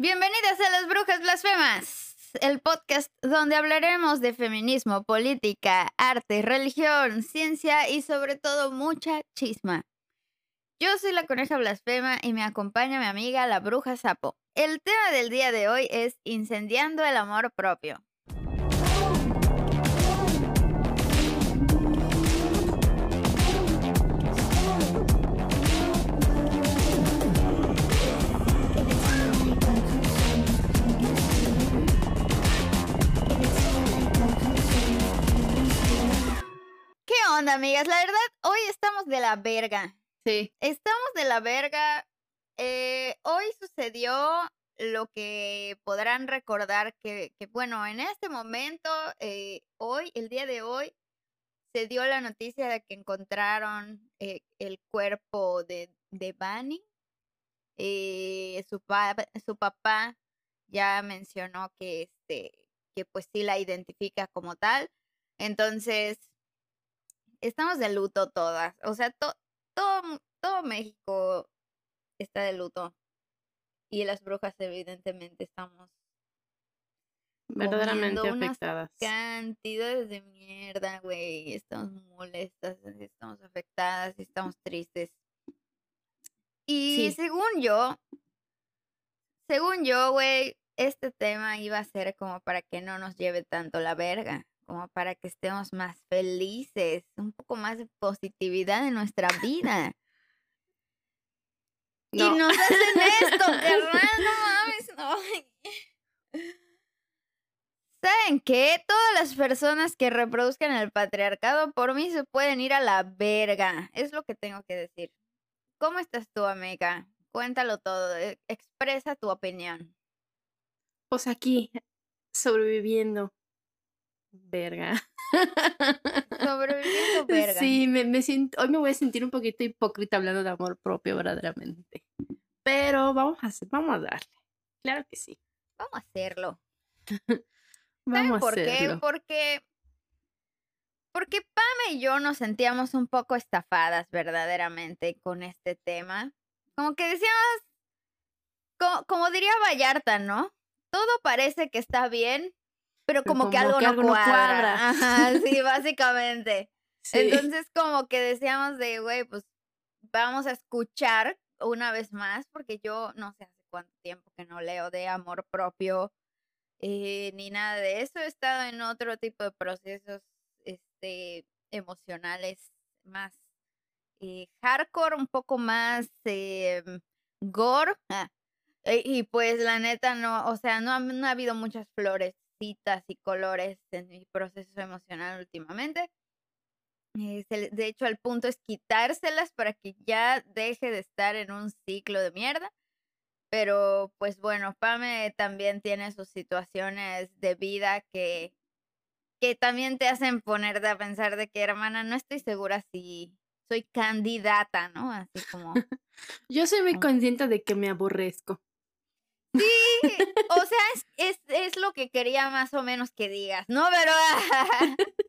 Bienvenidas a Las Brujas Blasfemas, el podcast donde hablaremos de feminismo, política, arte, religión, ciencia y sobre todo mucha chisma. Yo soy la coneja blasfema y me acompaña mi amiga la bruja sapo. El tema del día de hoy es incendiando el amor propio. Onda, amigas? La verdad, hoy estamos de la verga. Sí. Estamos de la verga. Eh, hoy sucedió lo que podrán recordar que, que, bueno, en este momento, eh, hoy, el día de hoy, se dio la noticia de que encontraron eh, el cuerpo de, de Bunny. Eh, su, pa- su papá ya mencionó que, este, que pues sí la identifica como tal. Entonces, estamos de luto todas. O sea, to- todo, todo México está de luto. Y las brujas, evidentemente, estamos Verdaderamente afectadas. cantidades de mierda, güey. Estamos molestas, estamos afectadas, estamos tristes. Y Sí. según yo, según yo, güey, este tema iba a ser como para que no nos lleve tanto la verga, como para que estemos más felices, un poco más de positividad en nuestra vida. No. Y nos hacen esto, carnal, no mames, no. ¿Saben qué? Todas las personas que reproduzcan el patriarcado por mí se pueden ir a la verga. Es lo que tengo que decir. ¿Cómo estás tú, amiga? Cuéntalo todo. e- Expresa tu opinión. Pues aquí, sobreviviendo. Verga. Sobreviviendo verga. Sí, me, me siento, hoy me voy a sentir un poquito hipócrita hablando de amor propio, verdaderamente. Pero vamos a hacer, vamos a darle. Claro que sí. Vamos a hacerlo. Vamos ¿Saben a por qué? hacerlo. Porque, porque Pame y yo nos sentíamos un poco estafadas verdaderamente con este tema. Como que decíamos, como, como diría Vallarta, ¿no? Todo parece que está bien, pero como, que algo, que no, algo no cuadra. Ajá, sí, básicamente. Sí. Entonces como que decíamos de, güey, pues vamos a escuchar una vez más, porque yo no sé hace cuánto tiempo que no leo de amor propio eh, ni nada de eso. He estado en otro tipo de procesos este, emocionales más eh, hardcore, un poco más eh, gore. ah, eh, y pues la neta no, o sea, no ha, no ha habido muchas y colores en mi proceso emocional últimamente. De hecho, el punto es quitárselas para que ya deje de estar en un ciclo de mierda. Pero, pues bueno, Pame también tiene sus situaciones de vida que, que también te hacen ponerte a pensar de que, hermana, no estoy segura si soy candidata, ¿no? Así como... Yo soy muy consciente de que me aborrezco. Sí, o sea, es, es, es lo que quería más o menos que digas, ¿no? Pero...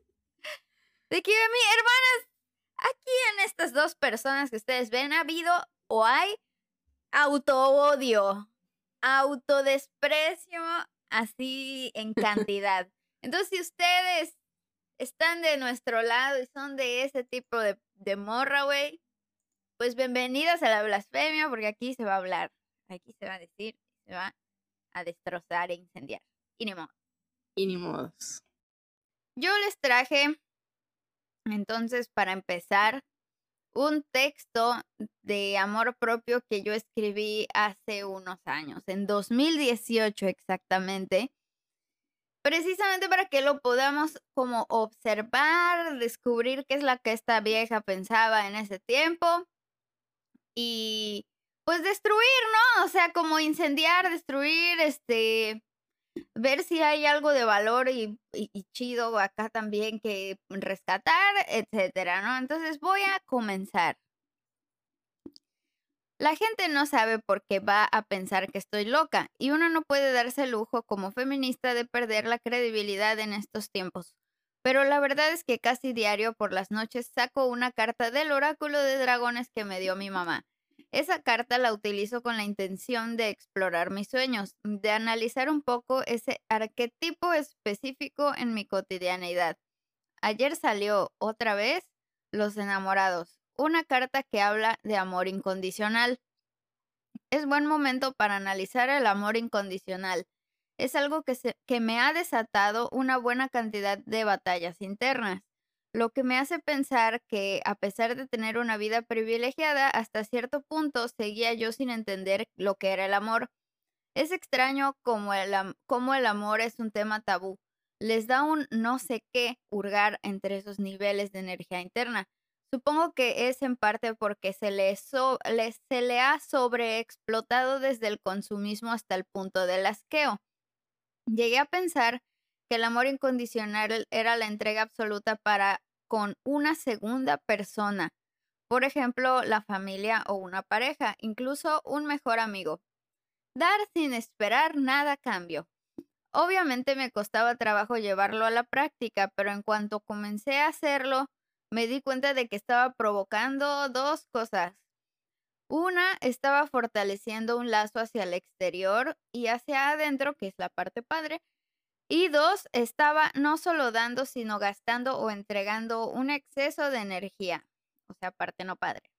de que hermanas, aquí en estas dos personas que ustedes ven, ha habido o hay autoodio, autodesprecio, así en cantidad. Entonces, si ustedes están de nuestro lado y son de ese tipo de, de morra, güey, pues bienvenidas a la blasfemia, porque aquí se va a hablar, aquí se va a decir, se va a destrozar e incendiar. Y ni modo. Y ni modos. Yo les traje, entonces, para empezar, un texto de amor propio que yo escribí hace unos años, en 2018 exactamente, precisamente para que lo podamos como observar, descubrir qué es la que esta vieja pensaba en ese tiempo y pues destruir, ¿no? O sea, como incendiar, destruir, este, ver si hay algo de valor y, y- chido acá también que rescatar, etcétera, ¿no? Entonces voy a comenzar. La gente no sabe por qué va a pensar que estoy loca y uno no puede darse el lujo como feminista de perder la credibilidad en estos tiempos. Pero la verdad es que casi diario por las noches saco una carta del oráculo de dragones que me dio mi mamá. Esa carta la utilizo con la intención de explorar mis sueños, de analizar un poco ese arquetipo específico en mi cotidianidad. Ayer salió otra vez Los enamorados, una carta que habla de amor incondicional. Es buen momento para analizar el amor incondicional. Es algo que, que me ha desatado una buena cantidad de batallas internas lo que me hace pensar que a pesar de tener una vida privilegiada, hasta cierto punto seguía yo sin entender lo que era el amor. Es extraño como el, el amor es un tema tabú. Les da un no sé qué hurgar entre esos niveles de energía interna. Supongo que es en parte porque se le, se le ha sobreexplotado desde el consumismo hasta el punto del asqueo. Llegué a pensar que el amor incondicional era la entrega absoluta para con una segunda persona, por ejemplo, la familia o una pareja, incluso un mejor amigo. Dar sin esperar nada cambio. Obviamente me costaba trabajo llevarlo a la práctica, pero en cuanto comencé a hacerlo, me di cuenta de que estaba provocando dos cosas. Una, estaba fortaleciendo un lazo hacia el exterior y hacia adentro, que es la parte padre, y dos, estaba no solo dando, sino gastando o entregando un exceso de energía. O sea, parte no padre.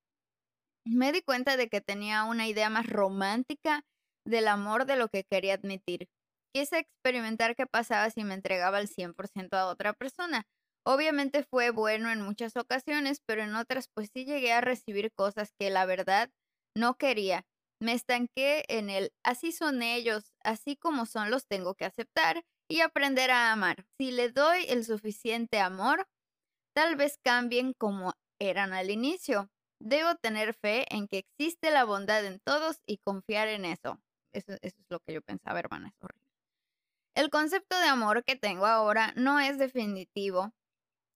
Me di cuenta de que tenía una idea más romántica del amor de lo que quería admitir. Quise experimentar qué pasaba si me entregaba el 100% a otra persona. Obviamente fue bueno en muchas ocasiones, pero en otras pues sí llegué a recibir cosas que la verdad no quería. Me estanqué en el así son ellos, así como son los tengo que aceptar y aprender a amar. Si le doy el suficiente amor, tal vez cambien como eran al inicio. Debo tener fe en que existe la bondad en todos y confiar en eso. Eso, es lo que yo pensaba, hermana, es. El concepto de amor que tengo ahora no es definitivo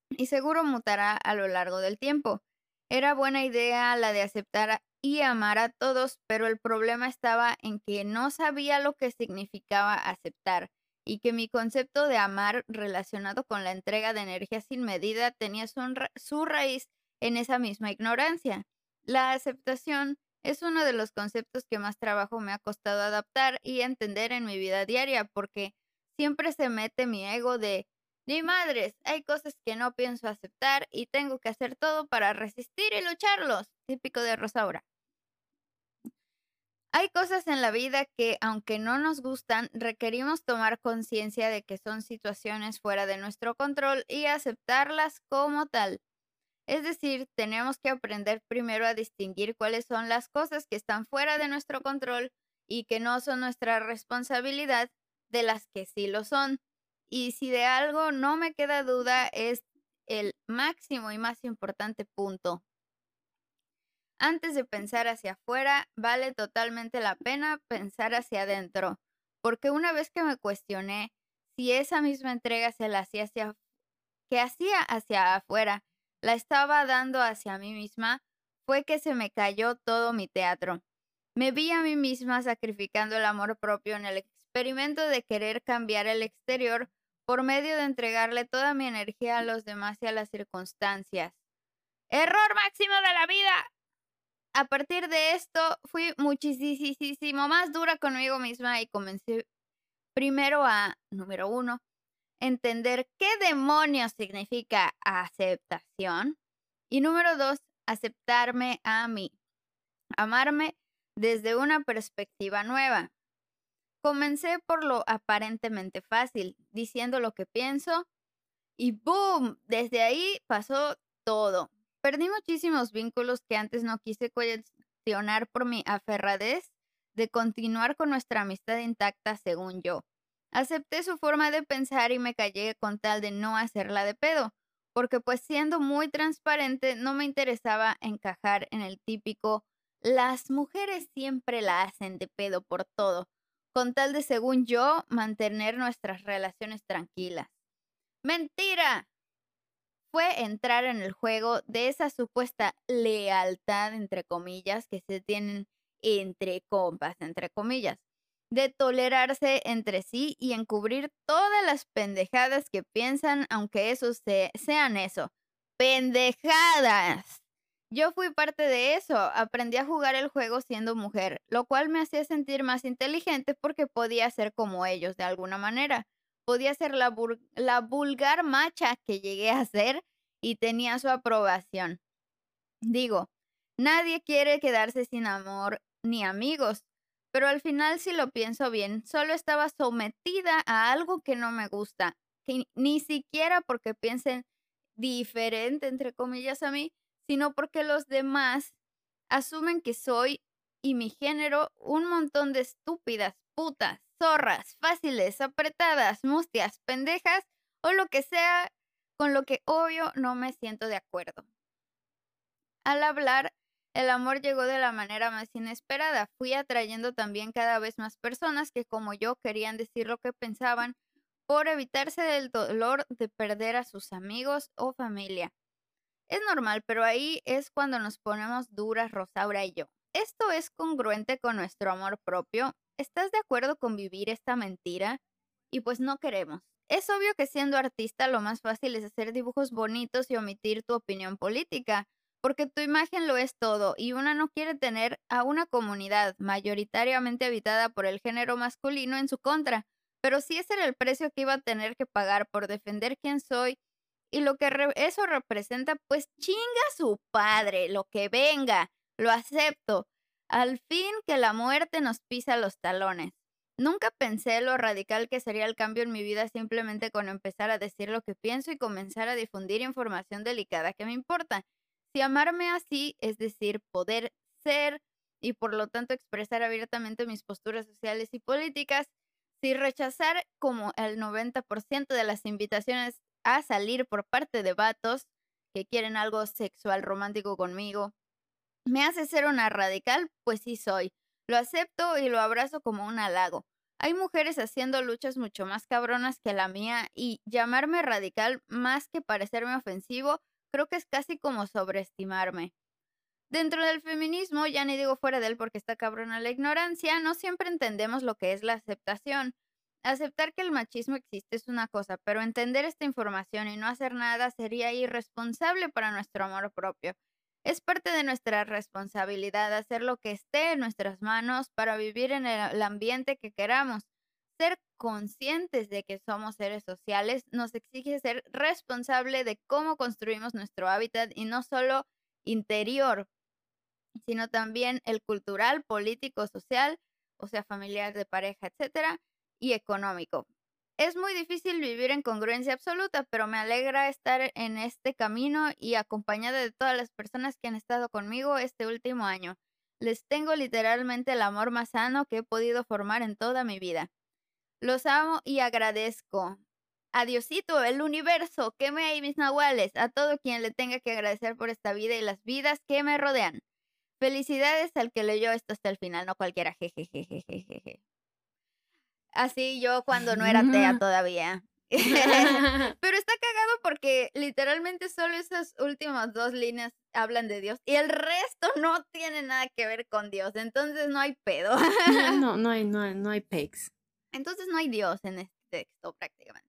y seguro mutará a lo largo del tiempo. Era buena idea la de aceptar y amar a todos, pero el problema estaba en que no sabía lo que significaba aceptar y que mi concepto de amar relacionado con la entrega de energía sin medida tenía su, raíz en esa misma ignorancia. La aceptación es uno de los conceptos que más trabajo me ha costado adaptar y entender en mi vida diaria porque siempre se mete mi ego de ni madres, hay cosas que no pienso aceptar y tengo que hacer todo para resistir y lucharlos, típico de Rosaura. Hay cosas en la vida que, aunque no nos gustan, requerimos tomar conciencia de que son situaciones fuera de nuestro control y aceptarlas como tal. Es decir, tenemos que aprender primero a distinguir cuáles son las cosas que están fuera de nuestro control y que no son nuestra responsabilidad de las que sí lo son. Y si de algo no me queda duda es el máximo y más importante punto, antes de pensar hacia afuera, vale totalmente la pena pensar hacia adentro, porque una vez que me cuestioné si esa misma entrega se la hacía hacia que hacía hacia afuera, la estaba dando hacia mí misma, fue que se me cayó todo mi teatro. Me vi a mí misma sacrificando el amor propio en el experimento de querer cambiar el exterior por medio de entregarle toda mi energía a los demás y a las circunstancias. Error máximo de la vida a partir de esto fui muchísimo más dura conmigo misma y comencé primero a, número uno, entender qué demonios significa aceptación. Y número dos, aceptarme a mí, amarme desde una perspectiva nueva. Comencé por lo aparentemente fácil, diciendo lo que pienso y ¡boom! Desde ahí pasó todo. Perdí muchísimos vínculos que antes no quise cuestionar por mi aferradez de continuar con nuestra amistad intacta según yo. Acepté su forma de pensar y me callé con tal de no hacerla de pedo, porque pues siendo muy transparente no me interesaba encajar en el típico las mujeres siempre la hacen de pedo por todo, con tal de según yo mantener nuestras relaciones tranquilas. Mentira fue entrar en el juego de esa supuesta lealtad, entre comillas, que se tienen entre compas, entre comillas, de tolerarse entre sí y encubrir todas las pendejadas que piensan, aunque eso sean eso, pendejadas. Yo fui parte de eso, aprendí a jugar el juego siendo mujer, lo cual me hacía sentir más inteligente porque podía ser como ellos de alguna manera. Podía ser la, la vulgar macha que llegué a ser y tenía su aprobación. Digo, nadie quiere quedarse sin amor ni amigos, pero al final si lo pienso bien, solo estaba sometida a algo que no me gusta, que ni siquiera porque piensen diferente, entre comillas, a mí, sino porque los demás asumen que soy y mi género un montón de estúpidas, putas, zorras, fáciles, apretadas, mustias, pendejas o lo que sea con lo que obvio no me siento de acuerdo. Al hablar, el amor llegó de la manera más inesperada. Fui atrayendo también cada vez más personas que como yo querían decir lo que pensaban por evitarse del dolor de perder a sus amigos o familia. Es normal, pero ahí es cuando nos ponemos duras Rosaura y yo. ¿Esto es congruente con nuestro amor propio? ¿Estás de acuerdo con vivir esta mentira? Y pues no queremos. Es obvio que siendo artista lo más fácil es hacer dibujos bonitos y omitir tu opinión política, porque tu imagen lo es todo y una no quiere tener a una comunidad mayoritariamente habitada por el género masculino en su contra. Pero si ese era el precio que iba a tener que pagar por defender quién soy y lo que eso representa, pues chinga su padre, lo que venga, lo acepto. Al fin que la muerte nos pisa los talones. Nunca pensé lo radical que sería el cambio en mi vida simplemente con empezar a decir lo que pienso y comenzar a difundir información delicada que me importa. Si amarme así, es decir, poder ser y por lo tanto expresar abiertamente mis posturas sociales y políticas, si rechazar como el 90% de las invitaciones a salir por parte de vatos que quieren algo sexual romántico conmigo. ¿Me hace ser una radical? Pues sí soy. Lo acepto y lo abrazo como un halago. Hay mujeres haciendo luchas mucho más cabronas que la mía y llamarme radical más que parecerme ofensivo, creo que es casi como sobreestimarme. Dentro del feminismo, ya ni digo fuera de él porque está cabrona la ignorancia, no siempre entendemos lo que es la aceptación. Aceptar que el machismo existe es una cosa, pero entender esta información y no hacer nada sería irresponsable para nuestro amor propio. Es parte de nuestra responsabilidad hacer lo que esté en nuestras manos para vivir en el ambiente que queramos. Ser conscientes de que somos seres sociales nos exige ser responsable de cómo construimos nuestro hábitat y no solo interior, sino también el cultural, político, social, o sea, familiar, de pareja, etcétera, y económico. Es muy difícil vivir en congruencia absoluta, pero me alegra estar en este camino y acompañada de todas las personas que han estado conmigo este último año. Les tengo literalmente el amor más sano que he podido formar en toda mi vida. Los amo y agradezco. Adiosito, el universo, queme ahí mis nahuales, a todo quien le tenga que agradecer por esta vida y las vidas que me rodean. Felicidades al que leyó esto hasta el final, no cualquiera. Jejejejejeje. Así yo cuando no era tea todavía. Pero está cagado porque literalmente solo esas últimas dos líneas hablan de Dios y el resto no tiene nada que ver con Dios. Entonces no hay pedo. no, no hay, no hay, no hay pegs. Entonces no hay Dios en este texto prácticamente.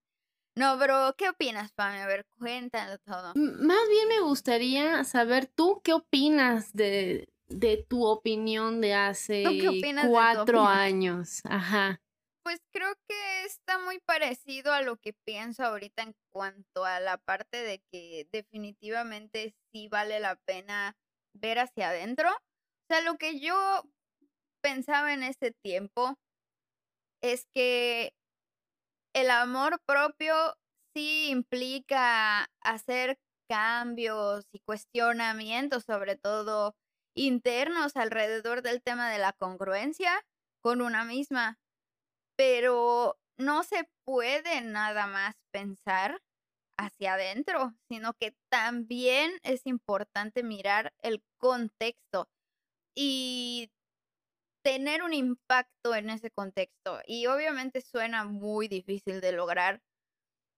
No, pero ¿qué opinas, Pame? A ver, cuéntalo todo. Más bien me gustaría saber tú qué opinas de, de tu opinión de hace cuatro años. Ajá. Pues creo que está muy parecido a lo que pienso ahorita en cuanto a la parte de que definitivamente sí vale la pena ver hacia adentro. O sea, lo que yo pensaba en ese tiempo es que el amor propio sí implica hacer cambios y cuestionamientos, sobre todo internos alrededor del tema de la congruencia con una misma pero no se puede nada más pensar hacia adentro, sino que también es importante mirar el contexto y tener un impacto en ese contexto. Y obviamente suena muy difícil de lograr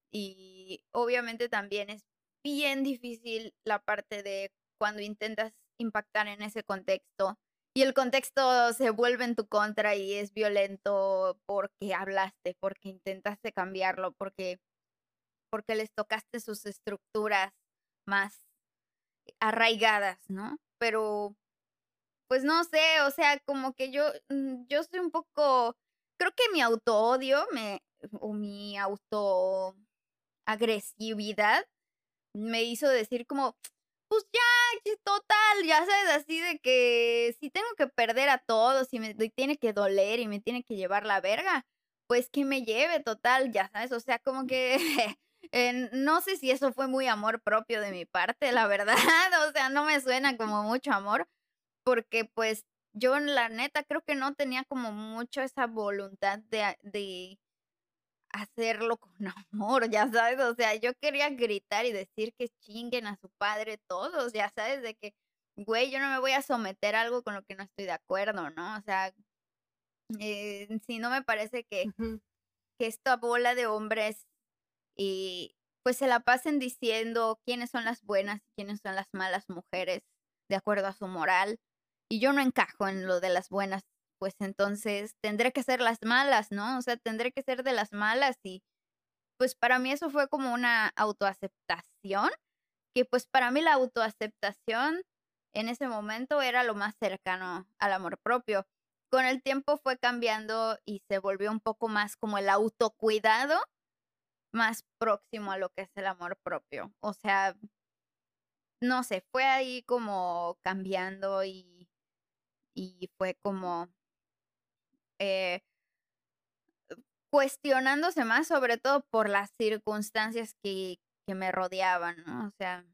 y obviamente también es bien difícil la parte de cuando intentas impactar en ese contexto y el contexto se vuelve en tu contra y es violento porque hablaste, porque intentaste cambiarlo, porque, porque les tocaste sus estructuras más arraigadas, ¿no? Pero, pues no sé, o sea, como que yo, mm, yo soy un poco, creo que mi auto-odio me, o mi auto-agresividad me hizo decir como, pues ya, total, ya sabes, así de que si tengo que perder a todos y me tiene que doler y me tiene que llevar la verga, pues que me lleve, total, ya sabes, o sea, como que no sé si eso fue muy amor propio de mi parte, la verdad, o sea, no me suena como mucho amor, porque pues yo la neta creo que no tenía como mucho esa voluntad de, de hacerlo con amor, ya sabes, o sea, yo quería gritar y decir que chinguen a su padre todos, ya sabes, de que, güey, yo no me voy a someter a algo con lo que no estoy de acuerdo, ¿no? O sea, eh, si no me parece que, que esta bola de hombres y pues se la pasen diciendo quiénes son las buenas y quiénes son las malas mujeres de acuerdo a su moral. Y yo no encajo en lo de las buenas, pues entonces tendré que ser las malas, ¿no? O sea, tendré que ser de las malas y pues para mí eso fue como una autoaceptación, que pues para mí la autoaceptación en ese momento era lo más cercano al amor propio. Con el tiempo fue cambiando y se volvió un poco más como el autocuidado más próximo a lo que es el amor propio. O sea, no sé, fue ahí como cambiando y, y fue como eh, cuestionándose más, sobre todo por las circunstancias que, que me rodeaban, ¿no? O sea,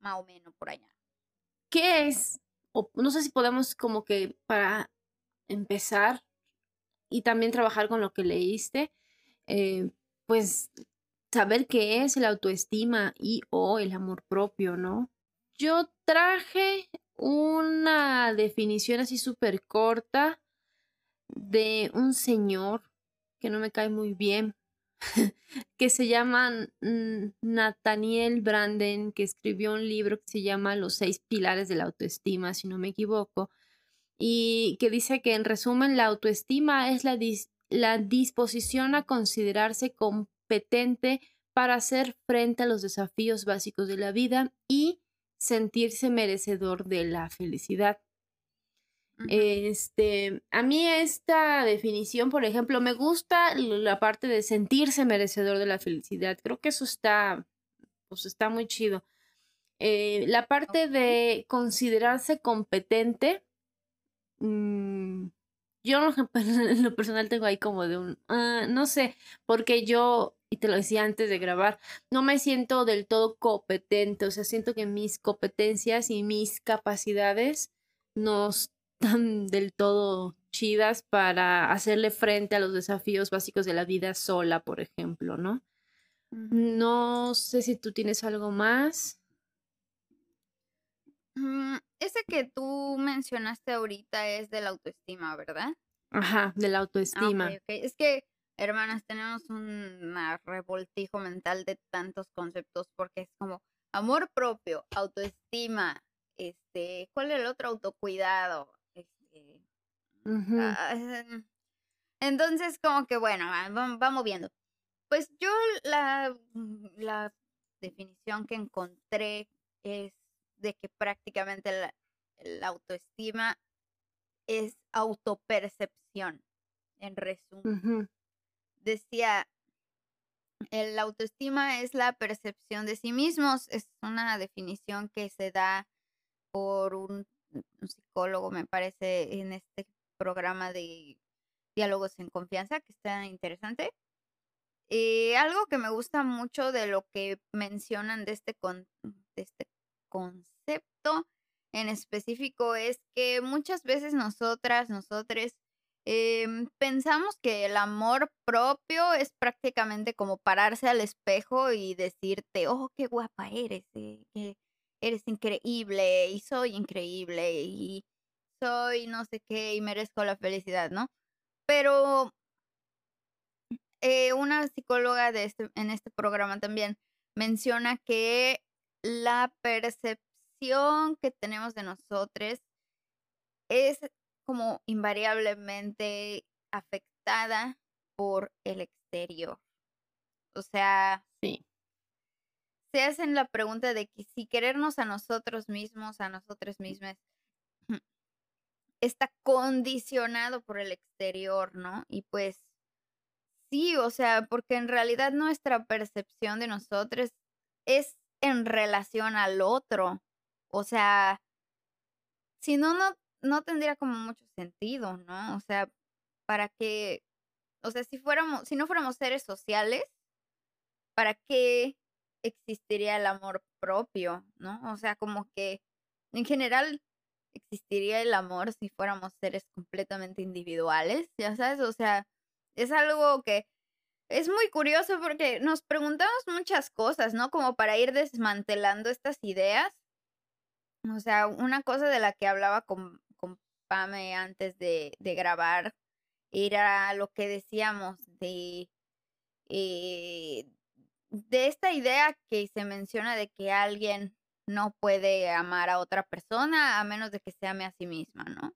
más o menos por allá. ¿Qué es? No sé si podemos como que para empezar y también trabajar con lo que leíste, eh, pues saber qué es el autoestima y o el amor propio, ¿no? Yo traje una definición así súper corta de un señor que no me cae muy bien, que se llama Nathaniel Branden, que escribió un libro que se llama Los seis pilares de la autoestima, si no me equivoco, y que dice que en resumen la autoestima es la, la disposición a considerarse con competente para hacer frente a los desafíos básicos de la vida y sentirse merecedor de la felicidad. Este, a mí esta definición, por ejemplo, me gusta la parte de sentirse merecedor de la felicidad. Creo que eso está, pues está muy chido. Eh, la parte de considerarse competente, mm, yo en lo personal tengo ahí como de un, ah, no sé, porque yo y te lo decía antes de grabar, no me siento del todo competente, o sea, siento que mis competencias y mis capacidades no están del todo chidas para hacerle frente a los desafíos básicos de la vida sola, por ejemplo, ¿no? No sé si tú tienes algo más. Mm, ese que tú mencionaste ahorita es de la autoestima, ¿verdad? Ajá, de la ah, autoestima. Es que hermanas, tenemos un revoltijo mental de tantos conceptos porque es como amor propio, autoestima, este, ¿cuál es el otro? Autocuidado. Ah, em, entonces, como que bueno, vamos viendo. Pues yo la, la definición que encontré es de que prácticamente la, la autoestima es autopercepción, en resumen. Decía, el autoestima es la percepción de sí mismos, es una definición que se da por un, psicólogo, me parece, en este programa de diálogos en confianza, que está interesante. y algo que me gusta mucho de lo que mencionan de este, de este concepto en específico es que muchas veces nosotras, nosotros Em, pensamos que el amor propio es prácticamente como pararse al espejo y decirte, oh, qué guapa eres, eh, eres increíble y soy increíble y soy no sé qué y merezco la felicidad, ¿no? Pero eh, una psicóloga de este, en este programa también menciona que la percepción que tenemos de nosotros es como invariablemente afectada por el exterior. O sea, sí. se hacen la pregunta de que si querernos a nosotros mismos, a nosotros mismas, está condicionado por el exterior, ¿no? Y pues sí, o sea, porque en realidad nuestra percepción de nosotros es en relación al otro. O sea, si no, no, no tendría como mucho sentido, ¿no? O sea, para que, o sea, si fuéramos, si no fuéramos seres sociales, ¿para qué existiría el amor propio, ¿no? O sea, como que en general existiría el amor si fuéramos seres completamente individuales, ya sabes, o sea, es algo que es muy curioso porque nos preguntamos muchas cosas, ¿no? Como para ir desmantelando estas ideas. O sea, una cosa de la que hablaba con, con Pame antes de, de grabar era lo que decíamos de, eh, de esta idea que se menciona de que alguien no puede amar a otra persona a menos de que se ame a sí misma, ¿no?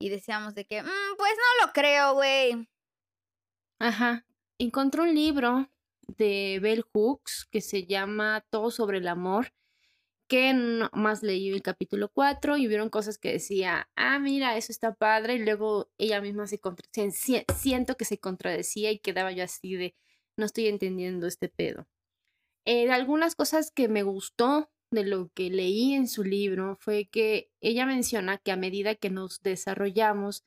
Y decíamos de que, mm, pues no lo creo, güey. Ajá. Encontré un libro de Bell Hooks que se llama Todo sobre el amor, que más leí el capítulo 4 y vieron cosas que decía, ah, mira, eso está padre, y luego ella misma se contra siento que se contradecía y quedaba yo así de, no estoy entendiendo este pedo. Eh, algunas cosas que me gustó de lo que leí en su libro fue que ella menciona que a medida que nos desarrollamos,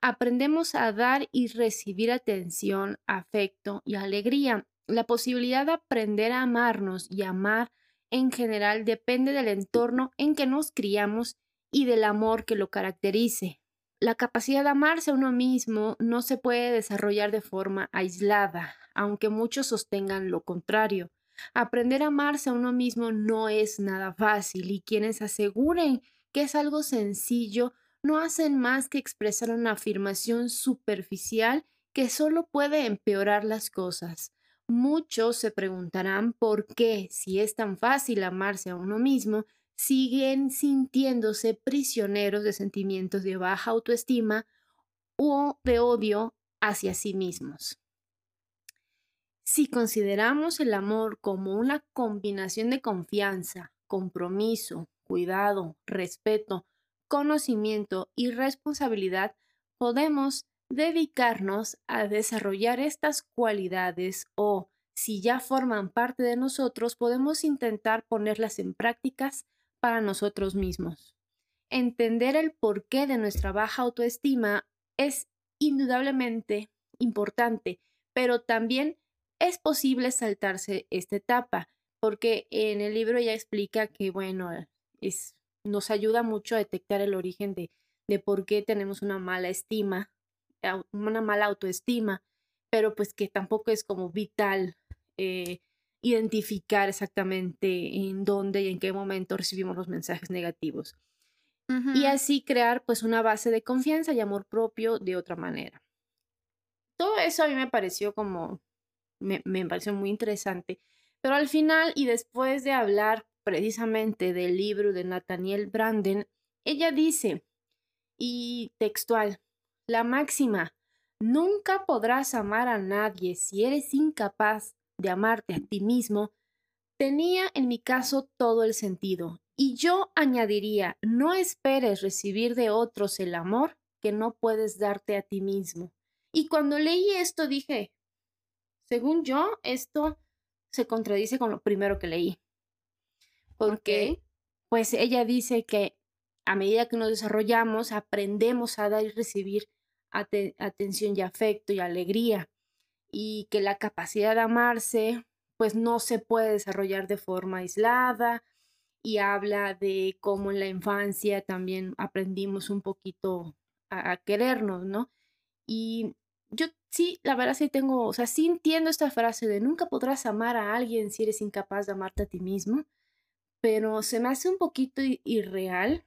aprendemos a dar y recibir atención, afecto y alegría. La posibilidad de aprender a amarnos y amar en general depende del entorno en que nos criamos y del amor que lo caracterice. La capacidad de amarse a uno mismo no se puede desarrollar de forma aislada, aunque muchos sostengan lo contrario. Aprender a amarse a uno mismo no es nada fácil y quienes aseguren que es algo sencillo no hacen más que expresar una afirmación superficial que solo puede empeorar las cosas. Muchos se preguntarán por qué, si es tan fácil amarse a uno mismo, siguen sintiéndose prisioneros de sentimientos de baja autoestima o de odio hacia sí mismos. Si consideramos el amor como una combinación de confianza, compromiso, cuidado, respeto, conocimiento y responsabilidad, podemos dedicarnos a desarrollar estas cualidades o, si ya forman parte de nosotros, podemos intentar ponerlas en prácticas para nosotros mismos. Entender el porqué de nuestra baja autoestima es indudablemente importante, pero también es posible saltarse esta etapa, porque en el libro ya explica que, bueno, es, nos ayuda mucho a detectar el origen de, de por qué tenemos una mala estima, una mala autoestima, pero pues que tampoco es como vital eh, identificar exactamente en dónde y en qué momento recibimos los mensajes negativos. Y así crear pues una base de confianza y amor propio de otra manera. Todo eso a mí me pareció como me, pareció muy interesante. Pero al final, y después de hablar precisamente del libro de Nathaniel Branden, ella dice, y textual, la máxima, nunca podrás amar a nadie si eres incapaz de amarte a ti mismo, tenía en mi caso todo el sentido. Y yo añadiría, no esperes recibir de otros el amor que no puedes darte a ti mismo. Y cuando leí esto dije, según yo, esto se contradice con lo primero que leí. Porque, pues ella dice que a medida que nos desarrollamos, aprendemos a dar y recibir atención y afecto y alegría. Y que la capacidad de amarse, pues no se puede desarrollar de forma aislada. Y habla de cómo en la infancia también aprendimos un poquito a, a querernos, ¿no? Y yo sí, la verdad sí tengo, o sea, sí entiendo esta frase de nunca podrás amar a alguien si eres incapaz de amarte a ti mismo, pero se me hace un poquito irreal,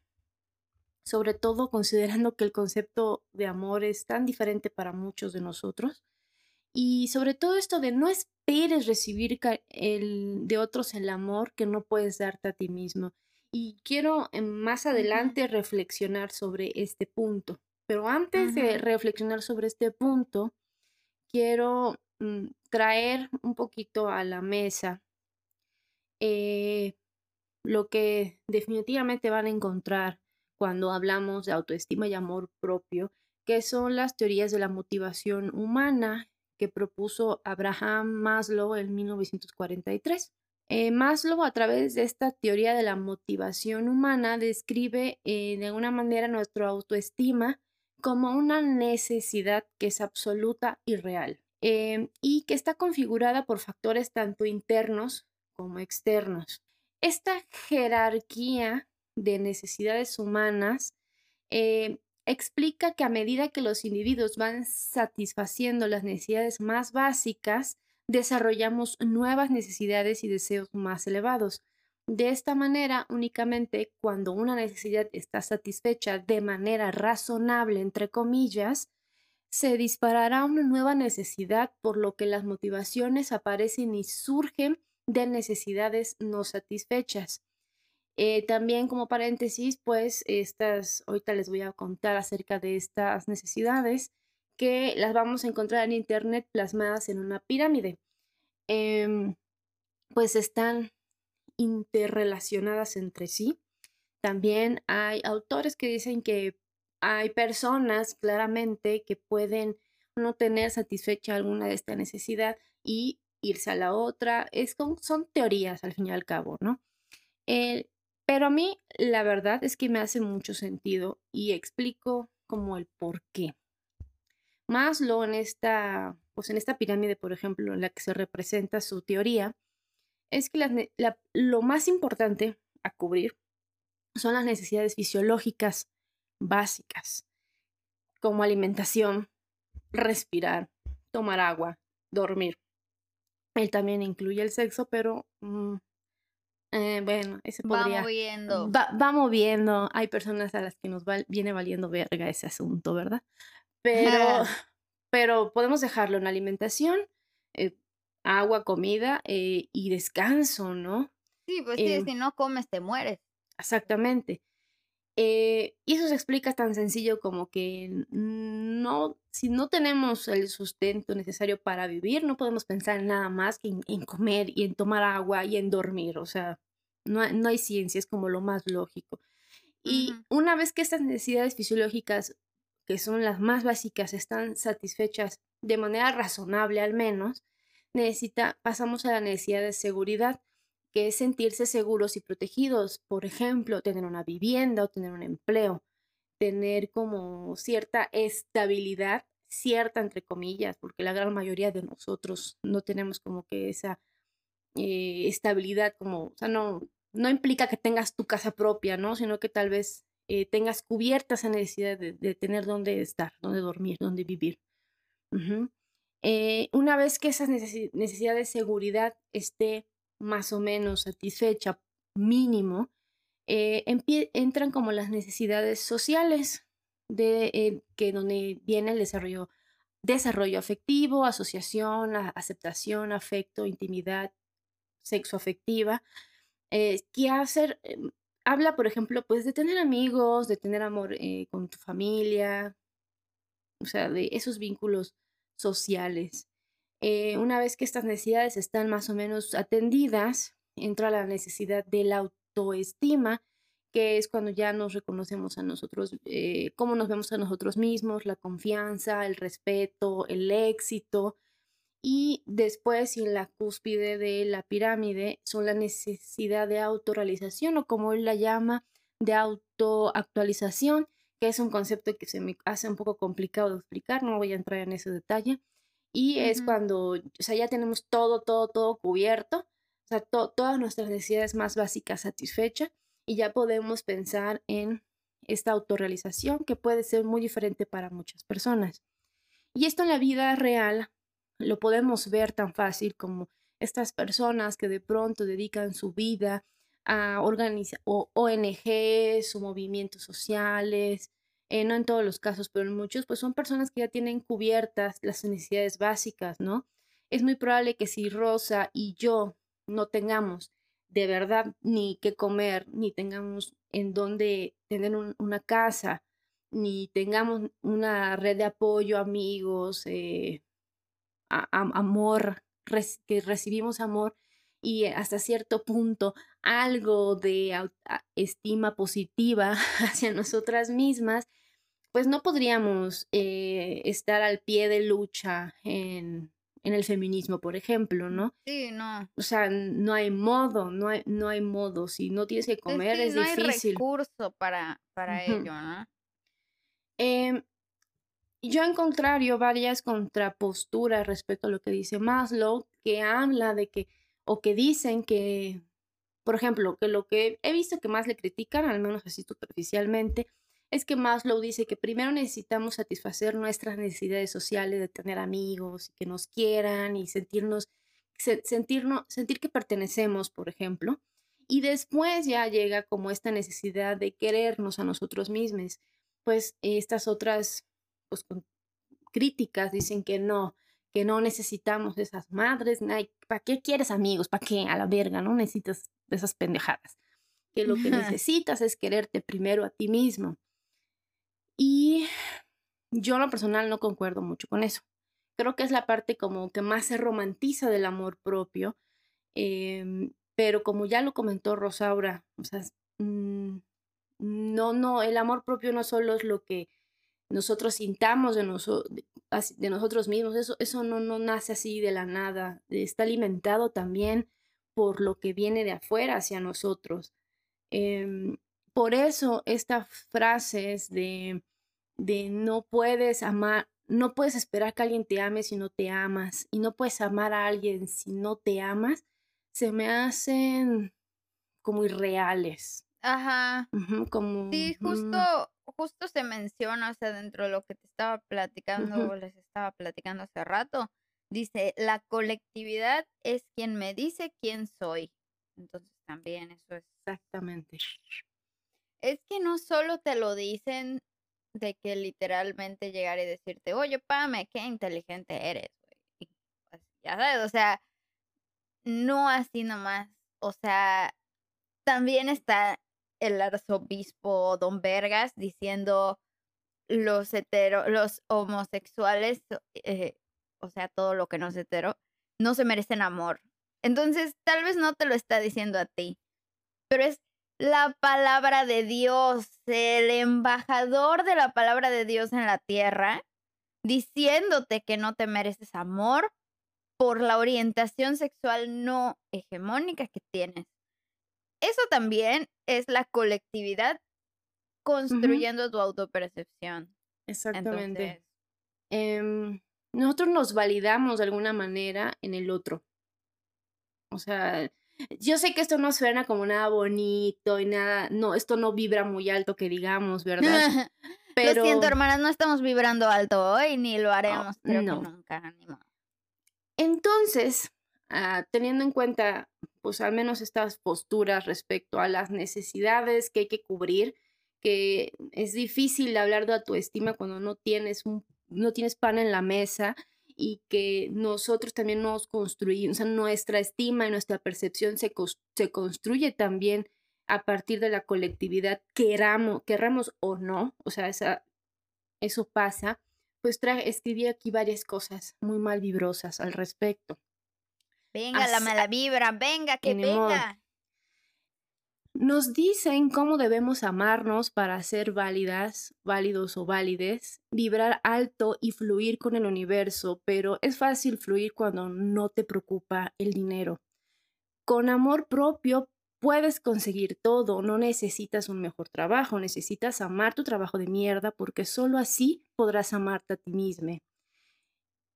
sobre todo considerando que el concepto de amor es tan diferente para muchos de nosotros. Y sobre todo esto de no esperes recibir el, de otros el amor que no puedes darte a ti mismo. Y quiero más adelante reflexionar sobre este punto. Pero antes de reflexionar sobre este punto, quiero mm, traer un poquito a la mesa eh, lo que definitivamente van a encontrar cuando hablamos de autoestima y amor propio, que son las teorías de la motivación humana que propuso Abraham Maslow en 1943. Eh, Maslow, a través de esta teoría de la motivación humana, describe eh, de alguna manera nuestra autoestima como una necesidad que es absoluta y real eh, y que está configurada por factores tanto internos como externos. Esta jerarquía de necesidades humanas eh, explica que a medida que los individuos van satisfaciendo las necesidades más básicas, desarrollamos nuevas necesidades y deseos más elevados. De esta manera, únicamente cuando una necesidad está satisfecha de manera razonable, entre comillas, se disparará una nueva necesidad, por lo que las motivaciones aparecen y surgen de necesidades no satisfechas. Eh, también como paréntesis, pues estas, ahorita les voy a contar acerca de estas necesidades que las vamos a encontrar en Internet plasmadas en una pirámide. Em, pues están interrelacionadas entre sí. También hay autores que dicen que hay personas claramente que pueden no tener satisfecha alguna de esta necesidad y irse a la otra. Es son teorías al fin y al cabo, ¿no? Eh, pero a mí la verdad es que me hace mucho sentido y explico como el por qué. Maslow en esta, pues en esta pirámide, por ejemplo, en la que se representa su teoría, es que lo más importante a cubrir son las necesidades fisiológicas básicas, como alimentación, respirar, tomar agua, dormir. Él también incluye el sexo, pero mm, eh, bueno, ese podría... Va moviendo. Va, moviendo. Hay personas a las que nos viene valiendo verga ese asunto, ¿verdad? Pero, pero podemos dejarlo en alimentación, agua, comida eh, y descanso, ¿no? Sí, pues sí, si no comes te mueres. Exactamente. y eso se explica tan sencillo como que no, si no tenemos el sustento necesario para vivir, no podemos pensar en nada más que en, comer y en tomar agua y en dormir. O sea, no, no hay ciencia, es como lo más lógico. Y una vez que estas necesidades fisiológicas, que son las más básicas, están satisfechas de manera razonable al menos, necesita, pasamos a la necesidad de seguridad, que es sentirse seguros y protegidos. Por ejemplo, tener una vivienda o tener un empleo tener como cierta estabilidad, cierta entre comillas, porque la gran mayoría de nosotros no tenemos como que esa eh, estabilidad, como, o sea, no, no implica que tengas tu casa propia, ¿no? Sino que tal vez eh, tengas cubierta esa necesidad de, tener dónde estar, dónde dormir, dónde vivir. Eh, una vez que esa necesidad de seguridad esté más o menos satisfecha, mínimo, eh, entran como las necesidades sociales, de, eh, que donde viene el desarrollo, desarrollo afectivo, asociación, aceptación, afecto, intimidad, sexo afectiva, que hacer, habla, por ejemplo, pues de tener amigos, de tener amor con tu familia, o sea, de esos vínculos sociales. una vez que estas necesidades están más o menos atendidas, entra la necesidad del auto autoestima, que es cuando ya nos reconocemos a nosotros, eh, cómo nos vemos a nosotros mismos, la confianza, el respeto, el éxito. Y después, en la cúspide de la pirámide, son la necesidad de autorrealización o como él la llama, de autoactualización, que es un concepto que se me hace un poco complicado de explicar, no voy a entrar en ese detalle. Y es cuando, o sea, ya tenemos todo, todo, todo cubierto sea, todas nuestras necesidades más básicas satisfechas y ya podemos pensar en esta autorrealización que puede ser muy diferente para muchas personas. Y esto en la vida real lo podemos ver tan fácil como estas personas que de pronto dedican su vida a organizar ONGs o movimientos sociales, eh, no en todos los casos, pero en muchos, pues son personas que ya tienen cubiertas las necesidades básicas, ¿no? Es muy probable que si Rosa y yo no tengamos de verdad ni que comer, ni tengamos en dónde tener una casa, ni tengamos una red de apoyo, amigos, eh, amor, que recibimos amor y hasta cierto punto algo de estima positiva hacia nosotras mismas, pues no podríamos eh, estar al pie de lucha en, en, el feminismo, por ejemplo, ¿no? Sí, no. O sea, no hay modo, no hay, no hay modo. Si no tienes que comer, es, no difícil. No hay recurso para, para ello, ¿no? Eh, yo en contrario varias contraposturas respecto a lo que dice Maslow, que habla de que, o que dicen que, por ejemplo, que lo que he visto que más le critican, al menos así superficialmente, es que Maslow dice que primero necesitamos satisfacer nuestras necesidades sociales de tener amigos y que nos quieran y sentirnos, sentirnos, sentir que pertenecemos, por ejemplo. Y después ya llega como esta necesidad de querernos a nosotros mismos. Pues estas otras pues, críticas dicen que no, que no necesitamos esas madres. ¿Para qué quieres amigos? ¿Para qué? A la verga, no necesitas esas pendejadas. Que lo que necesitas es quererte primero a ti mismo. Y yo en lo personal no concuerdo mucho con eso. Creo que es la parte como que más se romantiza del amor propio, em, pero como ya lo comentó Rosaura, o sea, mm, no, no, el amor propio no solo es lo que nosotros sintamos de, de nosotros mismos, eso, eso no, no nace así de la nada, está alimentado también por lo que viene de afuera hacia nosotros. Em, por eso estas frases de de no puedes amar, no puedes esperar que alguien te ame si no te amas y no puedes amar a alguien si no te amas, se me hacen como irreales. Ajá. como, sí, mm. justo, justo se menciona, o sea, dentro de lo que te estaba platicando, o les estaba platicando hace rato, dice, la colectividad es quien me dice quién soy. Entonces también eso es. Exactamente. Es que no solo te lo dicen de que literalmente llegar y decirte, oye, Pame, qué inteligente eres, güey. Pues, ya sabes, o sea, no así nomás. O sea, también está el arzobispo Don Vergas diciendo los hetero, los homosexuales, eh, o sea, todo lo que no es hetero, no se merecen amor. Entonces, tal vez no te lo está diciendo a ti, pero es la palabra de Dios, el embajador de la palabra de Dios en la tierra, diciéndote que no te mereces amor por la orientación sexual no hegemónica que tienes. Eso también es la colectividad construyendo tu autopercepción. Exactamente. Em, nosotros nos validamos de alguna manera en el otro. O sea, yo sé que esto no suena como nada bonito y nada, no, esto no vibra muy alto que digamos, ¿verdad? Pero... Lo siento, hermanas, no estamos vibrando alto hoy ni lo haremos, pero nunca, Entonces, ah, teniendo en cuenta, pues al menos estas posturas respecto a las necesidades que hay que cubrir, que es difícil hablar de autoestima cuando no tienes un, no tienes pan en la mesa y que nosotros también nos construimos, o sea, nuestra estima y nuestra percepción se, se construye también a partir de la colectividad, queramos, querramos o no, o sea, eso pasa, pues escribí aquí varias cosas muy mal vibrosas al respecto. Venga, la mala vibra, venga, que venga. Nos dicen cómo debemos amarnos para ser válidas, válidos o válides, vibrar alto y fluir con el universo, pero es fácil fluir cuando no te preocupa el dinero. Con amor propio puedes conseguir todo, no necesitas un mejor trabajo, necesitas amar tu trabajo de mierda porque solo así podrás amarte a ti mismo.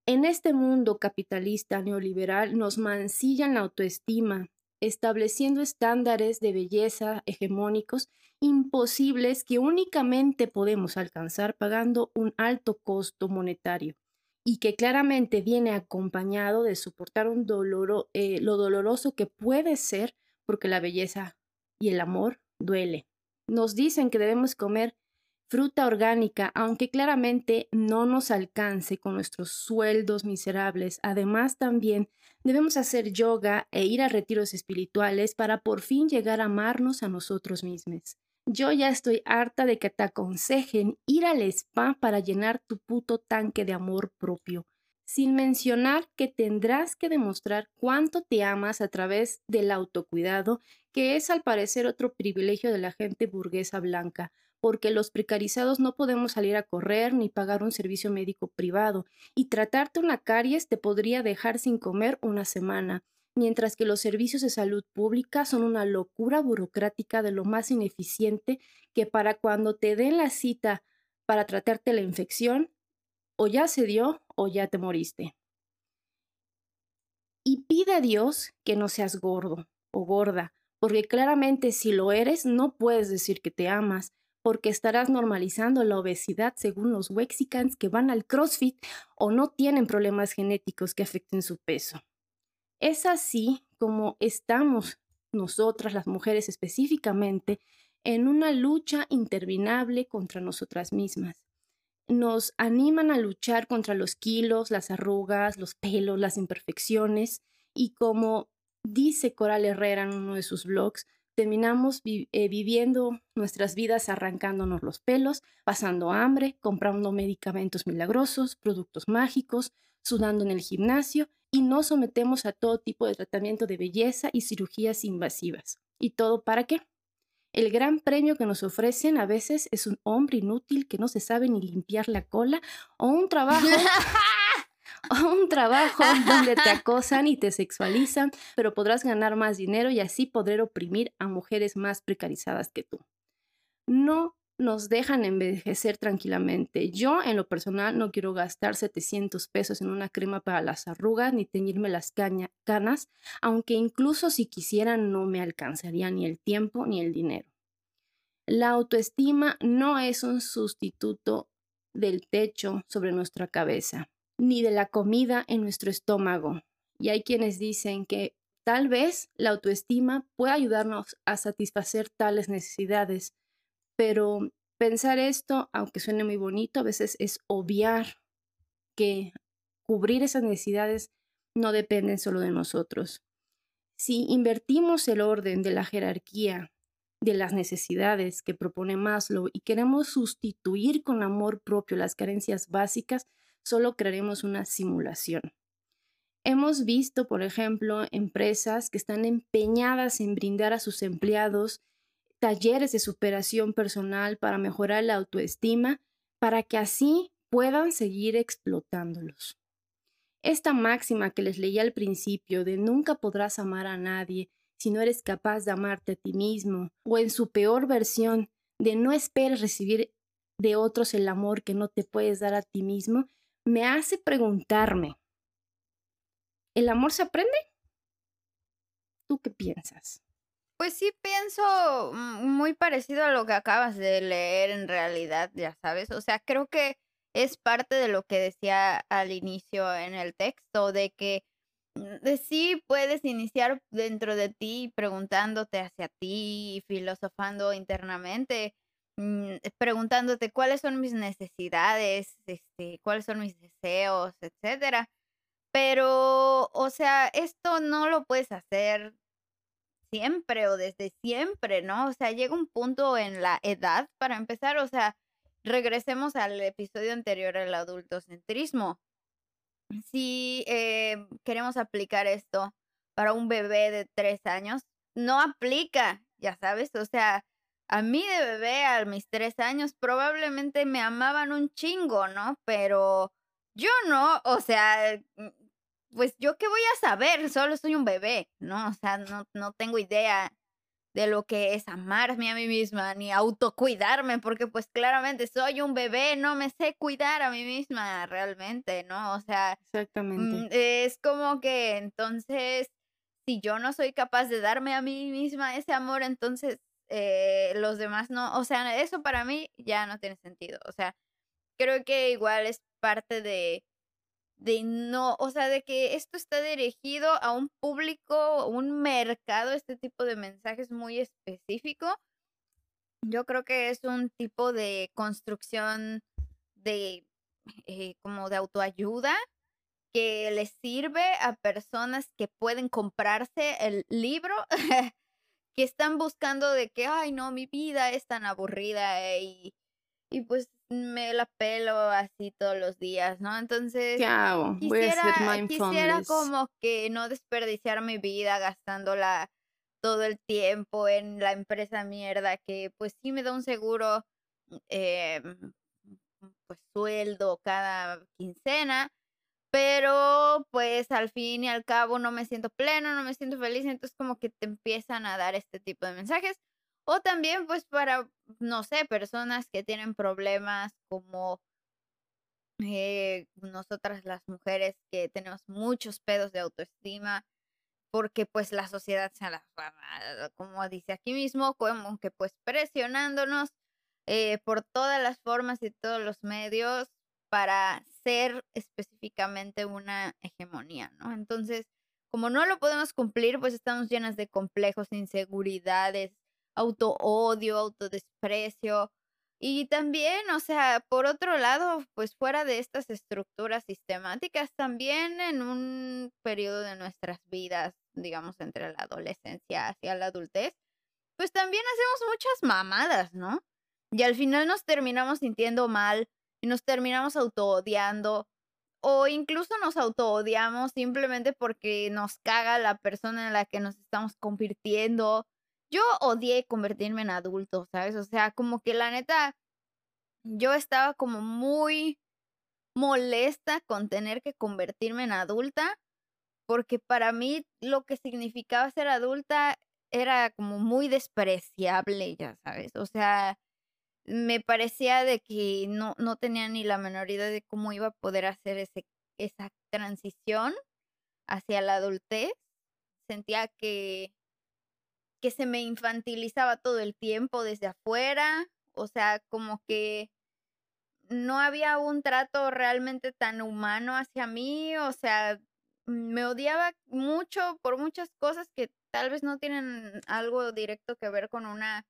En este mundo capitalista neoliberal nos mancillan la autoestima, estableciendo estándares de belleza hegemónicos imposibles que únicamente podemos alcanzar pagando un alto costo monetario y que claramente viene acompañado de soportar un eh, lo doloroso que puede ser porque la belleza y el amor duele. Nos dicen que debemos comer fruta orgánica, aunque claramente no nos alcance con nuestros sueldos miserables. Además, también debemos hacer yoga e ir a retiros espirituales para por fin llegar a amarnos a nosotros mismos. Yo ya estoy harta de que te aconsejen ir al spa para llenar tu puto tanque de amor propio. sin mencionar que tendrás que demostrar cuánto te amas a través del autocuidado, que es al parecer otro privilegio de la gente burguesa blanca, porque los precarizados no podemos salir a correr ni pagar un servicio médico privado, y tratarte una caries te podría dejar sin comer una semana, mientras que los servicios de salud pública son una locura burocrática de lo más ineficiente que para cuando te den la cita para tratarte la infección, o ya se dio o ya te moriste. Y pide a Dios que no seas gordo o gorda, porque claramente si lo eres no puedes decir que te amas, porque estarás normalizando la obesidad según los Wexicans que van al CrossFit o no tienen problemas genéticos que afecten su peso. Es así como estamos nosotras, las mujeres específicamente, en una lucha interminable contra nosotras mismas nos animan a luchar contra los kilos, las arrugas, los pelos, las imperfecciones y como dice Coral Herrera en uno de sus blogs, terminamos eh, viviendo nuestras vidas arrancándonos los pelos, pasando hambre, comprando medicamentos milagrosos, productos mágicos, sudando en el gimnasio y nos sometemos a todo tipo de tratamiento de belleza y cirugías invasivas. ¿Y todo para qué? El gran premio que nos ofrecen a veces es un hombre inútil que no se sabe ni limpiar la cola o un trabajo o un trabajo donde te acosan y te sexualizan, pero podrás ganar más dinero y así poder oprimir a mujeres más precarizadas que tú. No nos dejan envejecer tranquilamente. Yo, en lo personal, no quiero gastar 700 pesos en una crema para las arrugas ni teñirme las canas, aunque incluso si quisiera no me alcanzaría ni el tiempo ni el dinero. La autoestima no es un sustituto del techo sobre nuestra cabeza, ni de la comida en nuestro estómago. Y hay quienes dicen que tal vez la autoestima pueda ayudarnos a satisfacer tales necesidades, pero pensar esto, aunque suene muy bonito, a veces es obviar que cubrir esas necesidades no dependen solo de nosotros. Si invertimos el orden de la jerarquía de las necesidades que propone Maslow y queremos sustituir con amor propio las carencias básicas, solo crearemos una simulación. Hemos visto, por ejemplo, empresas que están empeñadas en brindar a sus empleados talleres de superación personal para mejorar la autoestima, para que así puedan seguir explotándolos. Esta máxima que les leí al principio de nunca podrás amar a nadie si no eres capaz de amarte a ti mismo, o en su peor versión, de no esperes recibir de otros el amor que no te puedes dar a ti mismo, me hace preguntarme, ¿el amor se aprende? ¿Tú qué piensas? Pues sí pienso muy parecido a lo que acabas de leer en realidad, ya sabes. O sea, creo que es parte de lo que decía al inicio en el texto, de que mm, de sí puedes iniciar dentro de ti preguntándote hacia ti, filosofando internamente, mm, preguntándote cuáles son mis necesidades, este, cuáles son mis deseos, etcétera. Pero, o sea, esto no lo puedes hacer siempre o desde siempre, ¿no? O sea, llega un punto en la edad para empezar, o sea, regresemos al episodio anterior, el adultocentrismo. Si eh, queremos aplicar esto para un bebé de tres años, no aplica, ya sabes, o sea, a mí de bebé a mis tres años probablemente me amaban un chingo, ¿no? Pero yo no, o sea, pues yo qué voy a saber, solo soy un bebé, ¿no? O sea, no, no tengo idea de lo que es amarme a mí misma, ni autocuidarme, porque pues claramente soy un bebé, no me sé cuidar a mí misma realmente, ¿no? O sea, mm, Exactamente. es como que entonces, si yo no soy capaz de darme a mí misma ese amor, entonces eh, los demás no, o sea, eso para mí ya no tiene sentido, o sea, creo que igual es parte de de no, o sea, de que esto está dirigido a un público, un mercado, este tipo de mensajes muy específico. Yo creo que es un tipo de construcción de eh, como de autoayuda que les sirve a personas que pueden comprarse el libro, que están buscando de que, ay, no, mi vida es tan aburrida y, y pues me la pelo así todos los días, ¿no? Entonces, ¿Qué hago? Quisiera, quisiera como que no desperdiciar mi vida gastándola todo el tiempo en la empresa mierda que pues sí me da un seguro, eh, pues sueldo cada quincena, pero pues al fin y al cabo no me siento pleno, no me siento feliz, entonces como que te empiezan a dar este tipo de mensajes. O también pues para, no sé, personas que tienen problemas como eh, nosotras las mujeres que tenemos muchos pedos de autoestima, porque pues la sociedad se va, como dice aquí mismo, como que pues presionándonos eh, por todas las formas y todos los medios para ser específicamente una hegemonía, ¿no? Entonces, como no lo podemos cumplir, pues estamos llenas de complejos, inseguridades, auto-odio, autodesprecio. Y también, o sea, por otro lado, pues fuera de estas estructuras sistemáticas, también en un periodo de nuestras vidas, digamos, entre la adolescencia hacia la adultez, pues también hacemos muchas mamadas, ¿no? Y al final nos terminamos sintiendo mal nos terminamos auto-odiando o incluso nos auto-odiamos simplemente porque nos caga la persona en la que nos estamos convirtiendo. Yo odié convertirme en adulto, ¿sabes? O sea, como que la neta, yo estaba como muy molesta con tener que convertirme en adulta, porque para mí lo que significaba ser adulta era como muy despreciable, ya sabes. O sea, me parecía de que no, no tenía ni la menor idea de cómo iba a poder hacer ese, esa transición hacia la adultez. Sentía que, que se me infantilizaba todo el tiempo desde afuera, o sea, como que no había un trato realmente tan humano hacia mí, o sea, me odiaba mucho por muchas cosas que tal vez no tienen algo directo que ver con una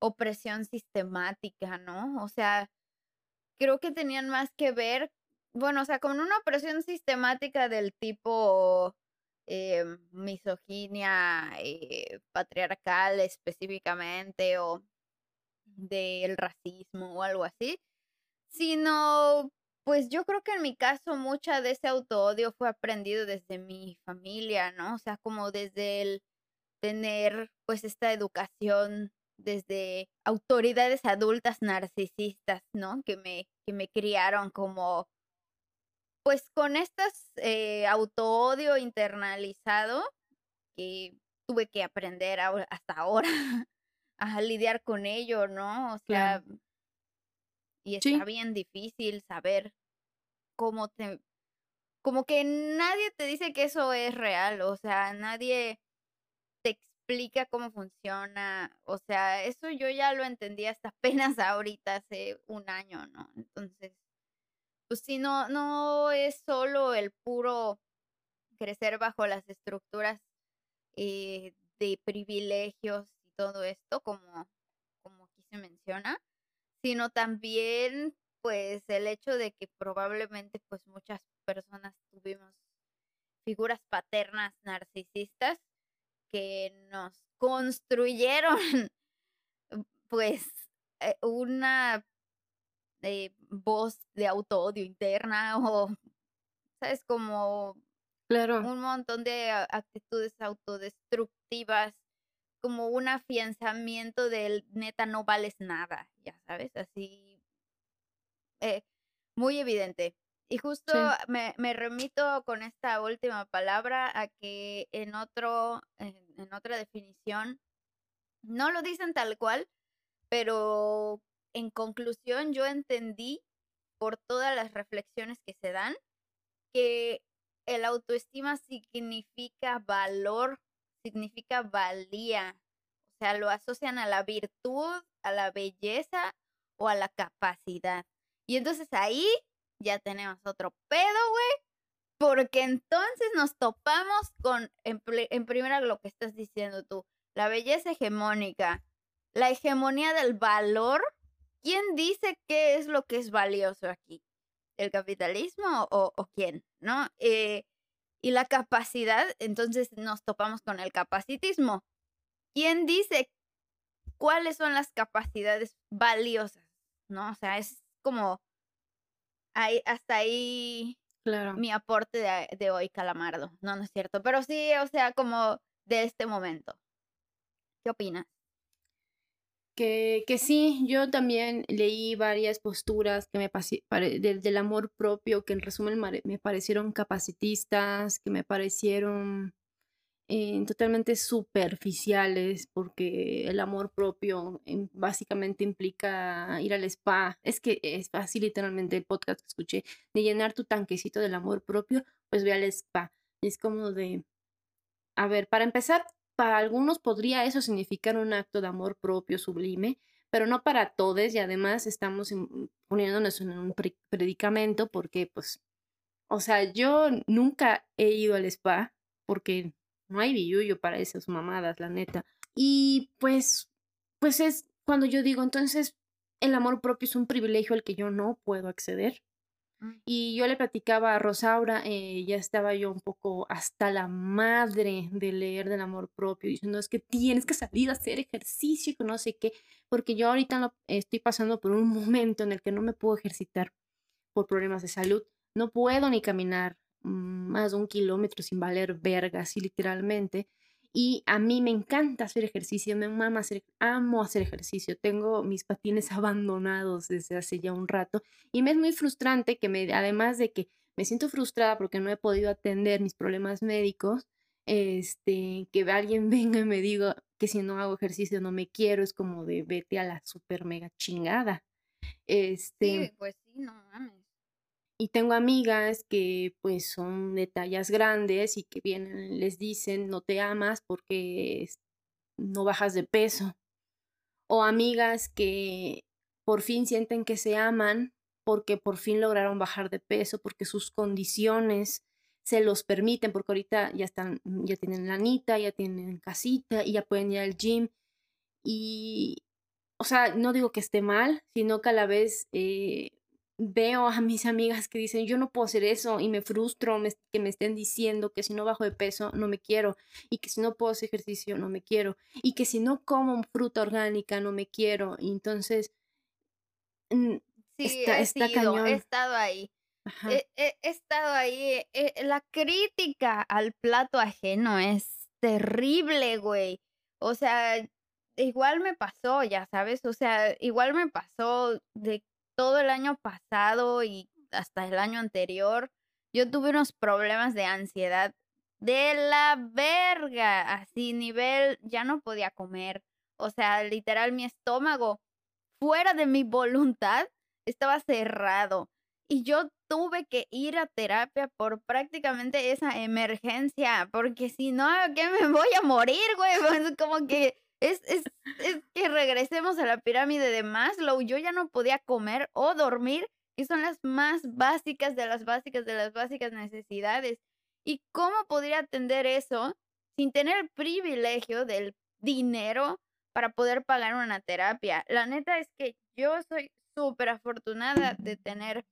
opresión sistemática, ¿no? O sea, creo que tenían más que ver, bueno, o sea, con una opresión sistemática del tipo eh, misoginia eh, patriarcal específicamente o del racismo o algo así, sino, pues yo creo que en mi caso mucha de ese auto-odio fue aprendido desde mi familia, ¿no? O sea, como desde el tener pues esta educación desde autoridades adultas narcisistas, ¿no? Que me, que me criaron como, pues con estas eh, auto-odio internalizado que tuve que aprender hasta ahora a lidiar con ello, ¿no? O sea, y está bien difícil saber cómo te, como que nadie te dice que eso es real, o sea, nadie explica cómo funciona. O sea, eso yo ya lo entendí hasta apenas ahorita, hace un año, ¿no? Entonces, pues sí, no, no es solo el puro crecer bajo las estructuras eh, de privilegios y todo esto, como, como aquí se menciona, sino también pues el hecho de que probablemente pues muchas personas tuvimos figuras paternas narcisistas que nos construyeron pues eh, una eh, voz de auto-odio interna o, ¿sabes? Como claro. un montón de actitudes autodestructivas, como un afianzamiento del neta no vales nada, ya sabes, así eh, muy evidente. Y justo me, me, remito con esta última palabra a que en otro, en, en, otra definición, no lo dicen tal cual, pero en conclusión yo entendí por todas las reflexiones que se dan que el autoestima significa valor, significa valía, o sea, lo asocian a la virtud, a la belleza o a la capacidad. Y entonces ahí ya tenemos otro pedo, güey. Porque entonces nos topamos con, en, en primera, lo que estás diciendo tú, la belleza hegemónica, la hegemonía del valor. ¿Quién dice qué es lo que es valioso aquí? ¿El capitalismo o, o quién? ¿No? Eh, y la capacidad, entonces nos topamos con el capacitismo. ¿Quién dice cuáles son las capacidades valiosas? ¿No? O sea, es como ahí, hasta ahí Claro. mi aporte de, de hoy, Calamardo. No, no es cierto. Pero sí, o sea, como de este momento. ¿Qué opinas? Que, que sí, yo también leí varias posturas que me pare- del, del amor propio, que en resumen me parecieron capacitistas, que me parecieron eh, totalmente superficiales, porque el amor propio em, básicamente implica ir al spa. Es que es así literalmente el podcast que escuché, de llenar tu tanquecito del amor propio, pues ve al spa. Es como de, a ver, para empezar, para algunos podría eso significar un acto de amor propio sublime, pero no para todos y además estamos poniéndonos en un pre- predicamento porque, pues, o sea, yo nunca he ido al spa porque no hay billuyo para esas mamadas, la neta. Y pues, pues es cuando yo digo, entonces, el amor propio es un privilegio al que yo no puedo acceder. Mm. Y yo le platicaba a Rosaura, eh, ya estaba yo un poco hasta la madre de leer del amor propio, diciendo es que tienes que salir a hacer ejercicio y que no sé qué, porque yo ahorita no- estoy pasando por un momento en el que no me puedo ejercitar por problemas de salud. No puedo ni caminar más de un kilómetro sin valer verga, así literalmente. Y a mí me encanta hacer ejercicio, me mama hacer, amo hacer ejercicio. Tengo mis patines abandonados desde hace ya un rato y me es muy frustrante que me, además de que me siento frustrada porque no he podido atender mis problemas médicos, este, que alguien venga y me diga que si no hago ejercicio no me quiero, es como de vete a la super mega chingada. Este, Sí, pues sí, no mames. Y tengo amigas que pues son de tallas grandes y que vienen, les dicen no te amas porque no bajas de peso. O amigas que por fin sienten que se aman porque por fin lograron bajar de peso, porque sus condiciones se los permiten, porque ahorita ya están, ya tienen lanita, ya tienen casita y ya pueden ir al gym. Y, o sea, no digo que esté mal, sino que a la vez eh, veo a mis amigas que dicen, yo no puedo hacer eso y me frustro me- que me estén diciendo que si no bajo de peso no me quiero y que si no puedo hacer ejercicio no me quiero y que si no como fruta orgánica no me quiero. Y entonces, Sí, está, he está sido, he cañón. estado ahí. He, he- he estado ahí. eh, eh, la crítica al plato ajeno es terrible, güey. O sea, igual me pasó, ya sabes. O sea, igual me pasó de todo el año pasado y hasta el año anterior. Yo tuve unos problemas de ansiedad de la verga, así nivel, ya no podía comer. O sea, literal, mi estómago, fuera de mi voluntad, estaba cerrado. Y yo tuve que ir a terapia por prácticamente esa emergencia, porque si no, ¿qué me voy a morir, güey? Pues como que es, es, es que regresemos a la pirámide de Maslow. Yo ya no podía comer o dormir, que son las más básicas de las básicas de las básicas necesidades. ¿Y cómo podría atender eso sin tener el privilegio del dinero para poder pagar una terapia? La neta es que yo soy súper afortunada de tener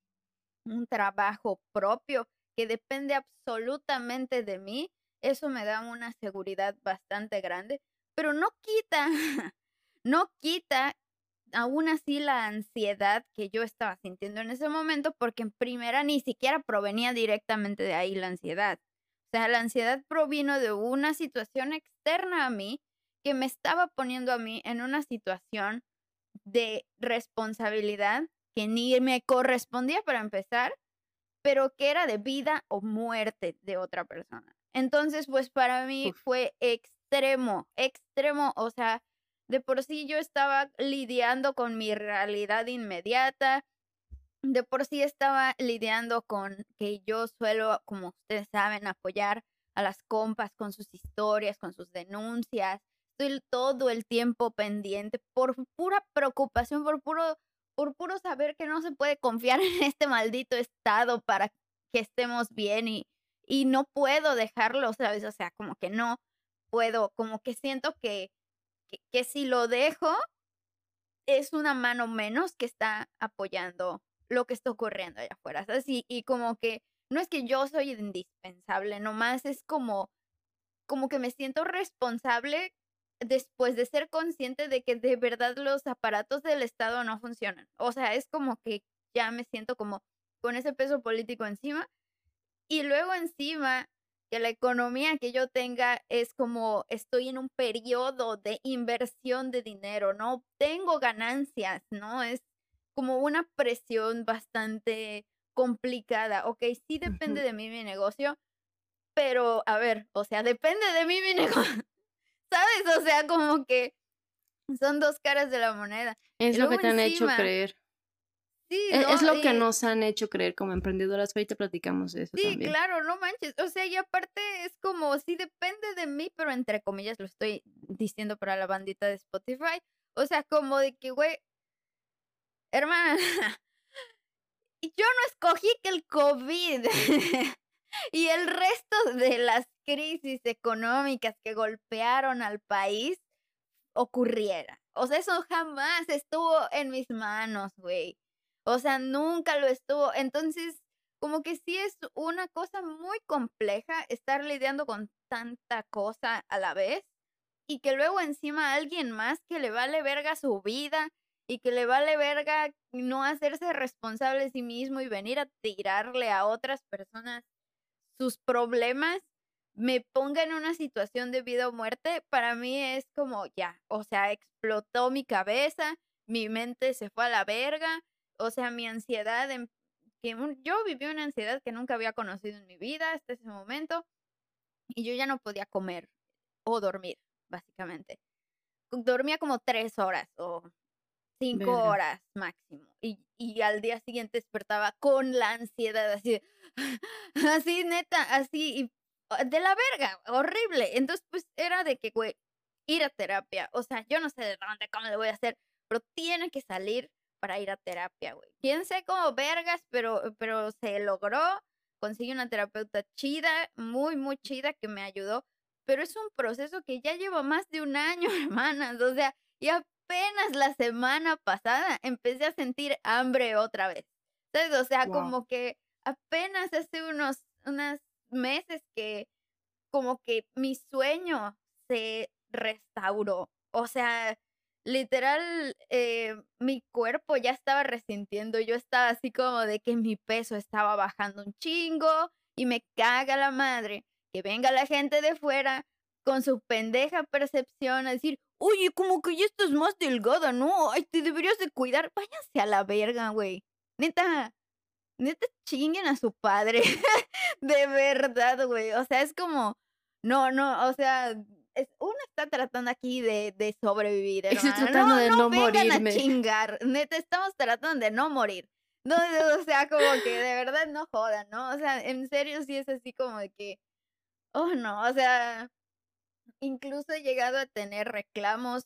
un trabajo propio que depende absolutamente de mí. Eso me da una seguridad bastante grande, pero no quita, no quita aún así la ansiedad que yo estaba sintiendo en ese momento, porque en primera ni siquiera provenía directamente de ahí la ansiedad. O sea, la ansiedad provino de una situación externa a mí que me estaba poniendo a mí en una situación de responsabilidad que ni me correspondía para empezar, pero que era de vida o muerte de otra persona. Entonces, pues para mí Uf. fue extremo, extremo, o sea, de por sí yo estaba lidiando con mi realidad inmediata, de por sí estaba lidiando con que yo suelo, como ustedes saben, apoyar a las compas con sus historias, con sus denuncias. Estoy todo el tiempo pendiente por pura preocupación, por puro, por puro saber que no se puede confiar en este maldito estado para que estemos bien y, y no puedo dejarlo, ¿sabes? O sea, como que no puedo, como que siento que, que, si lo dejo, es una mano menos que está apoyando lo que está ocurriendo allá afuera, ¿sabes? Y, y como que no es que yo soy indispensable, nomás es como, como que me siento responsable después de ser consciente de que de verdad los aparatos del Estado no funcionan. O sea, es como que ya me siento como con ese peso político encima. Y luego encima que la economía que yo tenga es como estoy en un periodo de inversión de dinero, no tengo ganancias, ¿no? Es como una presión bastante complicada. Ok, sí depende de mí mi negocio, pero a ver, o sea, depende de mí mi negocio, ¿sabes? O sea, como que son dos caras de la moneda. Es lo que te han hecho creer. Sí, e, es, lo que nos han hecho creer como emprendedoras. Ahorita platicamos de eso. Sí, claro, no manches. O sea, y aparte es como, sí depende de mí, pero entre comillas lo estoy diciendo para la bandita de Spotify. O sea, como de que, güey, hermana, yo no escogí que el COVID y el resto de las crisis económicas que golpearon al país ocurriera. O sea, eso jamás estuvo en mis manos, güey. O sea, nunca lo estuvo. Entonces, como que sí es una cosa muy compleja estar lidiando con tanta cosa a la vez y que luego encima alguien más que le vale verga su vida y que le vale verga no hacerse responsable de sí mismo y venir a tirarle a otras personas sus problemas, me ponga en una situación de vida o muerte, para mí es como ya, o sea, explotó mi cabeza, mi mente se fue a la verga, o sea, mi ansiedad, en, que yo viví una ansiedad que nunca había conocido en mi vida hasta ese momento y yo ya no podía comer o dormir, básicamente. Dormía como tres horas o cinco horas máximo. Y, y, al día siguiente despertaba con la ansiedad, así, así neta, así, ah, de la verga, horrible. Entonces, pues era de que, güey, ir a terapia. O sea, yo no sé de dónde, cómo le voy a hacer, pero tiene que salir para ir a terapia, güey. Quién sé cómo vergas, pero, pero se logró. Conseguí una terapeuta chida, muy, muy chida, que me ayudó. Pero es un proceso que ya lleva más de un año, hermanas. O sea, ya apenas la semana pasada empecé a sentir hambre otra vez. ¿Sabes? O sea, como que apenas hace unos, unos meses que como que mi sueño se restauró. O sea, literal, eh, mi cuerpo ya estaba resintiendo. Yo estaba así como de que mi peso estaba bajando un chingo y me caga la madre que venga la gente de fuera con su pendeja percepción a decir, oye, como que ya estás más delgada, ¿no? Ay, te deberías de cuidar. Váyanse a la verga, güey. Neta, neta chinguen a su padre. de verdad, güey. O sea, es como, no, no, o sea, es, uno está tratando aquí de, de sobrevivir. Estoy tratando no, de no, no, morirme. a chingar. Neta, estamos tratando de no morir. No, o sea, como que de verdad no jodan, ¿no? O sea, en serio sí es así como de que, oh no, o sea, incluso he llegado a tener reclamos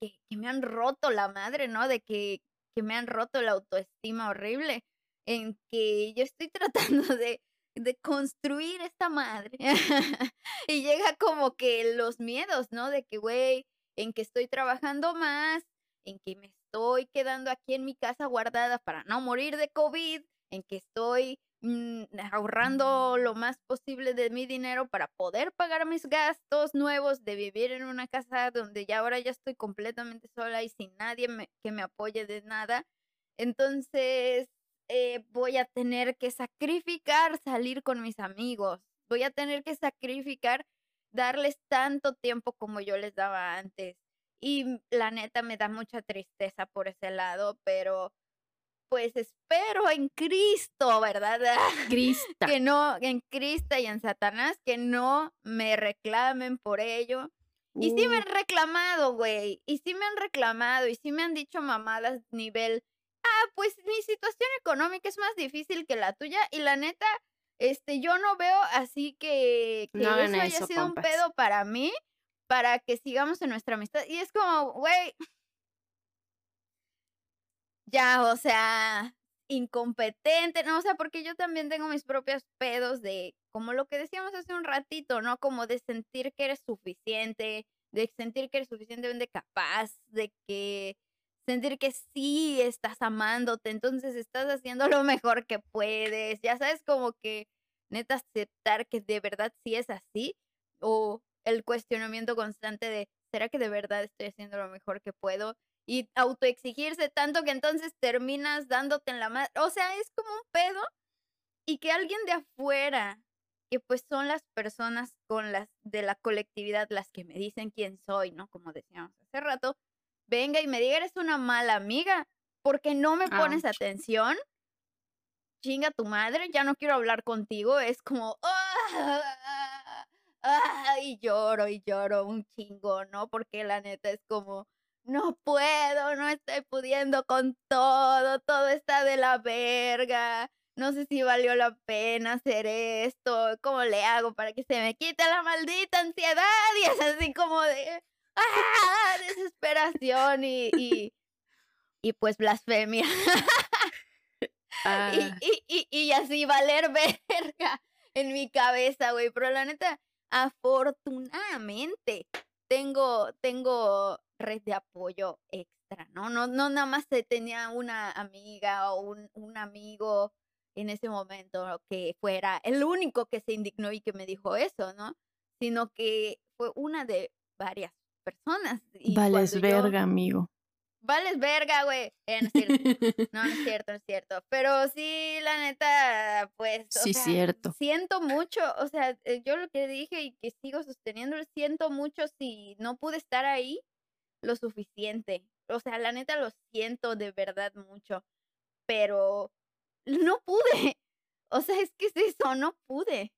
que, me han roto la madre, ¿no? De que, que me han roto la autoestima horrible, en que yo estoy tratando de, de construir esta madre. y llega como que los miedos, ¿no? De que, güey, en que estoy trabajando más, en que me estoy quedando aquí en mi casa guardada para no morir de COVID, en que estoy Mm, ahorrando lo más posible de mi dinero para poder pagar mis gastos nuevos de vivir en una casa donde ya ahora ya estoy completamente sola y sin nadie que me apoye de nada. Entonces eh, voy a tener que sacrificar salir con mis amigos. Voy a tener que sacrificar darles tanto tiempo como yo les daba antes. Y la neta me da mucha tristeza por ese lado, pero pues espero en Cristo, ¿verdad? Cristo. que no, en Cristo y en Satanás, que no me reclamen por ello. Y sí me han reclamado, güey. Y sí me han reclamado. Y sí me han dicho mamadas nivel. Ah, pues mi situación económica es más difícil que la tuya. Y la neta, este, yo no veo así que, que eso haya sido un pedo para mí. Para que sigamos en nuestra amistad. Y es como, güey, ya, o sea, incompetente, ¿no? O sea, porque yo también tengo mis propios pedos de, como lo que decíamos hace un ratito, ¿no? Como de sentir que eres suficiente, de sentir que eres suficientemente capaz, de que sentir que sí estás amándote, entonces estás haciendo lo mejor que puedes, ya sabes, como que neta aceptar que de verdad sí es así, o el cuestionamiento constante de, ¿será que de verdad estoy haciendo lo mejor que puedo? y autoexigirse tanto que entonces terminas dándote en la madre. O sea, es como un pedo y que alguien de afuera, que pues son las personas con las de la colectividad las que me dicen quién soy, ¿no? Como decíamos hace rato, venga y me diga, eres una mala amiga, porque no me pones atención. Chinga tu madre, ya no quiero hablar contigo. Es como, ¡ah! y lloro y lloro un chingo, ¿no? Porque la neta es como, no puedo, no estoy pudiendo con todo, todo está de la verga. No sé si valió la pena hacer esto, ¿cómo le hago para que se me quite la maldita ansiedad? Y es así como de, ¡ah! Desesperación y, y, y pues blasfemia. Ah. Y, y, y, y así valer verga en mi cabeza, güey. Pero la neta, afortunadamente, tengo, tengo red de apoyo extra, ¿no? No, no nada más tenía una amiga o un, un amigo en ese momento que fuera el único que se indignó y que me dijo eso, ¿no? Sino que fue una de varias personas. Y Vales verga, amigo. Vales verga, güey. Eh, no, es no, no es cierto, no es cierto. Pero sí, la neta, pues. Sí, cierto. Siento mucho, o sea, eh, yo lo que dije y que sigo sosteniendo, siento mucho si no pude estar ahí lo suficiente. O sea, la neta lo siento de verdad mucho. Pero no pude. O sea, es que es eso, no pude.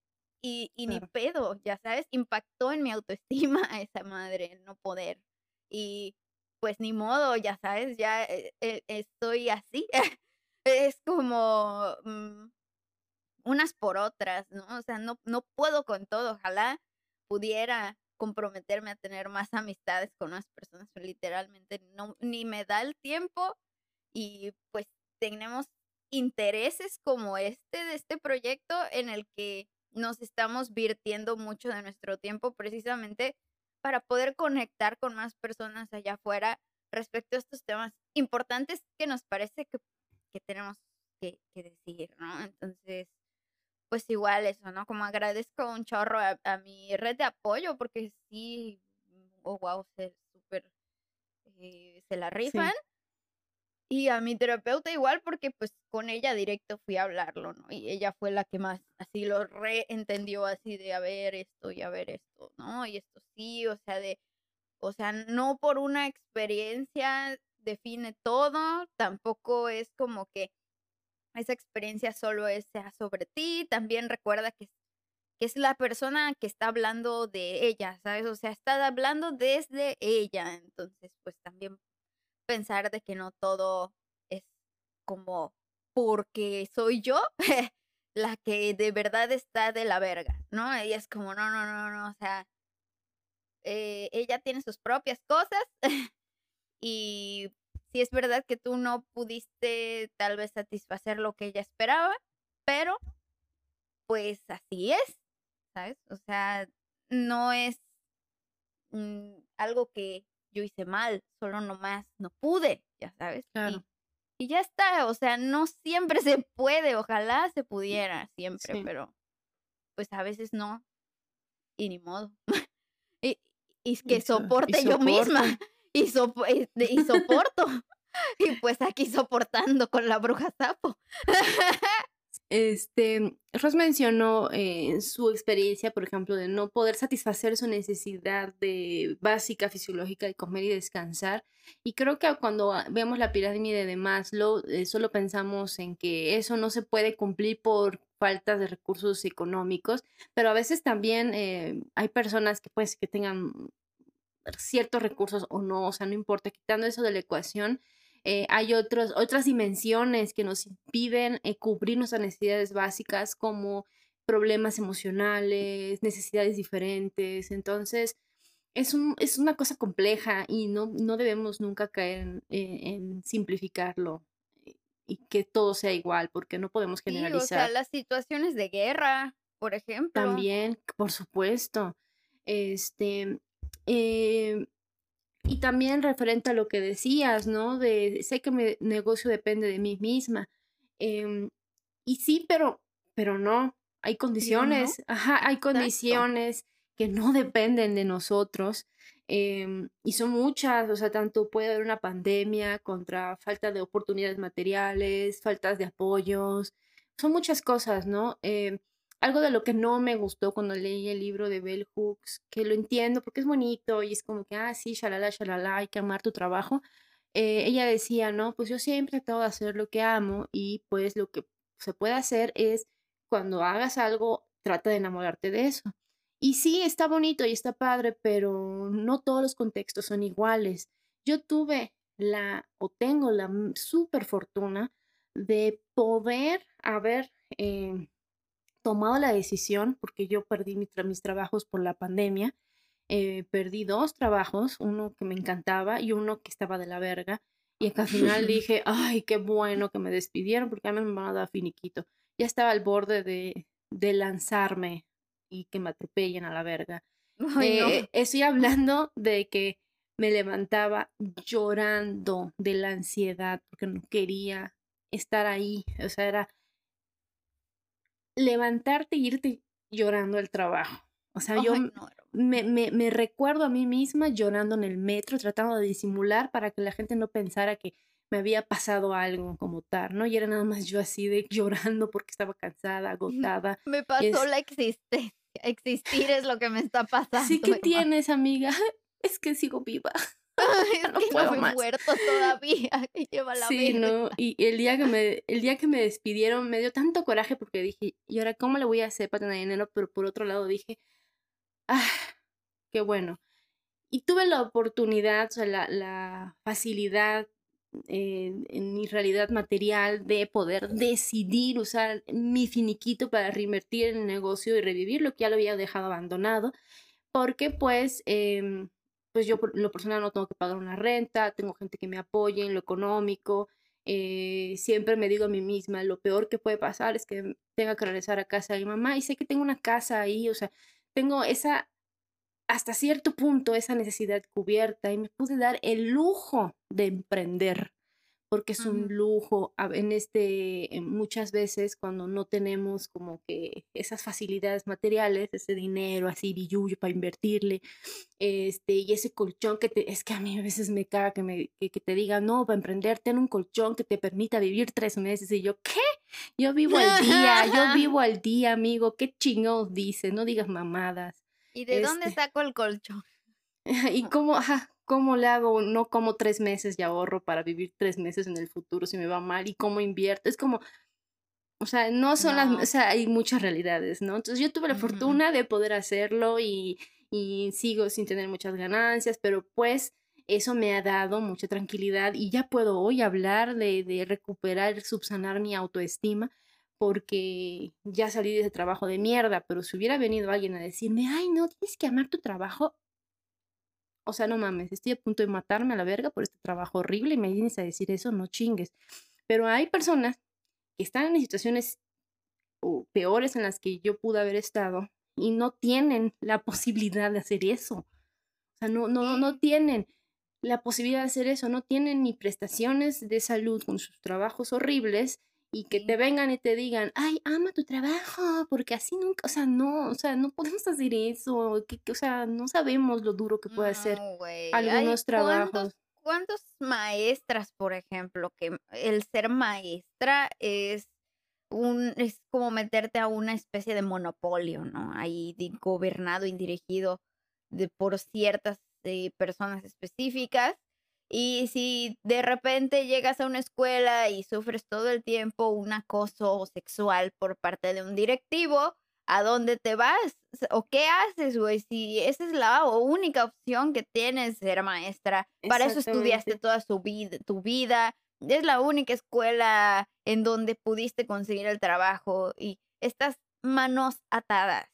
Y, y ni pedo, ya sabes, impactó en mi autoestima a esa madre, no poder. Y pues ni modo, ya sabes, ya eh, eh, estoy así. es como mm, unas por otras, ¿no? O sea, no, no puedo con todo. Ojalá pudiera comprometerme a tener más amistades con unas personas, literalmente no, ni me da el tiempo y pues tenemos intereses como este de este proyecto en el que nos estamos virtiendo mucho de nuestro tiempo precisamente para poder conectar con más personas allá afuera respecto a estos temas importantes que nos parece que, que tenemos que, que, decir, ¿no? Entonces, pues igual eso, ¿no? Como agradezco un chorro a, a mi red de apoyo porque sí, oh, wow, se súper, eh, se la rifan. Y a mi terapeuta igual porque pues con ella directo fui a hablarlo, ¿no? Y ella fue la que más así lo reentendió así de a ver esto y a ver esto, ¿no? Y esto sí, o sea, de, o sea, no por una experiencia define todo, tampoco es como que esa experiencia solo es sea sobre ti, también recuerda que, que es la persona que está hablando de ella, ¿sabes? O sea, está hablando desde ella, entonces pues también pensar de que no todo es como porque soy yo la que de verdad está de la verga, ¿no? Ella es como, no, no, no, no, o sea, eh, ella tiene sus propias cosas y si es verdad que tú no pudiste tal vez satisfacer lo que ella esperaba, pero pues así es, ¿sabes? O sea, no es mm, algo que yo hice mal, solo nomás no pude, ya sabes. Y, ya está, o sea, no siempre se puede, ojalá se pudiera siempre, pero pues a veces no. Y ni modo. y, y que soporte yo misma. Y, y soporto. y pues aquí soportando con la bruja sapo. Este, Ross mencionó eh, su experiencia, por ejemplo, de no poder satisfacer su necesidad de básica fisiológica de comer y descansar. Y creo que cuando vemos la pirámide de Maslow, eh, solo pensamos en que eso no se puede cumplir por falta de recursos económicos, pero a veces también eh, hay personas que pues que tengan ciertos recursos o no, o sea, no importa, quitando eso de la ecuación, eh, hay otros, otras dimensiones que nos impiden eh, cubrir nuestras necesidades básicas como problemas emocionales, necesidades diferentes. Entonces, es, un, es una cosa compleja y no, no debemos nunca caer en, simplificarlo y que todo sea igual, porque no podemos generalizar. o sea, las situaciones de guerra, por ejemplo. También, por supuesto. Este, eh, y también referente a lo que decías, ¿no? De sé que mi negocio depende de mí misma. Em, y sí, pero, pero no. Hay condiciones, ajá, hay condiciones que no dependen de nosotros. em, y son muchas, o sea, tanto puede haber una pandemia contra falta de oportunidades materiales, faltas de apoyos, son muchas cosas, ¿no? Em, algo de lo que no me gustó cuando leí el libro de Bell Hooks, que lo entiendo porque es bonito y es como que, ah, sí, shalala, shalala, hay que amar tu trabajo. Eh, ella decía, no, pues yo siempre he tratado de hacer lo que amo y pues lo que se puede hacer es cuando hagas algo, trata de enamorarte de eso. Y sí, está bonito y está padre, pero no todos los contextos son iguales. Yo tuve la, o tengo la super fortuna de poder haber eh, tomado la decisión, porque yo perdí mis trabajos por la pandemia, eh, perdí dos trabajos, uno que me encantaba y uno que estaba de la verga. Y al final dije, ay, qué bueno que me despidieron porque a mí me van a dar finiquito. Ya estaba al borde de, de lanzarme y que me atropellen a la verga. Eh, estoy hablando de que me levantaba llorando de la ansiedad porque no quería estar ahí. O sea, era levantarte y irte llorando al trabajo. O sea, yo me, me, me, recuerdo a mí misma llorando en el metro, tratando de disimular para que la gente no pensara que me había pasado algo como tal, ¿no? Y era nada más yo así de llorando porque estaba cansada, agotada. Me pasó la existencia. Existir es lo que me está pasando. Sí que tienes, amiga. Es que sigo viva. no puedo no muerto todavía. Lleva la sí, no. Y el día, que me, el día que me despidieron me dio tanto coraje porque dije, ¿y ahora cómo le voy a hacer para tener dinero? Pero por otro lado dije, ah, qué bueno. Y tuve la oportunidad, o sea, la, la facilidad en mi realidad material de poder decidir usar mi finiquito para reinvertir en el negocio y revivir lo que ya lo había dejado abandonado, porque pues, eh, pues yo lo personal no tengo que pagar una renta, tengo gente que me apoye en lo económico, eh, siempre me digo a mí misma, lo peor que puede pasar es que tenga que regresar a casa de mi mamá y sé que tengo una casa ahí, o sea, tengo esa hasta cierto punto esa necesidad cubierta y me pude dar el lujo de emprender porque es un lujo en este muchas veces cuando no tenemos como que esas facilidades materiales ese dinero así billuyo para invertirle este y ese colchón que te es que a mí a veces me caga que me que, te diga no para emprender ten un colchón que te permita vivir tres meses y yo qué yo vivo al día yo vivo al día amigo qué chingados dice no digas mamadas ¿Y de dónde este saco el colchón? ¿Y cómo, ajá, cómo le hago? No como tres meses y ahorro para vivir tres meses en el futuro si me va mal. ¿Y cómo invierto? Es como, o sea, no son las, o sea, hay muchas realidades, ¿no? Entonces yo tuve la fortuna de poder hacerlo y, y sigo sin tener muchas ganancias, pero pues eso me ha dado mucha tranquilidad y ya puedo hoy hablar de, de recuperar, subsanar mi autoestima porque ya salí de ese trabajo de mierda, pero si hubiera venido alguien a decirme, ay, no, tienes que amar tu trabajo, o sea, no mames, estoy a punto de matarme a la verga por este trabajo horrible y me vienes a decir eso, no chingues. Pero hay personas que están en situaciones peores en las que yo pude haber estado y no tienen la posibilidad de hacer eso. O sea, no, no, no tienen la posibilidad de hacer eso, no tienen ni prestaciones de salud con sus trabajos horribles y que te vengan y te digan, ay, ama tu trabajo, porque así nunca, o sea, no, o sea, no podemos hacer eso, que, o sea, no sabemos lo duro que puede ser algunos trabajos. ¿Cuántos maestras, por ejemplo, que el ser maestra es un, es como meterte a una especie de monopolio, ¿no? Ahí gobernado y dirigido de, por ciertas eh, personas específicas y si de repente llegas a una escuela y sufres todo el tiempo un acoso sexual por parte de un directivo, ¿a dónde te vas? ¿O qué haces, güey? Si esa es la única opción que tienes, ser maestra. Para eso estudiaste toda su vida, tu vida. Es la única escuela en donde pudiste conseguir el trabajo y estás manos atadas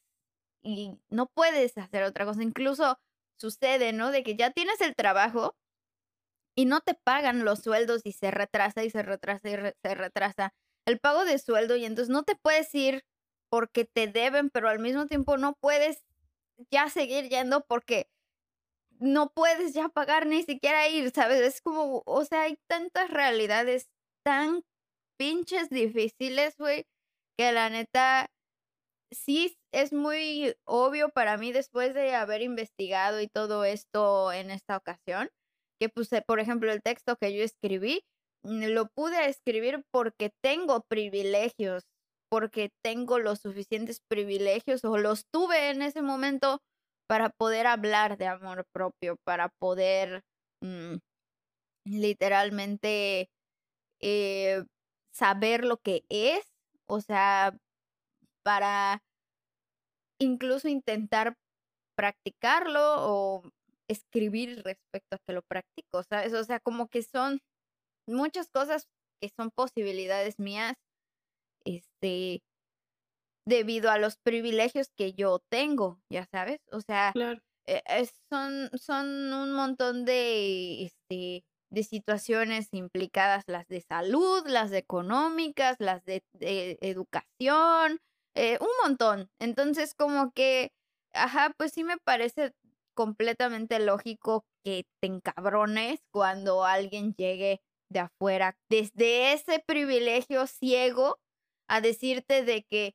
y no puedes hacer otra cosa. Incluso sucede, ¿no? De que ya tienes el trabajo, y no te pagan los sueldos y se retrasa y se retrasa y se retrasa el pago de sueldo y entonces no te puedes ir porque te deben, pero al mismo tiempo no puedes ya seguir yendo porque no puedes ya pagar ni siquiera ir, ¿sabes? Es como, o sea, hay tantas realidades tan pinches difíciles, güey, que la neta, sí, es muy obvio para mí después de haber investigado y todo esto en esta ocasión, que puse, por ejemplo, el texto que yo escribí, mm, lo pude escribir porque tengo privilegios, porque tengo los suficientes privilegios o los tuve en ese momento para poder hablar de amor propio, para poder mm, literalmente eh, saber lo que es, o sea, para incluso intentar practicarlo o escribir respecto a que lo practico, ¿sabes? O sea, como que son muchas cosas que son posibilidades mías, este, debido a los privilegios que yo tengo, ya sabes, o sea, eh, son, son un montón de, este, de situaciones implicadas, las de salud, las económicas, las de, educación, eh, un montón. Entonces, como que, ajá, pues sí me parece completamente lógico que te encabrones cuando alguien llegue de afuera desde ese privilegio ciego a decirte de que,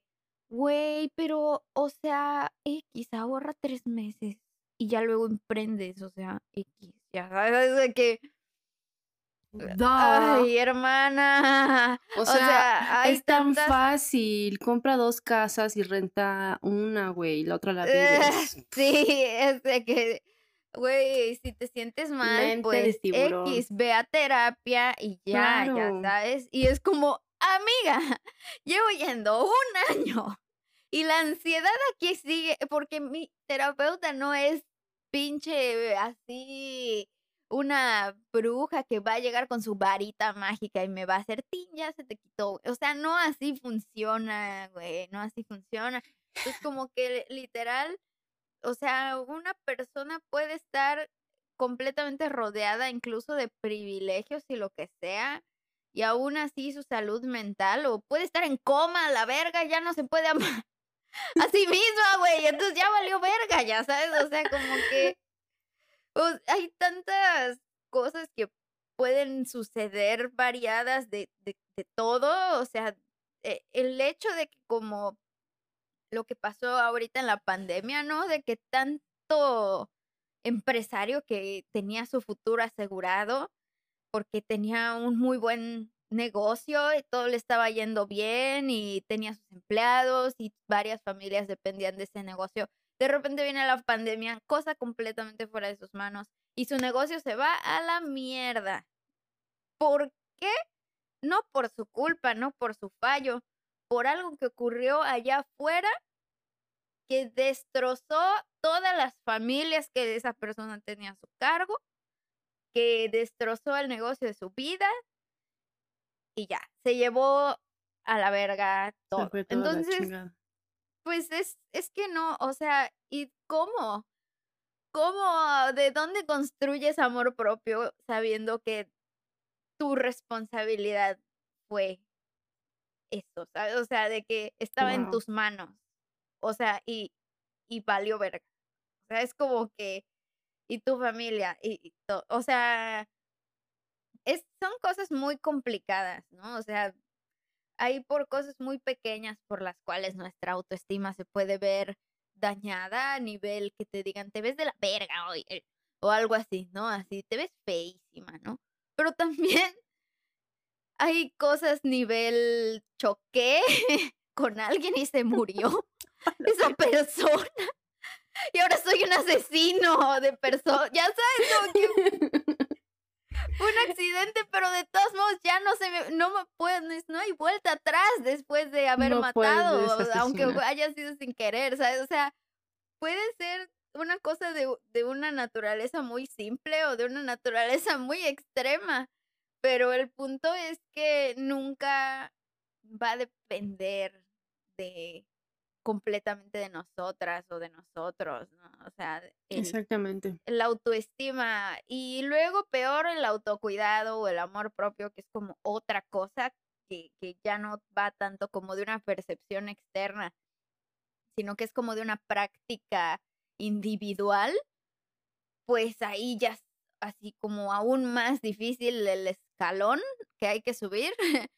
güey, pero, o sea, X ahorra tres meses y ya luego emprendes, o sea, X, ya sabes, de que... Ay, hermana. O sea, es tan fácil. Compra dos casas y renta una, güey, la otra la vives. sí, es de que, güey, si te sientes mal, pues X, ve a terapia y ya, ya sabes. Y es como, amiga, llevo yendo un año y la ansiedad aquí sigue, porque mi terapeuta no es pinche así una bruja que va a llegar con su varita mágica y me va a hacer tin, ya se te quitó. O sea, no así funciona, güey, no así funciona. Es como que literal, o sea, una persona puede estar completamente rodeada incluso de privilegios y lo que sea, y aún así su salud mental, o puede estar en coma, la verga, ya no se puede amar a sí misma, güey, entonces ya valió verga, ya sabes, o sea, como que hay tantas cosas que pueden suceder variadas de, de, todo, o sea, e, el hecho de que como lo que pasó ahorita en la pandemia, ¿no? De que tanto empresario que tenía su futuro asegurado porque tenía un muy buen negocio y todo le estaba yendo bien y tenía sus empleados y varias familias dependían de ese negocio de repente viene la pandemia, cosa completamente fuera de sus manos, y su negocio se va a la mierda. ¿Por qué? No por su culpa, no por su fallo, por algo que ocurrió allá afuera que destrozó todas las familias que esa persona tenía a su cargo, que destrozó el negocio de su vida y ya, se llevó a la verga todo. Entonces, pues es, es que no, o sea, ¿y cómo? ¿Cómo? ¿De dónde construyes amor propio sabiendo que tu responsabilidad fue eso, ¿sabes? O sea, de que estaba en tus manos. O sea, y, y valió verga. O sea, es como que, y tu familia, y, todo. O sea, es, son cosas muy complicadas, ¿no? O sea, hay por cosas muy pequeñas por las cuales nuestra autoestima se puede ver dañada a nivel que te digan, te ves de la verga hoy, eh, o algo así, ¿no? Así, te ves feísima, ¿no? Pero también hay cosas nivel choqué con alguien y se murió esa persona. Y ahora soy un asesino de personas. Ya sabes, que un accidente, pero de todos modos ya no se me, no me pueden, no hay vuelta atrás después de haber matado, aunque haya sido sin querer, ¿sabes? O sea, puede ser una cosa de, de una naturaleza muy simple o de una naturaleza muy extrema, pero el punto es que nunca va a depender de completamente de nosotras o de nosotros, ¿no? O sea, exactamente. La autoestima y luego peor el autocuidado o el amor propio, que es como otra cosa que, que ya no va tanto como de una percepción externa, sino que es como de una práctica individual, pues ahí ya es así como aún más difícil el escalón que hay que subir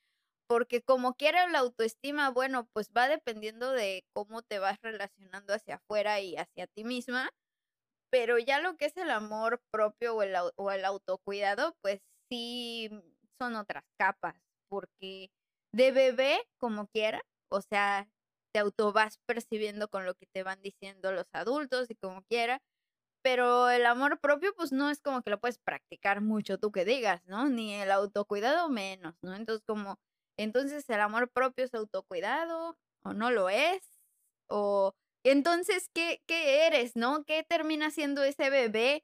porque como quiera la autoestima, bueno, pues va dependiendo de cómo te vas relacionando hacia afuera y hacia ti misma, pero ya lo que es el amor propio o el, o el autocuidado, pues sí son otras capas, porque de bebé, como quiera, o sea, te auto vas percibiendo con lo que te van diciendo los adultos y como quiera, pero el amor propio, pues no es como que lo puedes practicar mucho tú que digas, ¿no? Ni el autocuidado menos, ¿no? Entonces, como, entonces el amor propio es autocuidado o no lo es, o entonces, ¿qué, qué eres, no? ¿Qué termina siendo ese bebé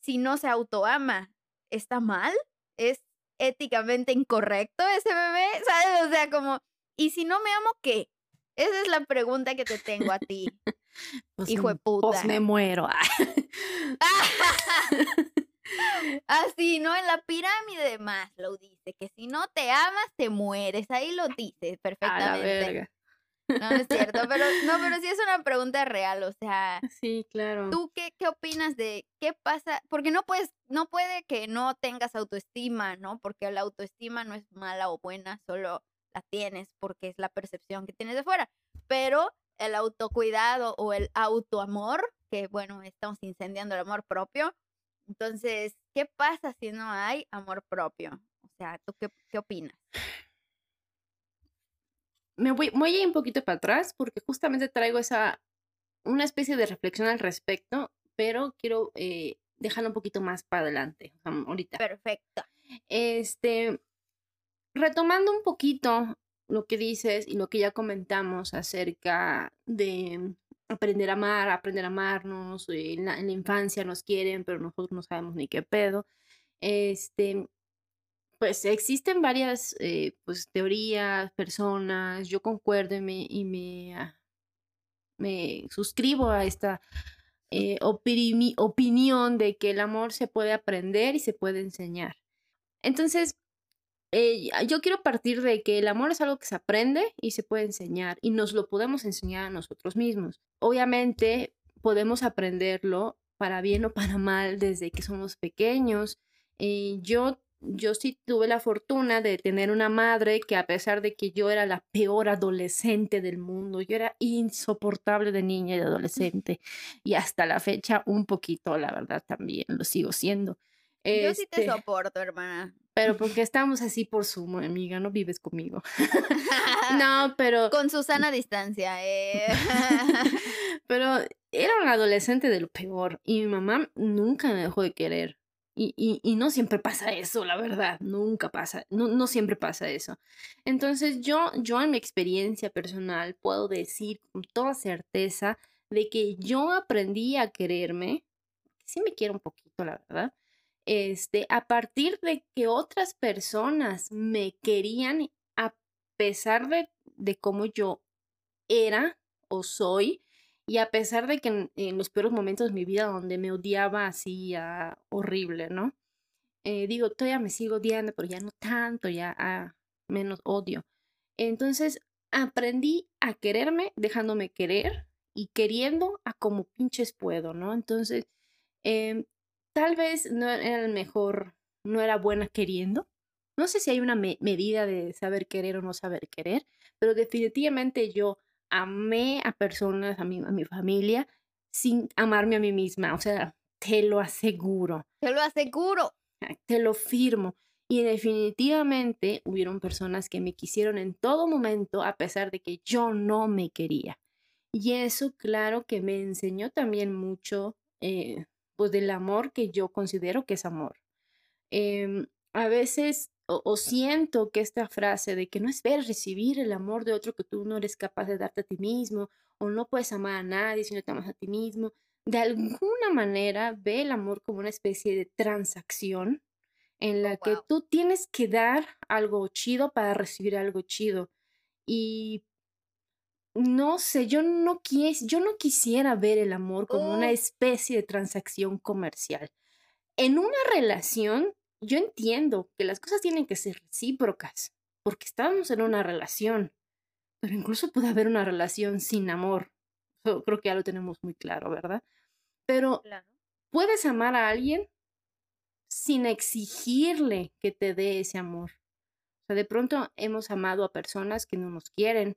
si no se autoama? ¿Está mal? ¿Es éticamente incorrecto ese bebé? ¿Sabes? O sea, como, ¿y si no me amo qué? Esa es la pregunta que te tengo a ti. Pues, hijo de puta. Pues me muero. Así, ¿no? En la pirámide de Maslow dice que si no te amas, te mueres. Ahí lo dice perfectamente. No es cierto, pero no, pero sí es una pregunta real, o sea. Sí, claro. ¿Tú qué, qué opinas de qué pasa? Porque no puedes, no puede que no tengas autoestima, ¿no? Porque la autoestima no es mala o buena, solo la tienes porque es la percepción que tienes de fuera. Pero el autocuidado o el autoamor, que bueno, estamos incendiando el amor propio. Entonces, ¿qué pasa si no hay amor propio? O sea, ¿tú qué, qué opinas? Me voy, voy a ir un poquito para atrás porque justamente traigo esa, una especie de reflexión al respecto, pero quiero eh, dejarlo un poquito más para adelante, ahorita. Perfecto. Este, retomando un poquito lo que dices y lo que ya comentamos acerca de aprender a amar, aprender a amarnos, eh, en la, en la infancia nos quieren, pero nosotros no sabemos ni qué pedo. Este, pues existen varias eh, pues, teorías, personas, yo concuerdo y me, y me, ah, me suscribo a esta eh, opinión de que el amor se puede aprender y se puede enseñar. Entonces, eh, yo quiero partir de que el amor es algo que se aprende y se puede enseñar y nos lo podemos enseñar a nosotros mismos. Obviamente podemos aprenderlo para bien o para mal desde que somos pequeños. Eh, yo, yo sí tuve la fortuna de tener una madre que a pesar de que yo era la peor adolescente del mundo, yo era insoportable de niña y de adolescente y hasta la fecha un poquito, la verdad, también lo sigo siendo. Yo sí te este soporto, hermana. Pero porque estamos así por su amiga, no vives conmigo. no, pero... Con Susana distancia, eh. pero era un adolescente de lo peor y mi mamá nunca me dejó de querer. Y, y, y, no siempre pasa eso, la verdad, nunca pasa, no, no siempre pasa eso. Entonces yo, yo en mi experiencia personal puedo decir con toda certeza de que yo aprendí a quererme, sí me quiero un poquito, la verdad, este, a partir de que otras personas me querían a pesar de, de cómo yo era o soy, y a pesar de que en, los peores momentos de mi vida donde me odiaba así horrible, ¿no? Eh, digo, todavía me sigo odiando, pero ya no tanto, ya a menos odio. Entonces aprendí a quererme dejándome querer y queriendo a como pinches puedo, ¿no? Entonces, eh, tal vez no era el mejor, no era buena queriendo. No sé si hay una medida de saber querer o no saber querer, pero definitivamente yo amé a personas, a mi, a mi familia, sin amarme a mí misma. O sea, te lo aseguro. Te lo aseguro. Te lo firmo. Y definitivamente hubieron personas que me quisieron en todo momento a pesar de que yo no me quería. Y eso, claro, que me enseñó también mucho eh, pues del amor que yo considero que es amor. Em, a veces o, siento que esta frase de que no esperes recibir el amor de otro que tú no eres capaz de darte a ti mismo o no puedes amar a nadie si no te amas a ti mismo, de alguna manera ve el amor como una especie de transacción en la oh, que tú tienes que dar algo chido para recibir algo chido. Y no sé, yo no, quis, yo no quisiera ver el amor como una oh. especie de transacción comercial. En una relación, yo entiendo que las cosas tienen que ser recíprocas, porque estamos en una relación, pero incluso puede haber una relación sin amor. creo que ya lo tenemos muy claro, ¿verdad? Pero puedes amar a alguien sin exigirle que te dé ese amor. sea, de pronto hemos amado a personas que no nos quieren.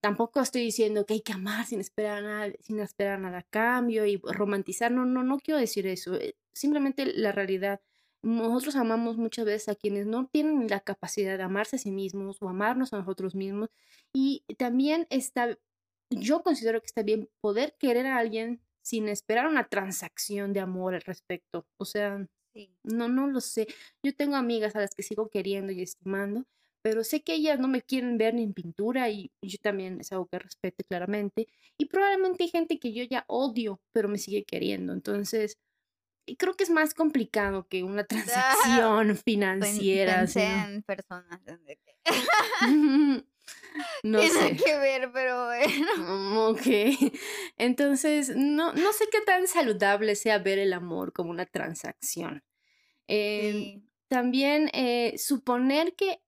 Tampoco estoy diciendo que hay que amar sin esperar nada, sin esperar nada a cambio y romantizar. No, no, no quiero decir eso. eh, Simplemente la realidad. Nosotros amamos muchas veces a quienes no tienen la capacidad de amarse a sí mismos o amarnos a nosotros mismos. Y también está, yo considero que está bien poder querer a alguien sin esperar una transacción de amor al respecto. O sea, Sí. no, no lo sé. Yo tengo amigas a las que sigo queriendo y estimando, pero sé que ellas no me quieren ver ni en pintura y yo también es algo que respeto claramente. Y probablemente hay gente que yo ya odio, pero me sigue queriendo. Entonces, creo que es más complicado que una transacción financiera. Pensé ¿sí, en personas No tiene sé. que ver, pero bueno. Mm, Ok. Entonces, no, no sé qué tan saludable sea ver el amor como una transacción. Em, Sí. también eh, suponer que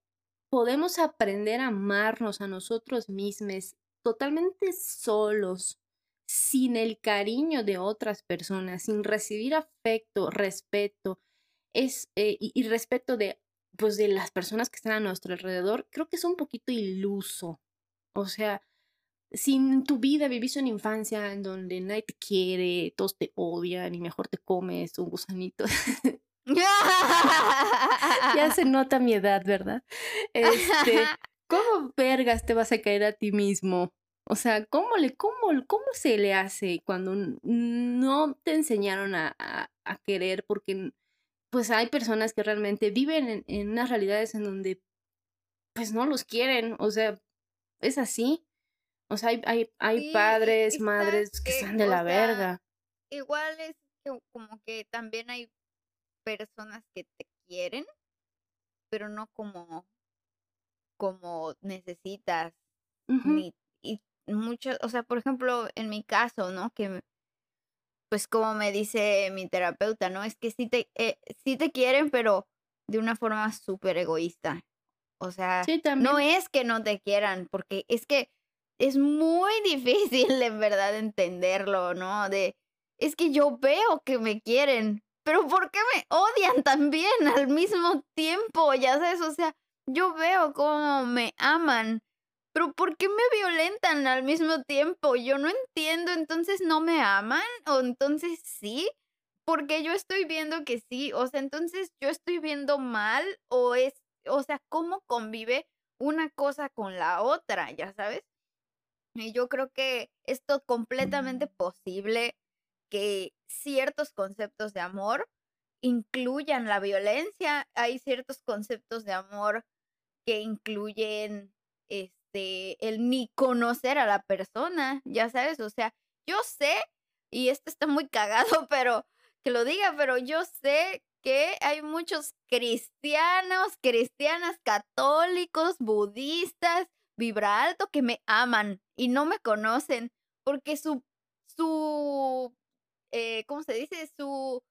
podemos aprender a amarnos a nosotros mismos totalmente solos, sin el cariño de otras personas, sin recibir afecto, respeto, es, eh, y, respeto de, pues, de las personas que están a nuestro alrededor, creo que es un poquito iluso. O sea, si en tu vida viviste una infancia en donde nadie te quiere, todos te odian y mejor te comes un gusanito, ya se nota mi edad, ¿verdad? Este, ¿cómo vergas te vas a caer a ti mismo? O sea, ¿cómo, le, cómo, cómo se le hace cuando no te enseñaron a, a- a querer? Porque pues hay personas que realmente viven en, en unas realidades en donde pues no los quieren, o sea, es así. O sea, hay, hay, hay Sí, y- padres, madres que están de la sea, verga. igual es como que también hay personas que te quieren, pero no como, como necesitas, ni, y muchos, o sea, por ejemplo, en mi caso, ¿no? Que pues como me dice mi terapeuta, ¿no? Es que sí te, eh, sí te quieren, pero de una forma súper egoísta. O sea, Sí, no es que no te quieran, porque es que es muy difícil en verdad entenderlo, ¿no? De, es que yo veo que me quieren, pero ¿por qué me odian también al mismo tiempo? Ya sabes, o sea, yo veo cómo me aman, pero ¿por qué me violentan al mismo tiempo? Yo no entiendo, entonces no me aman o entonces sí, porque yo estoy viendo que sí, o sea, entonces yo estoy viendo mal o es, o sea, ¿cómo convive una cosa con la otra? Ya sabes. Y yo creo que esto es completamente posible que ciertos conceptos de amor incluyan la violencia. Hay ciertos conceptos de amor que incluyen este el ni conocer a la persona, ya sabes, o sea, yo sé y esto está muy cagado, pero que lo diga, pero yo sé que hay muchos cristianos, cristianas católicos, budistas, vibra alto que me aman y no me conocen porque su su eh, ¿cómo se dice? su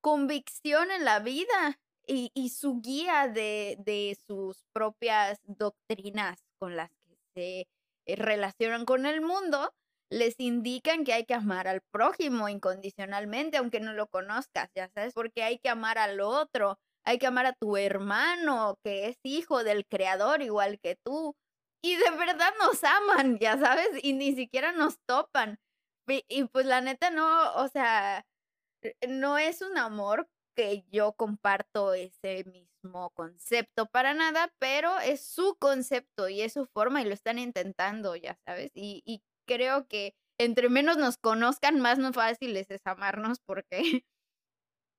convicción en la vida y, su guía de, de sus propias doctrinas con las que se eh, relacionan con el mundo, les indican que hay que amar al prójimo incondicionalmente, aunque no lo conozcas, ya sabes, porque hay que amar al otro, hay que amar a tu hermano, que es hijo del creador igual que tú. Y de verdad nos aman, ya sabes, y ni siquiera nos topan. Y, pues la neta no, o sea, eh, no es un amor que yo comparto ese mismo concepto para nada, pero es su concepto y es su forma y lo están intentando, ya sabes. Y, y creo que entre menos nos conozcan, más no fácil es amarnos porque,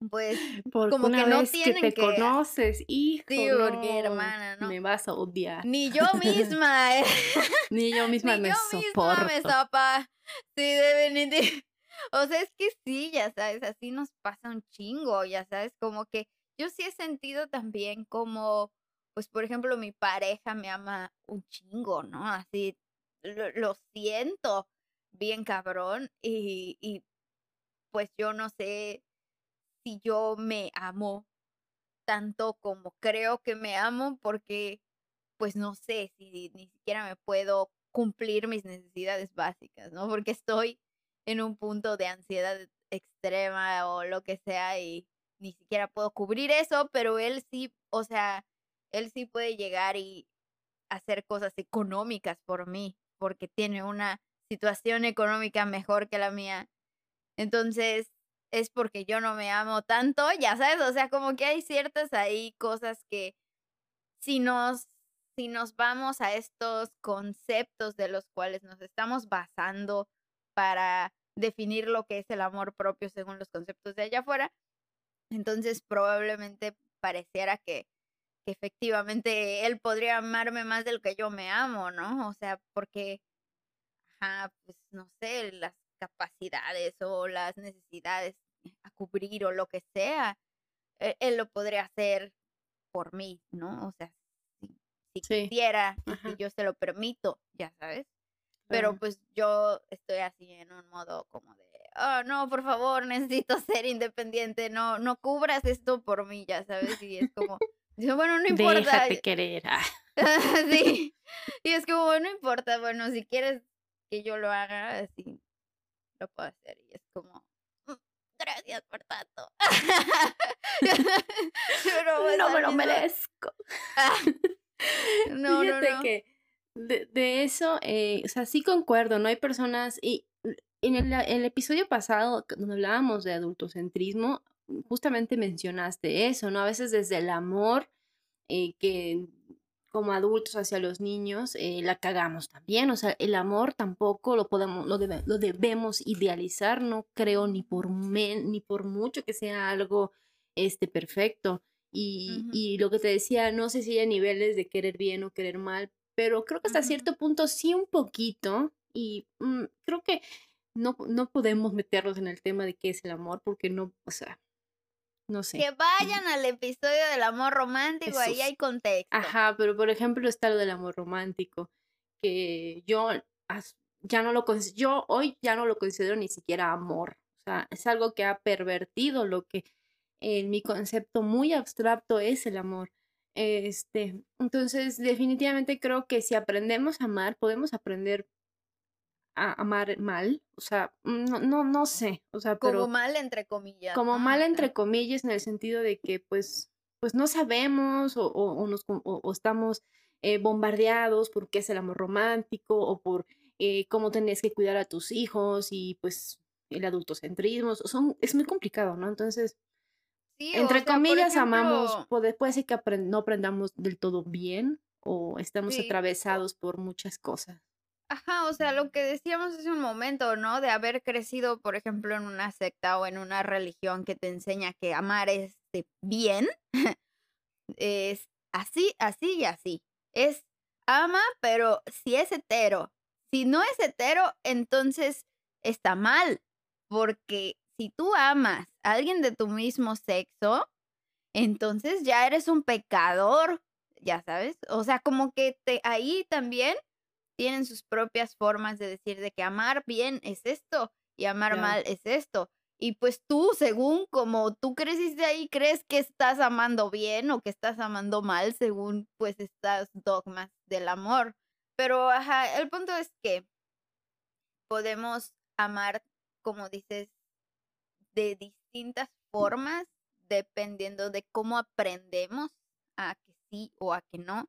pues, Porque como una que no vez que tienen te que... conoces, hijo, Sí, porque no, hermana, no. me vas a odiar. Ni yo misma, eh, Ni yo misma ni me yo misma me soporto. sopa. Sí, definitivamente. O sea, es que sí, ya sabes, así nos pasa un chingo, ya sabes, como que yo sí he sentido también como, pues, por ejemplo, mi pareja me ama un chingo, ¿no? Así, lo, lo siento bien cabrón y, y pues yo no sé si yo me amo tanto como creo que me amo porque pues no sé si ni siquiera me puedo cumplir mis necesidades básicas, ¿no? Porque estoy en un punto de ansiedad extrema o lo que sea y ni siquiera puedo cubrir eso, pero él sí, o sea, él sí puede llegar y hacer cosas económicas por mí, porque tiene una situación económica mejor que la mía. Entonces, es porque yo no me amo tanto, ya sabes, o sea, como que hay ciertas ahí cosas que si nos si nos vamos a estos conceptos de los cuales nos estamos basando para definir lo que es el amor propio según los conceptos de allá afuera, entonces probablemente pareciera que, que efectivamente él podría amarme más de lo que yo me amo, ¿no? O sea, porque, ajá, pues no sé, las capacidades o las necesidades a cubrir o lo que sea, e, él, lo podría hacer por mí, ¿no? O sea, si, quisiera, si yo se lo permito, ya sabes. Pero pues yo estoy así en un modo como de, oh, no, por favor, necesito ser independiente, no, no cubras esto por mí, ya sabes, y es como, bueno, no importa. Déjate querer. Ah. sí, y es como, bueno, no importa, bueno, si quieres que yo lo haga, así lo puedo hacer, y es como, mm, gracias por tanto. Pues, no me lo merezco. no, no, no. que de, de eso, eh, o sea, sí concuerdo, ¿no? Hay personas, y en el, el episodio pasado, donde hablábamos de adultocentrismo, justamente mencionaste eso, ¿no? A veces desde el amor eh, que como adultos hacia los niños eh, la cagamos también, o sea, el amor tampoco lo podemos, lo, lo debemos idealizar, no creo ni por ni por mucho que sea algo este perfecto. Y, y, lo que te decía, no sé si hay niveles de querer bien o querer mal, pero creo que hasta cierto punto sí un poquito y mm, creo que no, no podemos meternos en el tema de qué es el amor porque no, o sea, no sé. Que vayan al episodio del amor romántico, ahí hay contexto. Ajá, pero por ejemplo está lo del amor romántico, que yo ya no lo yo hoy ya no lo considero ni siquiera amor. O sea, es algo que ha pervertido lo que en mi concepto muy abstracto es el amor. Este, entonces, definitivamente creo que si aprendemos a amar, podemos aprender a amar mal, o sea, no, no, no sé, o sea, como mal entre comillas. Como mal entre comillas en el sentido de que pues, pues no sabemos o, o, nos, o, estamos eh, bombardeados por qué es el amor romántico o por eh, cómo tenés que cuidar a tus hijos y pues el adultocentrismo, son, es muy complicado, ¿no? Entonces, entre comillas, amamos, puede, puede ser que no aprendamos del todo bien o estamos atravesados por muchas cosas. Ajá, o sea, lo que decíamos hace un momento, ¿no? De haber crecido, por ejemplo, en una secta o en una religión que te enseña que amar es bien, es así, así y así. Es ama, pero si es hetero. Si no es hetero, entonces está mal, porque si tú amas a alguien de tu mismo sexo, entonces ya eres un pecador, ya sabes. O sea, como que te, ahí también tienen sus propias formas de decir de que amar bien es esto y amar mal es esto. Y pues tú, según como tú creciste ahí, crees que estás amando bien o que estás amando mal según pues estas dogmas del amor. Pero ajá, el punto es que podemos amar, como dices, de distintas formas dependiendo de cómo aprendemos a que sí o a que no,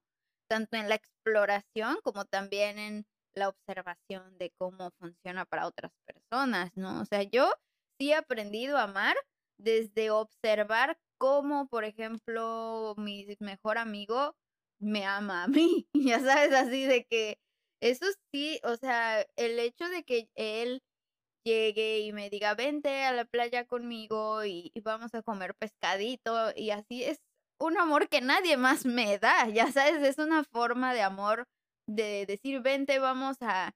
tanto en la exploración como también en la observación de cómo funciona para otras personas, ¿no? O sea, yo sí he aprendido a amar desde observar cómo, por ejemplo, mi mejor amigo me ama a mí, ya sabes, así de que eso sí, o sea, el hecho de que él llegue y me diga, vente a la playa conmigo y, vamos a comer pescadito y así es un amor que nadie más me da, ya sabes, es una forma de amor de decir, vente, vamos a,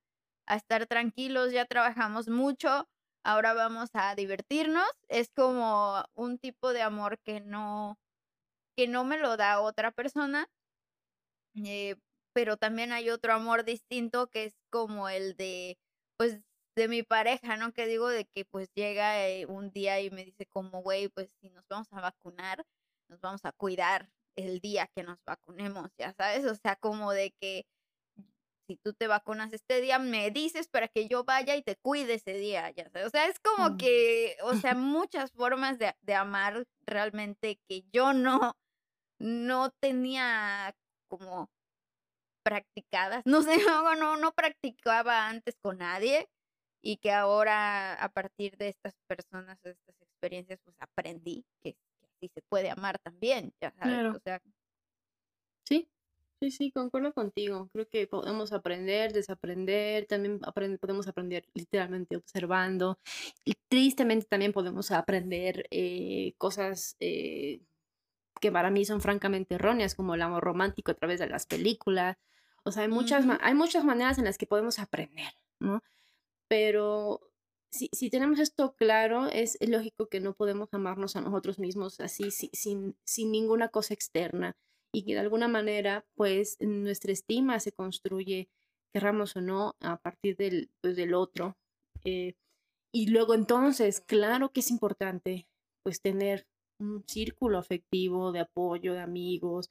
a estar tranquilos, ya trabajamos mucho, ahora vamos a divertirnos, es como un tipo de amor que no, que no me lo da otra persona, eh, pero también hay otro amor distinto que es como el de, pues de mi pareja, ¿no? Que digo de que pues llega eh, un día y me dice como, güey, pues si nos vamos a vacunar, nos vamos a cuidar el día que nos vacunemos, ya sabes, o sea, como de que si tú te vacunas este día, me dices para que yo vaya y te cuide ese día, ya sabes, o sea, es como mm. que, o sea, muchas formas de, de amar realmente que yo no no tenía como practicadas, no sé, no, no, no practicaba antes con nadie y que ahora a partir de estas personas, de estas experiencias, pues aprendí que, así se puede amar también, ya sabes, o sea. Sí, sí, sí, concuerdo contigo. Creo que podemos aprender, desaprender, también podemos aprender literalmente observando y tristemente también podemos aprender eh, cosas eh, que para mí son francamente erróneas, como el amor romántico a través de las películas. O sea, hay muchas, hay muchas maneras en las que podemos aprender, ¿no? Pero si, si tenemos esto claro, es lógico que no podemos amarnos a nosotros mismos así, sin, sin ninguna cosa externa y que de alguna manera, pues, nuestra estima se construye, querramos o no, a partir del, pues, del otro. Eh, y luego entonces, claro que es importante, pues, tener un círculo afectivo de apoyo, de amigos.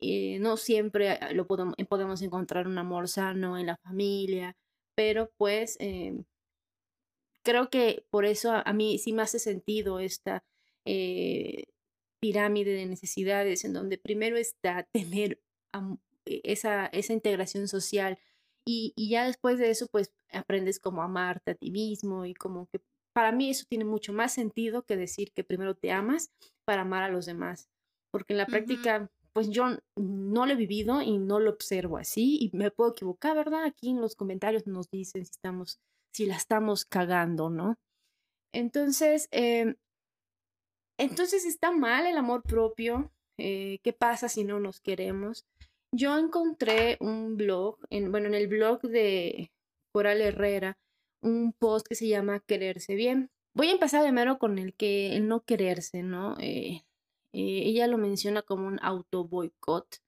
Eh, no siempre lo podemos, podemos encontrar un amor sano en la familia, pero pues em, creo que por eso a, mí sí me hace sentido esta eh, pirámide de necesidades en donde primero está tener e, esa, esa integración social y, y, ya después de eso pues aprendes como amarte a ti mismo y como que para mí eso tiene mucho más sentido que decir que primero te amas para amar a los demás, porque en la práctica pues yo no lo he vivido y no lo observo así y me puedo equivocar, ¿verdad? Aquí en los comentarios nos dicen si estamos, si la estamos cagando, ¿no? Entonces, em, entonces está mal el amor propio. Eh, ¿Qué pasa si no nos queremos? Yo encontré un blog, en, bueno, en el blog de Coral Herrera, un post que se llama Quererse bien. Voy a empezar de mero con el que el no quererse, ¿no? Eh, eh, ella lo menciona como un auto boicot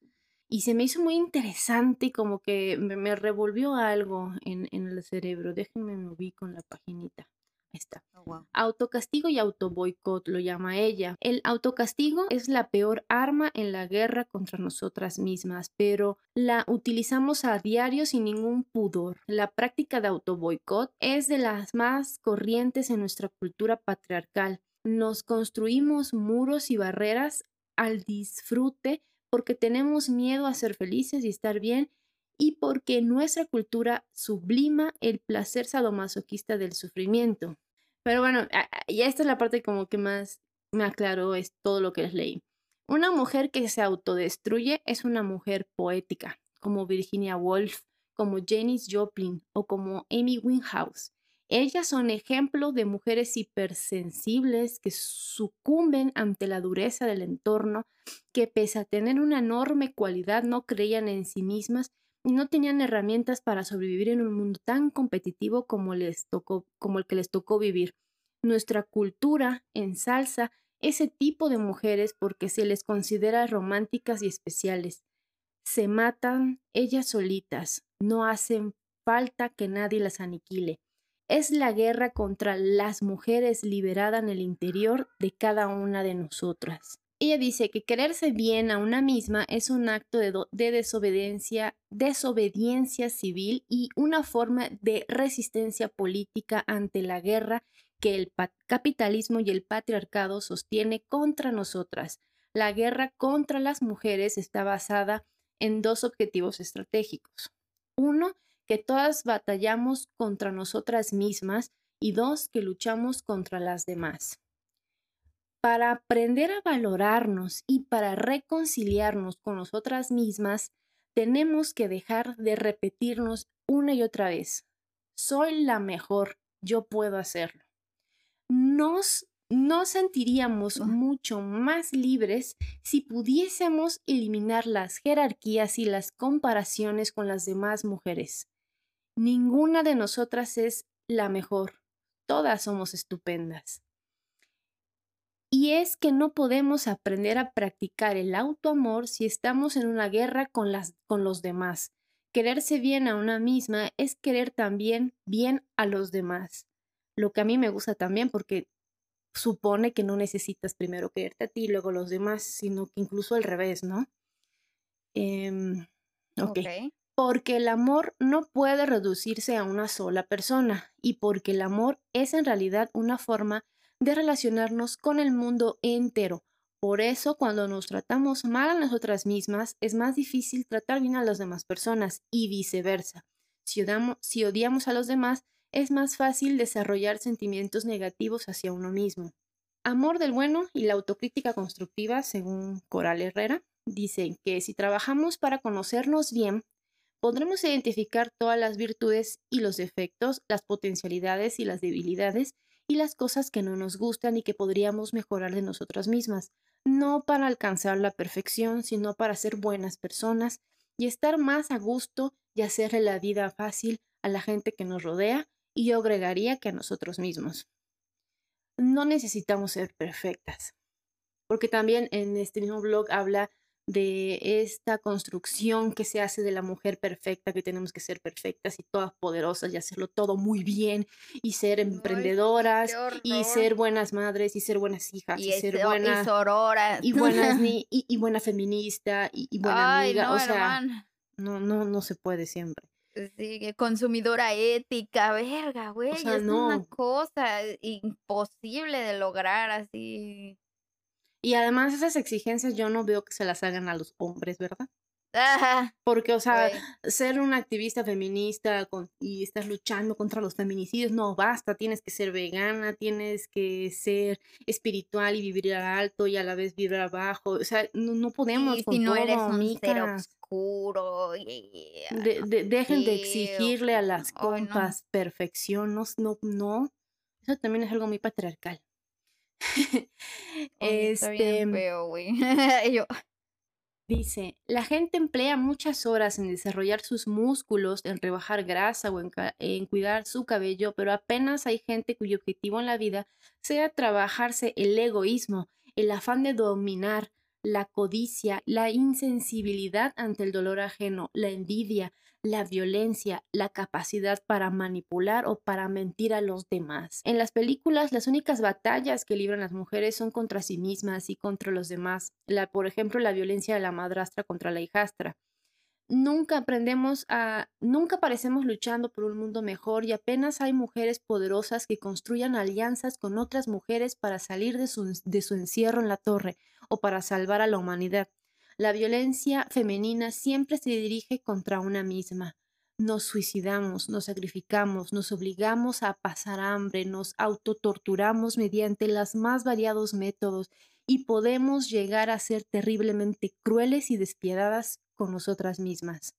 y se me hizo muy interesante y como que me, revolvió algo en, el cerebro. Déjenme me ubico en la paginita. Ahí está. Oh, Autocastigo y autoboicot lo llama ella. El autocastigo es la peor arma en la guerra contra nosotras mismas, pero la utilizamos a diario sin ningún pudor. La práctica de autoboicot es de las más corrientes en nuestra cultura patriarcal nos construimos muros y barreras al disfrute porque tenemos miedo a ser felices y estar bien y porque nuestra cultura sublima el placer sadomasoquista del sufrimiento. Pero bueno, ya esta es la parte como que más me aclaró es todo lo que les leí. Una mujer que se autodestruye es una mujer poética, como Virginia Woolf, como Janis Joplin o como Amy Winehouse. Ellas son ejemplo de mujeres hipersensibles que sucumben ante la dureza del entorno, que pese a tener una enorme cualidad no creían en sí mismas y no tenían herramientas para sobrevivir en un mundo tan competitivo como, les tocó, como el que les tocó vivir. Nuestra cultura ensalza ese tipo de mujeres porque se les considera románticas y especiales. Se matan ellas solitas, no hacen falta que nadie las aniquile es la guerra contra las mujeres liberada en el interior de cada una de nosotras. Ella dice que quererse bien a una misma es un acto de, desobediencia, desobediencia civil y una forma de resistencia política ante la guerra que el capitalismo y el patriarcado sostiene contra nosotras. La guerra contra las mujeres está basada en dos objetivos estratégicos. Uno, que todas batallamos contra nosotras mismas y dos, que luchamos contra las demás. Para aprender a valorarnos y para reconciliarnos con nosotras mismas, tenemos que dejar de repetirnos una y otra vez, soy la mejor, yo puedo hacerlo. Nos, nos sentiríamos mucho más libres si pudiésemos eliminar las jerarquías y las comparaciones con las demás mujeres. Ninguna de nosotras es la mejor. Todas somos estupendas. Y es que no podemos aprender a practicar el autoamor si estamos en una guerra con, los demás. Quererse bien a una misma es querer también bien a los demás. Lo que a mí me gusta también porque supone que no necesitas primero quererte a ti y luego los demás, sino que incluso al revés, ¿no? Em, ok porque el amor no puede reducirse a una sola persona y porque el amor es en realidad una forma de relacionarnos con el mundo entero, Por eso, cuando nos tratamos mal a nosotras mismas, es más difícil tratar bien a las demás personas y viceversa. Si odiamos, si odiamos a los demás, es más fácil desarrollar sentimientos negativos hacia uno mismo. Amor del bueno y la autocrítica constructiva, según Coral Herrera, dicen que si trabajamos para conocernos bien, podremos identificar todas las virtudes y los defectos, las potencialidades y las debilidades y las cosas que no nos gustan y que podríamos mejorar de nosotras mismas, no para alcanzar la perfección, sino para ser buenas personas y estar más a gusto y hacerle la vida fácil a la gente que nos rodea y yo agregaría que a nosotros mismos. No necesitamos ser perfectas, porque también en este mismo blog habla de esta construcción que se hace de la mujer perfecta, que tenemos que ser perfectas y todas poderosas y hacerlo todo muy bien y ser emprendedoras y ser buenas madres y ser buenas hijas y, ser buenas y, buenas ni, y, buena feminista y, buena amiga, o sea, no no no se puede siempre. Sí, consumidora ética, verga, güey, es una cosa imposible de lograr así. Y además esas exigencias yo no veo que se las hagan a los hombres, ¿verdad? Ajá. Porque, o sea, ser una activista feminista y estar luchando contra los feminicidios, no basta, tienes que ser vegana, tienes que ser espiritual y vivir alto y a la vez vivir abajo, o sea, no, podemos con si no eres un ser oscuro. dejen de exigirle a las compas perfección, no, no, eso también es algo muy patriarcal. este, Yo. Dice, la gente emplea muchas horas en desarrollar sus músculos, en rebajar grasa o en, cuidar su cabello, pero apenas hay gente cuyo objetivo en la vida sea trabajarse el egoísmo, el afán de dominar, la codicia, la insensibilidad ante el dolor ajeno, la envidia, la violencia, la capacidad para manipular o para mentir a los demás. En las películas, las únicas batallas que libran las mujeres son contra sí mismas y contra los demás. La, por ejemplo, la violencia de la madrastra contra la hijastra. Nunca aprendemos a, nunca parecemos luchando por un mundo mejor y apenas hay mujeres poderosas que construyan alianzas con otras mujeres para salir de su, de su encierro en la torre o para salvar a la humanidad. La violencia femenina siempre se dirige contra una misma. Nos suicidamos, nos sacrificamos, nos obligamos a pasar hambre, nos autotorturamos mediante los más variados métodos y podemos llegar a ser terriblemente crueles y despiadadas con nosotras mismas.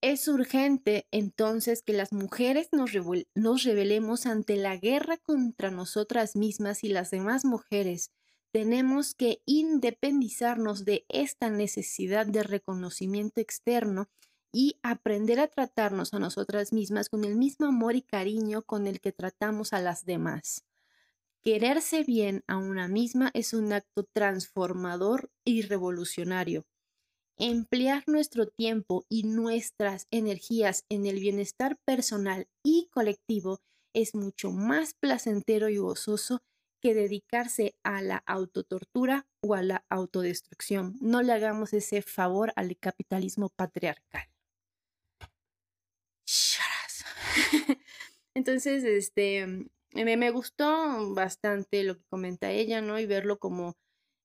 Es urgente entonces que las mujeres nos, nos ante la guerra contra nosotras mismas y las demás mujeres, tenemos que independizarnos de esta necesidad de reconocimiento externo y aprender a tratarnos a nosotras mismas con el mismo amor y cariño con el que tratamos a las demás. Quererse bien a una misma es un acto transformador y revolucionario. Emplear nuestro tiempo y nuestras energías en el bienestar personal y colectivo es mucho más placentero y gozoso que dedicarse a la autotortura o a la autodestrucción. No le hagamos ese favor al capitalismo patriarcal. Entonces, este, me, me, gustó bastante lo que comenta ella, ¿no? Y verlo como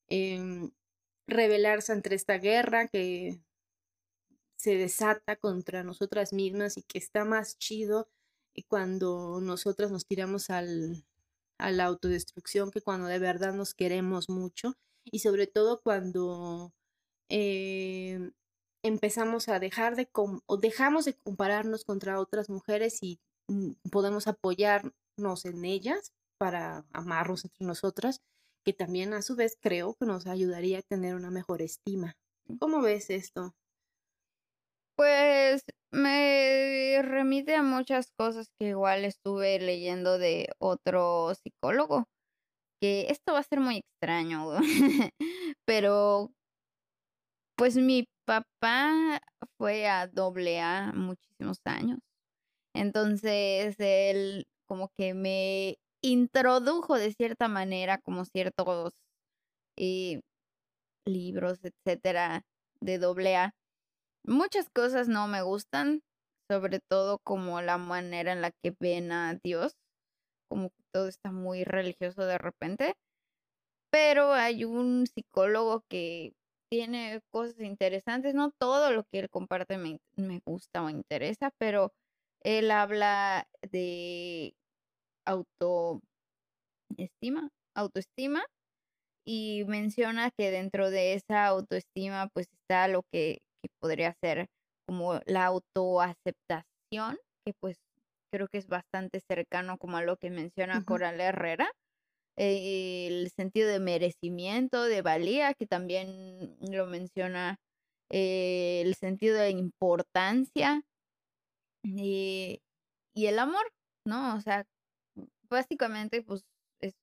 eh, rebelarse ante esta guerra que se desata contra nosotras mismas y que está más chido cuando nosotras nos tiramos al, a la autodestrucción que cuando de verdad nos queremos mucho y sobre todo cuando eh, empezamos a dejar de o dejamos de compararnos contra otras mujeres y mm, podemos apoyarnos en ellas para amarnos entre nosotras, que también a su vez creo que nos ayudaría a tener una mejor estima. ¿Cómo ves esto? Pues me remite a muchas cosas que igual estuve leyendo de otro psicólogo, que esto va a ser muy extraño, pero pues mi papá fue a doble muchísimos años. Entonces él como que me introdujo de cierta manera como ciertos eh, libros, etcétera, de doble Muchas cosas no me gustan, sobre todo como la manera en la que ven a Dios, como que todo está muy religioso de repente, pero hay un psicólogo que tiene cosas interesantes, no todo lo que él comparte me, me gusta o interesa, pero él habla de autoestima, autoestima y menciona que dentro de esa autoestima pues está lo que, que podría ser como la autoaceptación, que pues creo que es bastante cercano como a lo que menciona Coral Herrera, eh, el sentido de merecimiento, de valía, que también lo menciona, eh, el sentido de importancia eh, y el amor, ¿no? O sea, básicamente pues es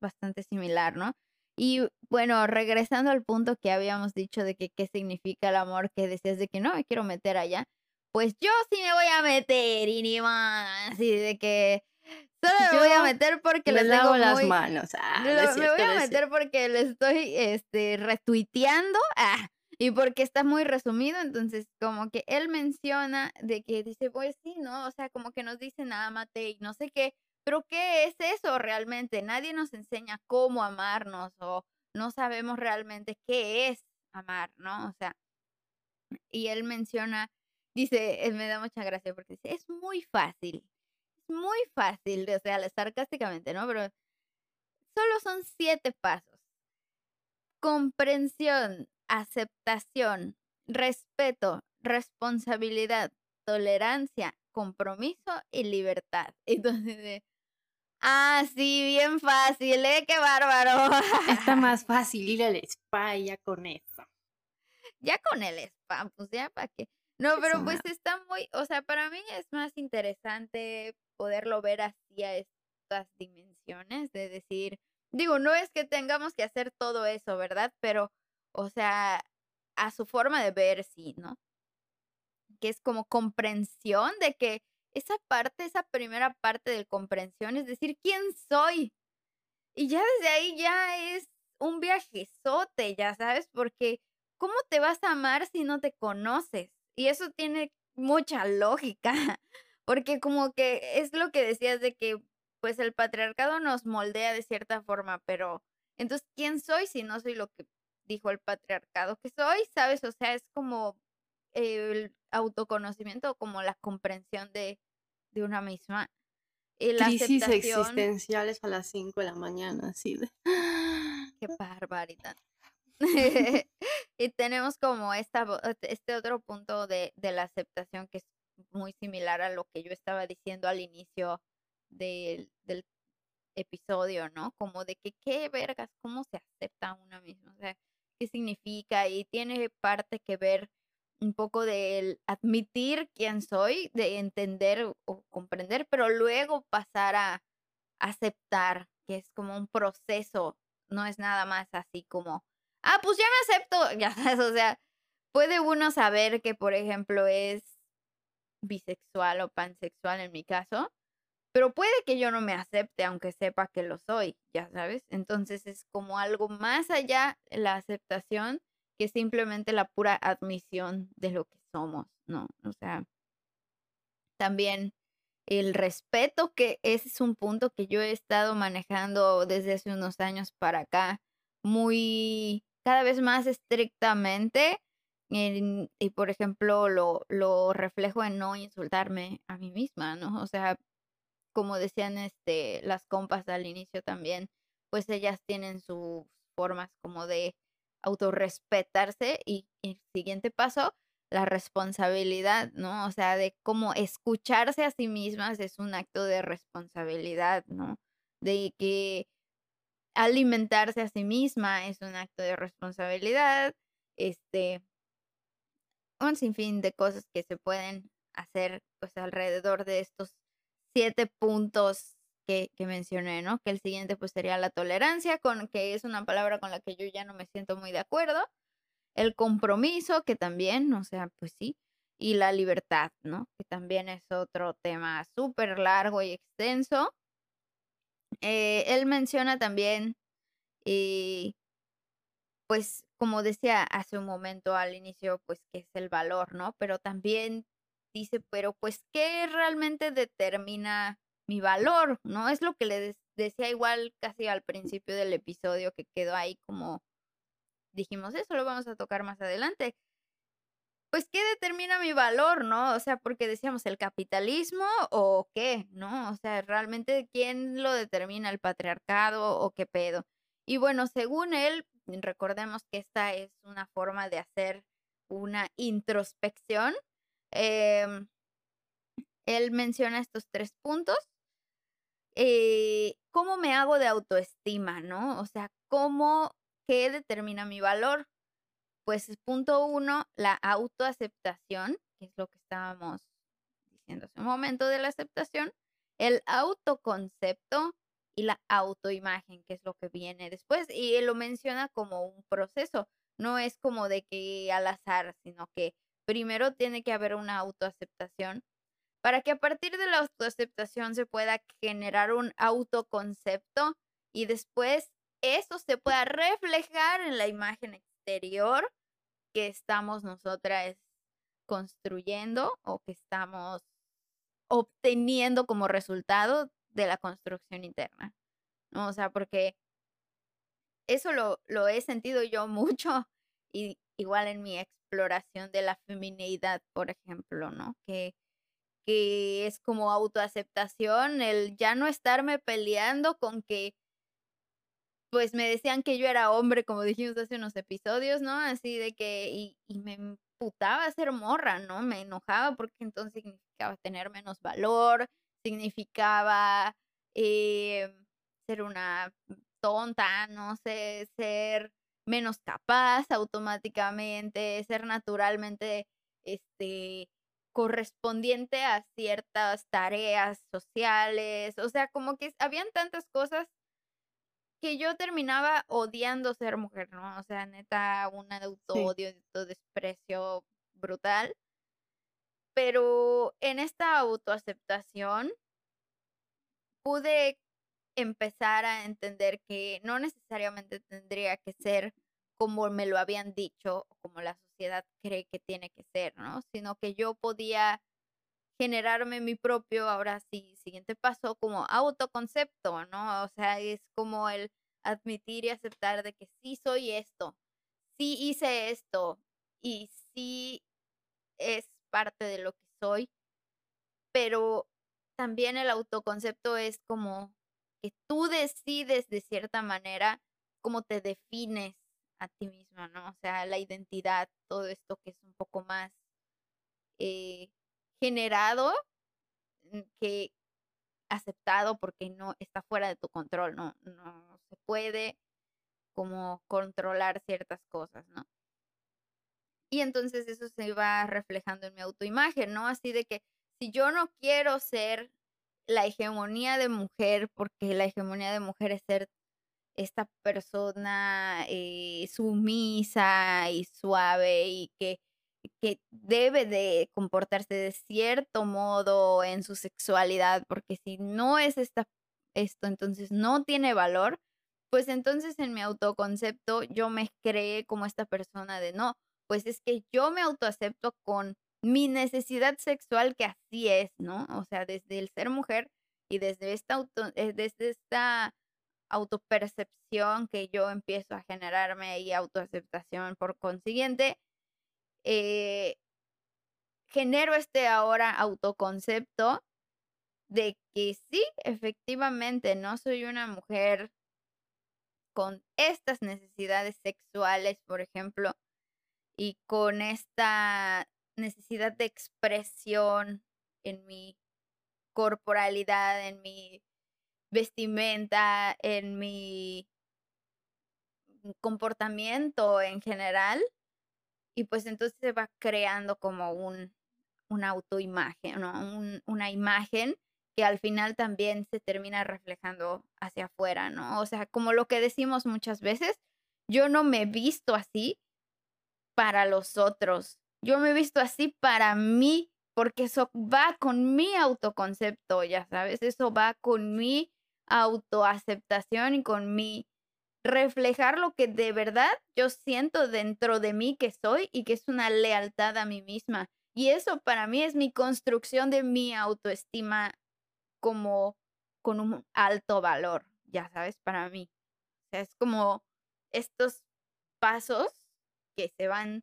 bastante similar, ¿no? Y bueno, regresando al punto que habíamos dicho de que qué significa el amor, que decías de que no me quiero meter allá, pues yo sí me voy a meter y ni más, así de que solo me voy a meter porque le les tengo las muy- manos. Ah, Lo- me voy a meter porque le estoy este, retuiteando ah, y porque está muy resumido. Entonces, como que él menciona de que dice, pues sí, ¿no? O sea, como que nos dicen ámate y no sé qué. Pero, ¿qué es eso realmente? Nadie nos enseña cómo amarnos o no sabemos realmente qué es amar, ¿no? O sea, y él menciona, dice, él me da mucha gracia porque dice, es muy fácil, es muy fácil, o sea, sarcásticamente, ¿no? Pero solo son siete pasos. Comprensión, aceptación, respeto, responsabilidad, tolerancia, compromiso y libertad. Entonces, de, ah, sí, bien fácil, ¿eh? ¡Qué bárbaro! Está más fácil ir al spa y ya con eso. ya con el spam, pues ya para qué. No, pero Eso, pues está muy, o sea, para mí es más interesante poderlo ver así a estas dimensiones, de decir, digo, no es que tengamos que hacer todo eso, ¿verdad? Pero, o sea, a su forma de ver, sí, ¿no? Que es como comprensión de que esa parte, esa primera parte de comprensión es decir, ¿quién soy? Y ya desde ahí ya es un viajezote, ya sabes, porque ¿cómo te vas a amar si no te conoces? Y eso tiene mucha lógica, porque como que es lo que decías de que pues el patriarcado nos moldea de cierta forma, pero entonces, ¿quién soy si no soy lo que dijo el patriarcado que soy? ¿Sabes? O sea, es como el autoconocimiento, como la comprensión de, de una misma. Y la Crisis aceptación, existenciales a las 5 de la mañana, así de... qué barbaridad. y tenemos como esta, vo- este otro punto de, de la aceptación que es muy similar a lo que yo estaba diciendo al inicio del, del episodio, ¿no? Como de que qué vergas, cómo se acepta a una misma, o sea, qué significa y tiene parte que ver un poco del admitir quién soy, de entender o comprender, pero luego pasar a aceptar, que es como un proceso, no es nada más así como, ah, pues ya me acepto, ya sabes, o sea, puede uno saber que, por ejemplo, es bisexual o pansexual en mi caso, pero puede que yo no me acepte aunque sepa que lo soy, ya sabes. Entonces es como algo más allá la aceptación que simplemente la pura admisión de lo que somos, ¿no? O sea, también el respeto, que ese es un punto que yo he estado manejando desde hace unos años para acá, muy, cada vez más estrictamente. en- y por ejemplo, lo, lo reflejo en no insultarme a mí misma, ¿no? O sea, como decían este, las compas al inicio también, pues ellas tienen sus formas como de autorrespetarse y el siguiente paso, la responsabilidad, ¿no? O sea, de cómo escucharse a sí mismas es un acto de responsabilidad, ¿no? De que alimentarse a sí misma es un acto de responsabilidad, este, un sinfín de cosas que se pueden hacer pues alrededor de estos siete puntos que, mencioné, ¿no? Que el siguiente pues sería la tolerancia, con que es una palabra con la que yo ya no me siento muy de acuerdo. El compromiso, que también, o sea, pues sí. Y la libertad, ¿no? Que también es otro tema súper largo y extenso. Eh, él menciona también, eh, pues, como decía hace un momento al inicio, pues, que es el valor, ¿no? Pero también dice, pero pues, ¿qué realmente determina mi valor, ¿no? Es lo que le decía igual casi al principio del episodio que quedó ahí como dijimos, eso lo vamos a tocar más adelante. Pues, ¿qué determina mi valor, no? O sea, porque decíamos el capitalismo o qué, ¿no? O sea, realmente, ¿quién lo determina? ¿El patriarcado o qué pedo? Y bueno, según él, recordemos que esta es una forma de hacer una introspección. Em, él menciona estos tres puntos. Eh, ¿Cómo me hago de autoestima, no? O sea, ¿cómo, qué determina mi valor? Pues punto uno, la autoaceptación, que es lo que estábamos diciendo hace un momento de la aceptación, el autoconcepto y la autoimagen, que es lo que viene después. Y él lo menciona como un proceso, no es como de que al azar, sino que primero tiene que haber una autoaceptación para que a partir de la autoaceptación se pueda generar un autoconcepto y después eso se pueda reflejar en la imagen exterior que estamos nosotras construyendo o que estamos obteniendo como resultado de la construcción interna. ¿no? O sea, porque eso lo, lo he sentido yo mucho y igual en mi exploración de la feminidad, por ejemplo, ¿no? Que que es como autoaceptación, el ya no estarme peleando con que, pues me decían que yo era hombre, como dijimos hace unos episodios, ¿no? Así de que, y, y me emputaba ser morra, ¿no? Me enojaba porque entonces significaba tener menos valor, significaba eh, ser una tonta, no sé, ser menos capaz automáticamente, ser naturalmente, este, correspondiente a ciertas tareas sociales, o sea, como que habían tantas cosas que yo terminaba odiando ser mujer, ¿no? O sea, neta, un auto-odio, desprecio brutal. Pero en esta autoaceptación pude empezar a entender que no necesariamente tendría que ser como me lo habían dicho como la sociedad cree que tiene que ser, ¿no? Sino que yo podía generarme mi propio, ahora sí, siguiente paso, como autoconcepto, ¿no? O sea, es como el admitir y aceptar de que sí soy esto, sí hice esto y sí es parte de lo que soy, pero también el autoconcepto es como que tú decides de cierta manera cómo te defines a ti misma, ¿no? O sea, la identidad, todo esto que es un poco más eh, generado mm, que aceptado porque no está fuera de tu control, no, no se puede como controlar ciertas cosas, ¿no? Y entonces eso se va reflejando en mi autoimagen, ¿no? Así de que si yo no quiero ser la hegemonía de mujer, porque la hegemonía de mujer es ser esta persona eh, sumisa y suave y que, que debe de comportarse de cierto modo en su sexualidad, porque si no es esta, esto, entonces no tiene valor, pues entonces en mi autoconcepto yo me creé como esta persona de no, pues es que yo me autoacepto con mi necesidad sexual que así es, ¿no? O sea, desde el ser mujer y desde esta auto, eh, desde esta autopercepción que yo empiezo a generarme y autoaceptación por consiguiente, eh, genero este ahora autoconcepto de que sí, efectivamente, no soy una mujer con estas necesidades sexuales, por ejemplo, y con esta necesidad de expresión en mi corporalidad, en mi vestimenta, en mi comportamiento en general. Y pues entonces se va creando como un, una autoimagen, ¿no? una imagen que al final también se termina reflejando hacia afuera, ¿no? O sea, como lo que decimos muchas veces, yo no me he visto así para los otros, yo me he visto así para mí, porque eso va con mi autoconcepto, ya sabes, eso va con mi autoaceptación y con mi reflejar lo que de verdad yo siento dentro de mí que soy y que es una lealtad a mí misma. Y eso para mí es mi construcción de mi autoestima como con un alto valor, ya sabes, para mí. Es como estos pasos que se van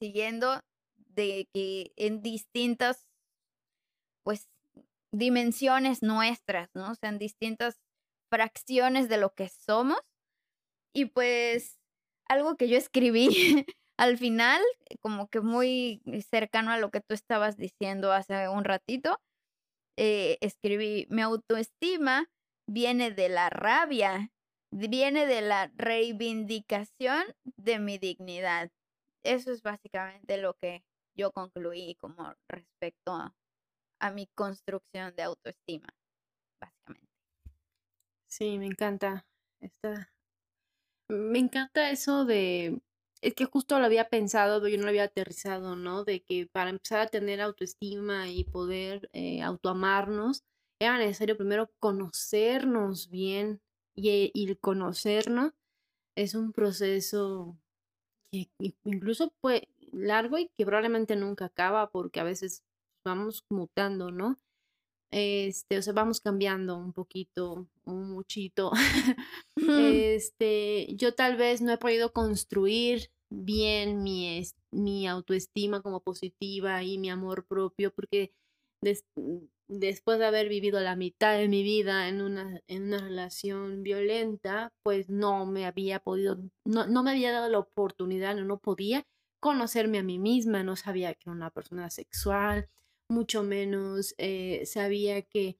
siguiendo de que en distintas, pues, dimensiones nuestras, ¿no? O sea, en distintas fracciones de lo que somos. Y pues, algo que yo escribí al final, como que muy cercano a lo que tú estabas diciendo hace un ratito, eh, escribí, mi autoestima viene de la rabia, viene de la reivindicación de mi dignidad. Eso es básicamente lo que yo concluí como respecto a, mi construcción de autoestima, básicamente. Sí, me encanta. Me encanta eso de es que justo lo había pensado, yo no lo había aterrizado, ¿no? De que para empezar a tener autoestima y poder eh, autoamarnos, era necesario primero conocernos bien y, y conocernos es un proceso que incluso fue largo y que probablemente nunca acaba porque a veces vamos mutando, ¿no? Este, o sea, vamos cambiando un poquito, un muchito. este, yo tal vez no he podido construir bien mi, mi autoestima como positiva y mi amor propio porque después de haber vivido la mitad de mi vida en una, en una relación violenta, pues no me había podido, no, no me había dado la oportunidad, no, no podía conocerme a mí misma, no sabía que era una persona sexual, mucho menos eh, sabía que,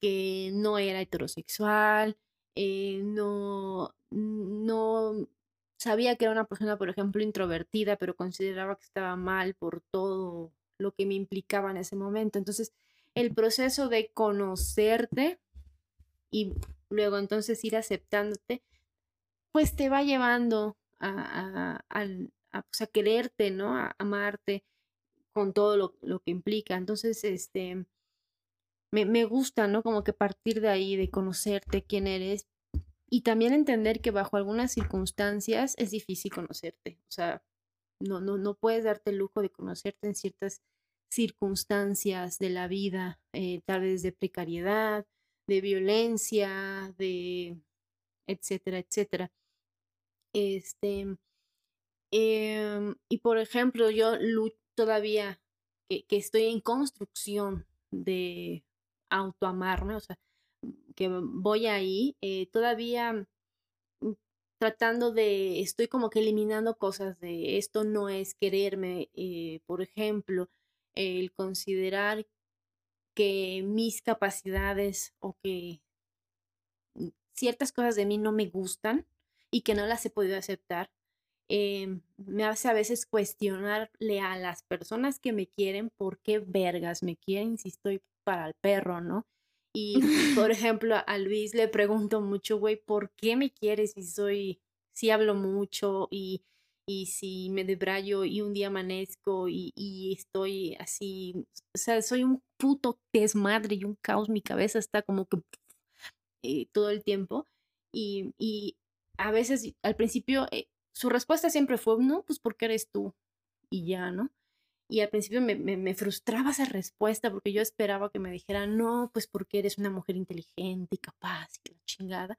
que no era heterosexual, eh, no, no sabía que era una persona, por ejemplo, introvertida, pero consideraba que estaba mal por todo lo que me implicaba en ese momento. Entonces, el proceso de conocerte y luego entonces ir aceptándote, pues te va llevando a, pues, a quererte, ¿no? A amarte, con todo lo, que implica. Entonces, este, me, me, gusta, ¿no? Como que partir de ahí, de conocerte quién eres y también entender que bajo algunas circunstancias es difícil conocerte. O sea, no, no, no puedes darte el lujo de conocerte en ciertas circunstancias de la vida, eh, tal vez de precariedad, de violencia, de etcétera, etcétera. Este, em, y por ejemplo, yo todavía que, estoy en construcción de autoamarme, o sea, que voy ahí, eh, todavía mm, tratando de, estoy como que eliminando cosas de esto no es quererme, eh, por ejemplo, el considerar que mis capacidades o que mm, ciertas cosas de mí no me gustan y que no las he podido aceptar, Em, me hace a veces cuestionarle a las personas que me quieren por qué vergas me quieren si estoy para el perro, ¿no? Y, por ejemplo, a Luis le pregunto mucho, güey, ¿por qué me quieres si soy, si hablo mucho y, y si me debrayo y un día amanezco y, y, estoy así, o sea, soy un puto desmadre y un caos, mi cabeza está como que eh, todo el tiempo. Y, y a veces al principio eh, su respuesta siempre fue, no, pues porque eres tú y ya, ¿no? Y al principio me, me, frustraba esa respuesta porque yo esperaba que me dijera, no, pues porque eres una mujer inteligente y capaz y la chingada.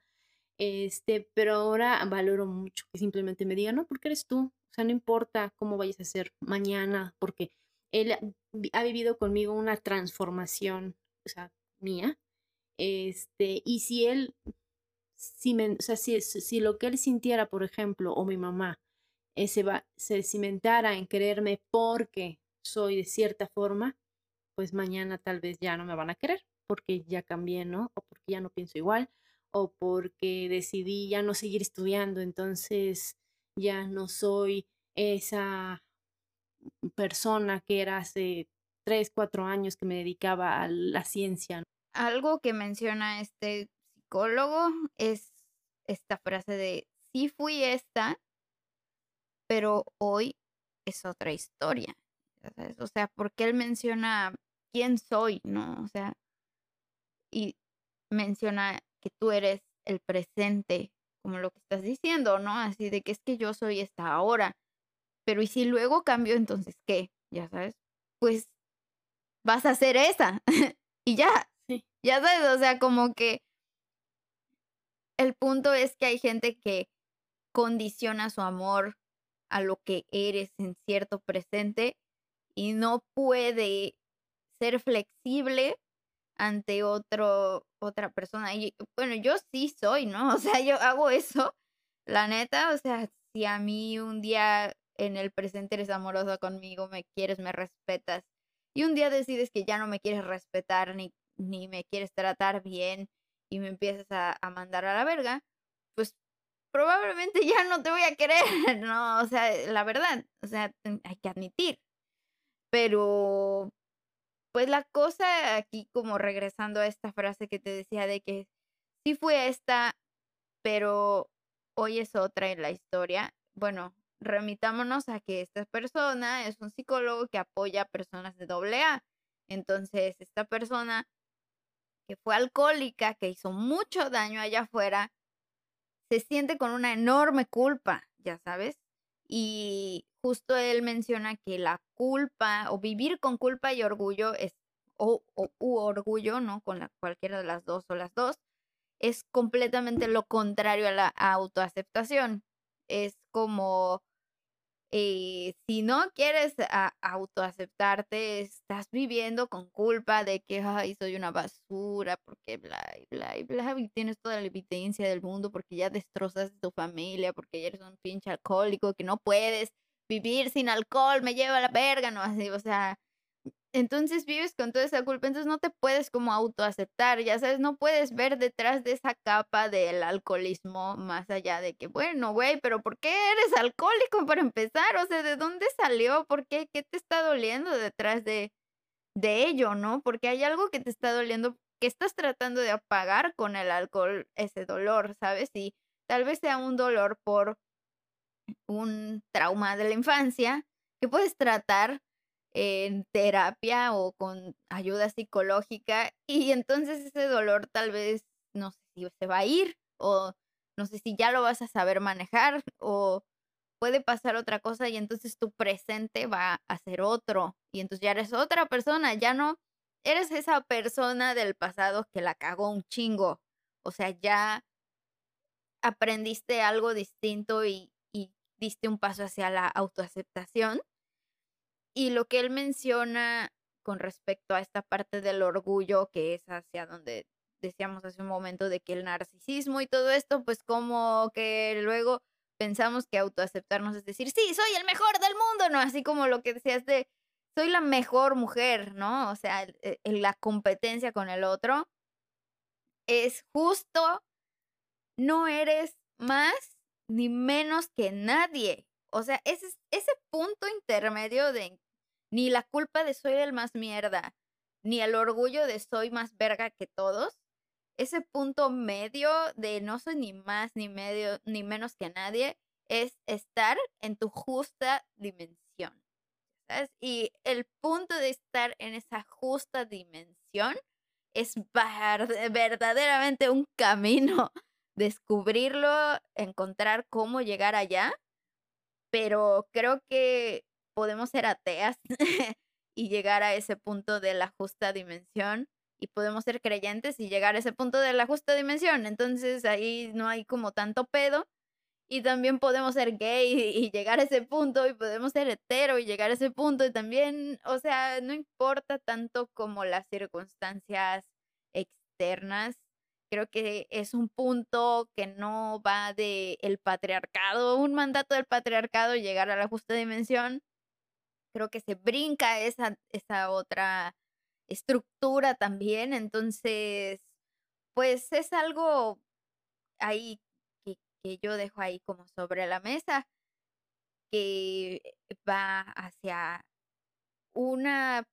Este, pero ahora valoro mucho que simplemente me diga, no, porque eres tú. O sea, no importa cómo vayas a ser mañana, porque él ha vivido conmigo una transformación, o sea, mía. Este, y si él si, o sea, si, si, lo que él sintiera, por ejemplo, o mi mamá, eh, va, se cimentara en quererme porque soy de cierta forma, pues mañana tal vez ya no me van a querer porque ya cambié, ¿no? O porque ya no pienso igual, o porque decidí ya no seguir estudiando, entonces ya no soy esa persona que era hace tres, cuatro años que me dedicaba a la ciencia. Algo que menciona este psicólogo es esta frase de, sí fui esta, pero hoy es otra historia. O sea, porque él menciona quién soy, ¿no? O sea, y menciona que tú eres el presente, como lo que estás diciendo, ¿no? Así de que es que yo soy esta ahora. Pero ¿y si luego cambio, entonces qué? Ya sabes, pues vas a ser esa. y ya, Ya sabes, o sea, como que el punto es que hay gente que condiciona su amor a lo que eres en cierto presente y no puede ser flexible ante otro otra persona. Y bueno, yo sí soy, ¿no? O sea, yo hago eso. La neta, o sea, si a mí un día en el presente eres amorosa conmigo, me quieres, me respetas, y un día decides que ya no me quieres respetar ni, ni me quieres tratar bien y me empiezas a, a mandar a la verga, pues probablemente ya no te voy a querer, ¿no? O sea, la verdad, o sea, hay que admitir. Pero, pues la cosa aquí, como regresando a esta frase que te decía de que sí fue esta, pero hoy es otra en la historia. Bueno, remitámonos a que esta persona es un psicólogo que apoya a personas de doble A. Entonces, esta persona que fue alcohólica, que hizo mucho daño allá afuera, se siente con una enorme culpa, ya sabes. Y justo él menciona que la culpa o vivir con culpa y orgullo es, o, orgullo, ¿no? Con la, cualquiera de las dos o las dos, es completamente lo contrario a la autoaceptación. Es como eh, si no quieres autoaceptarte, estás viviendo con culpa de que, ay, soy una basura, porque bla, bla, bla, y tienes toda la evidencia del mundo, porque ya destrozas tu familia, porque eres un pinche alcohólico, que no puedes vivir sin alcohol, me lleva la verga, ¿no? Así, o sea, entonces vives con toda esa culpa, entonces no te puedes como autoaceptar, ya sabes, no puedes ver detrás de esa capa del alcoholismo más allá de que, bueno, güey, pero ¿por qué eres alcohólico para empezar? O sea, ¿de dónde salió? ¿Por qué? ¿Qué te está doliendo detrás de, de ello, no? Porque hay algo que te está doliendo, que estás tratando de apagar con el alcohol ese dolor, ¿sabes? Y tal vez sea un dolor por un trauma de la infancia que puedes tratar en terapia o con ayuda psicológica y entonces ese dolor tal vez no sé si se va a ir o no sé si ya lo vas a saber manejar o puede pasar otra cosa y entonces tu presente va a ser otro y entonces ya eres otra persona, ya no eres esa persona del pasado que la cagó un chingo, o sea, ya aprendiste algo distinto y, y diste un paso hacia la autoaceptación y lo que él menciona con respecto a esta parte del orgullo, que es hacia donde decíamos hace un momento de que el narcisismo y todo esto, pues como que luego pensamos que autoaceptarnos es decir, sí, soy el mejor del mundo, ¿no? Así como lo que decías de, soy la mejor mujer, ¿no? O sea, e, la competencia con el otro es justo, no eres más ni menos que nadie. O sea, ese, ese punto intermedio de ni la culpa de soy el más mierda, ni el orgullo de soy más verga que todos, ese punto medio de no soy ni más ni medio ni menos que nadie es estar en tu justa dimensión. Y el punto de estar en esa justa dimensión es verdaderamente un camino, descubrirlo, encontrar cómo llegar allá, pero creo que podemos ser ateas y llegar a ese punto de la justa dimensión y podemos ser creyentes y llegar a ese punto de la justa dimensión. Entonces ahí no hay como tanto pedo. Y también podemos ser gay y, llegar a ese punto y podemos ser hetero y llegar a ese punto y también, o sea, no importa tanto como las circunstancias externas. Creo que es un punto que no va de el patriarcado, un mandato del patriarcado llegar a la justa dimensión, creo que se brinca esa, esa otra estructura también. Entonces, pues es algo ahí que, que yo dejo ahí como sobre la mesa, que va hacia una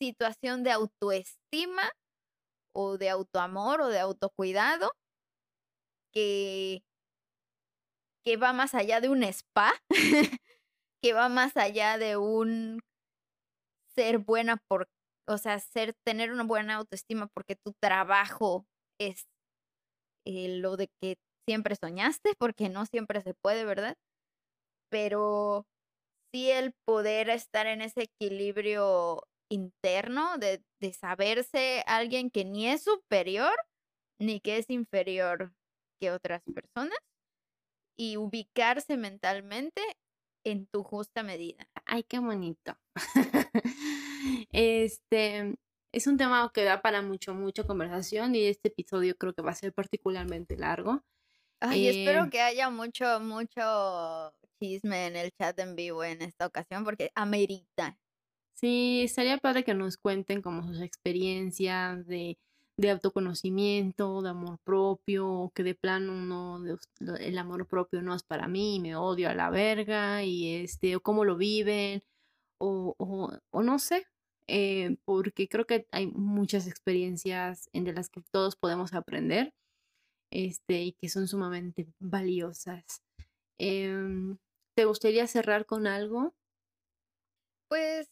situación de autoestima o de autoamor o de autocuidado que, que va más allá de un spa que va más allá de un ser buena por, o sea, ser, tener una buena autoestima porque tu trabajo es eh, lo de que siempre soñaste, porque no siempre se puede, ¿verdad? Pero sí el poder estar en ese equilibrio interno de, de saberse alguien que ni es superior ni que es inferior que otras personas y ubicarse mentalmente en tu justa medida. Ay, qué bonito. este es un tema que da para mucho, mucha conversación y este episodio creo que va a ser particularmente largo. Ay, espero eh que haya mucho, mucho chisme en el chat en vivo en esta ocasión porque amerita. Sí, estaría padre que nos cuenten como sus experiencias de, de autoconocimiento, de amor propio, que de plano no, el amor propio no es para mí, me odio a la verga, y este, o cómo lo viven, o, o, no sé, eh, porque creo que hay muchas experiencias en de las que todos podemos aprender este, y que son sumamente valiosas. Em, ¿Te gustaría cerrar con algo? Pues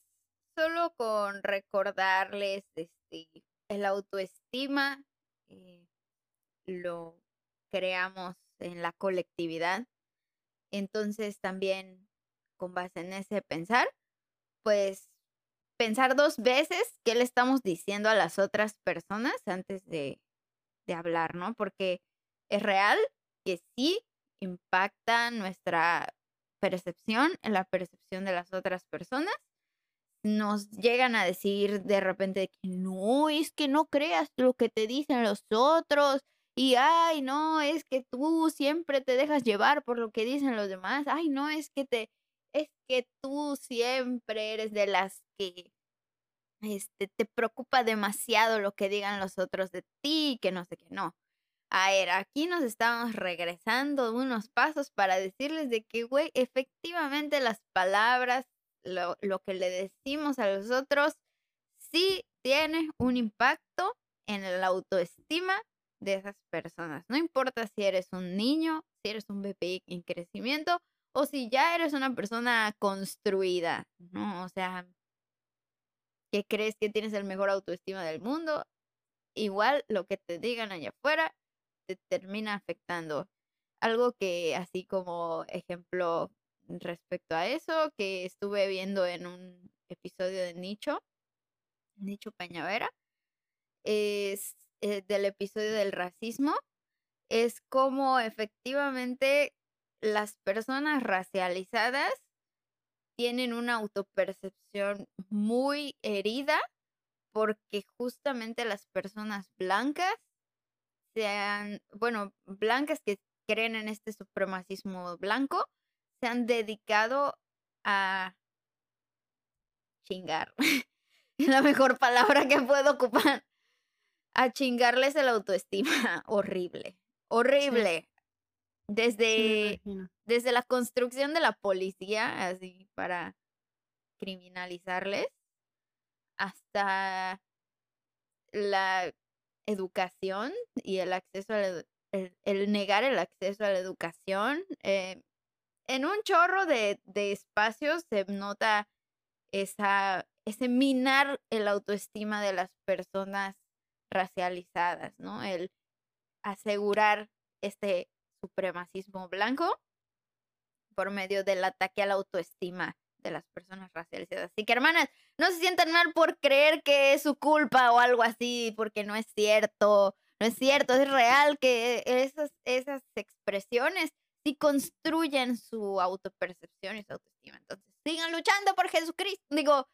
solo con recordarles este, el autoestima, eh, lo creamos en la colectividad. Entonces también con base en ese pensar, pues pensar dos veces qué le estamos diciendo a las otras personas antes de, de hablar, ¿no? Porque es real que sí impacta nuestra percepción en la percepción de las otras personas. Nos llegan a decir de repente que no, es que no creas lo que te dicen los otros. Y ay, no, es que tú siempre te dejas llevar por lo que dicen los demás. Ay, no, es que te es que tú siempre eres de las que este, te preocupa demasiado lo que digan los otros de ti, que no sé qué, no. A ver, aquí nos estamos regresando unos pasos para decirles de que, güey, efectivamente las palabras, lo, lo que le decimos a los otros, sí tiene un impacto en la autoestima de esas personas. No importa si eres un niño, si eres un bebé en crecimiento o si ya eres una persona construida, ¿no? O sea, que crees que tienes el mejor autoestima del mundo, igual lo que te digan allá afuera te termina afectando. Algo que así como ejemplo respecto a eso, que estuve viendo en un episodio de Nicho, Nicho Peñavera, es eh, del episodio del racismo, es como efectivamente las personas racializadas tienen una autopercepción muy herida porque justamente las personas blancas sean, bueno, blancas que creen en este supremacismo blanco, se han dedicado a chingar. es la mejor palabra que puedo ocupar. A chingarles el autoestima. Horrible. Horrible. Desde, desde la construcción de la policía, así para criminalizarles, hasta la educación y el acceso a el, negar el acceso a la educación. Eh, en un chorro de, de, espacios se nota esa, ese minar el autoestima de las personas racializadas, ¿no? El asegurar este supremacismo blanco por medio del ataque a la autoestima de las personas racializadas. Así que, hermanas, no se sientan mal por creer que es su culpa o algo así, porque no es cierto. No es cierto, es real que esas, esas expresiones sí construyen su autopercepción y su autoestima. Entonces, sigan luchando por Jesucristo. Digo,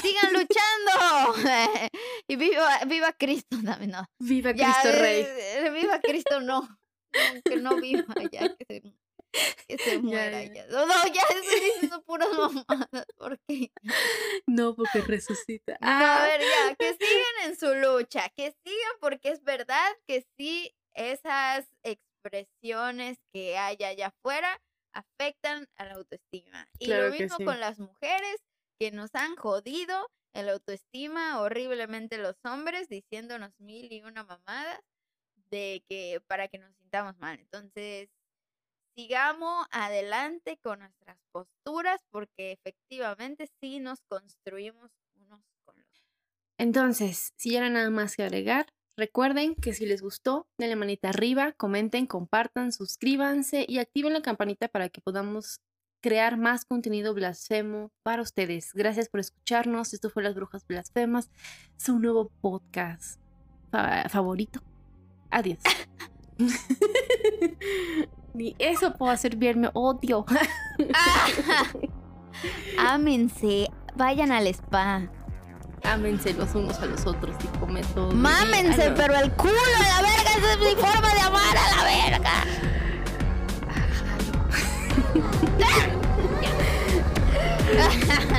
sigan luchando. y viva, viva Cristo también, no. Viva Cristo Rey. Eh, viva Cristo, no que no viva ya, que se, que se muera ya. No, no, ya estoy diciendo puras mamadas, porque... No, porque resucita. No, a ah. ver, ya, que sigan en su lucha, que sigan porque es verdad que sí, esas expresiones que hay allá afuera afectan a la autoestima. Y lo mismo con las mujeres que nos han jodido el autoestima horriblemente los hombres diciéndonos mil y una mamadas de que para que nos sintamos mal. Entonces, sigamos adelante con nuestras posturas porque efectivamente sí nos construimos unos con los Entonces, si ya nada más que agregar, recuerden que si les gustó, denle manita arriba, comenten, compartan, suscríbanse y activen la campanita para que podamos crear más contenido blasfemo para ustedes. Gracias por escucharnos. Esto fue Las Brujas Blasfemas, su nuevo podcast favorito. Adiós. Ni eso puedo hacer bien, me odio. Ámense, vayan al spa ámense los unos a los otros y comen todo. Mámense, pero el culo a la verga, esa es mi forma de amar a la verga. Ah, Hágalo.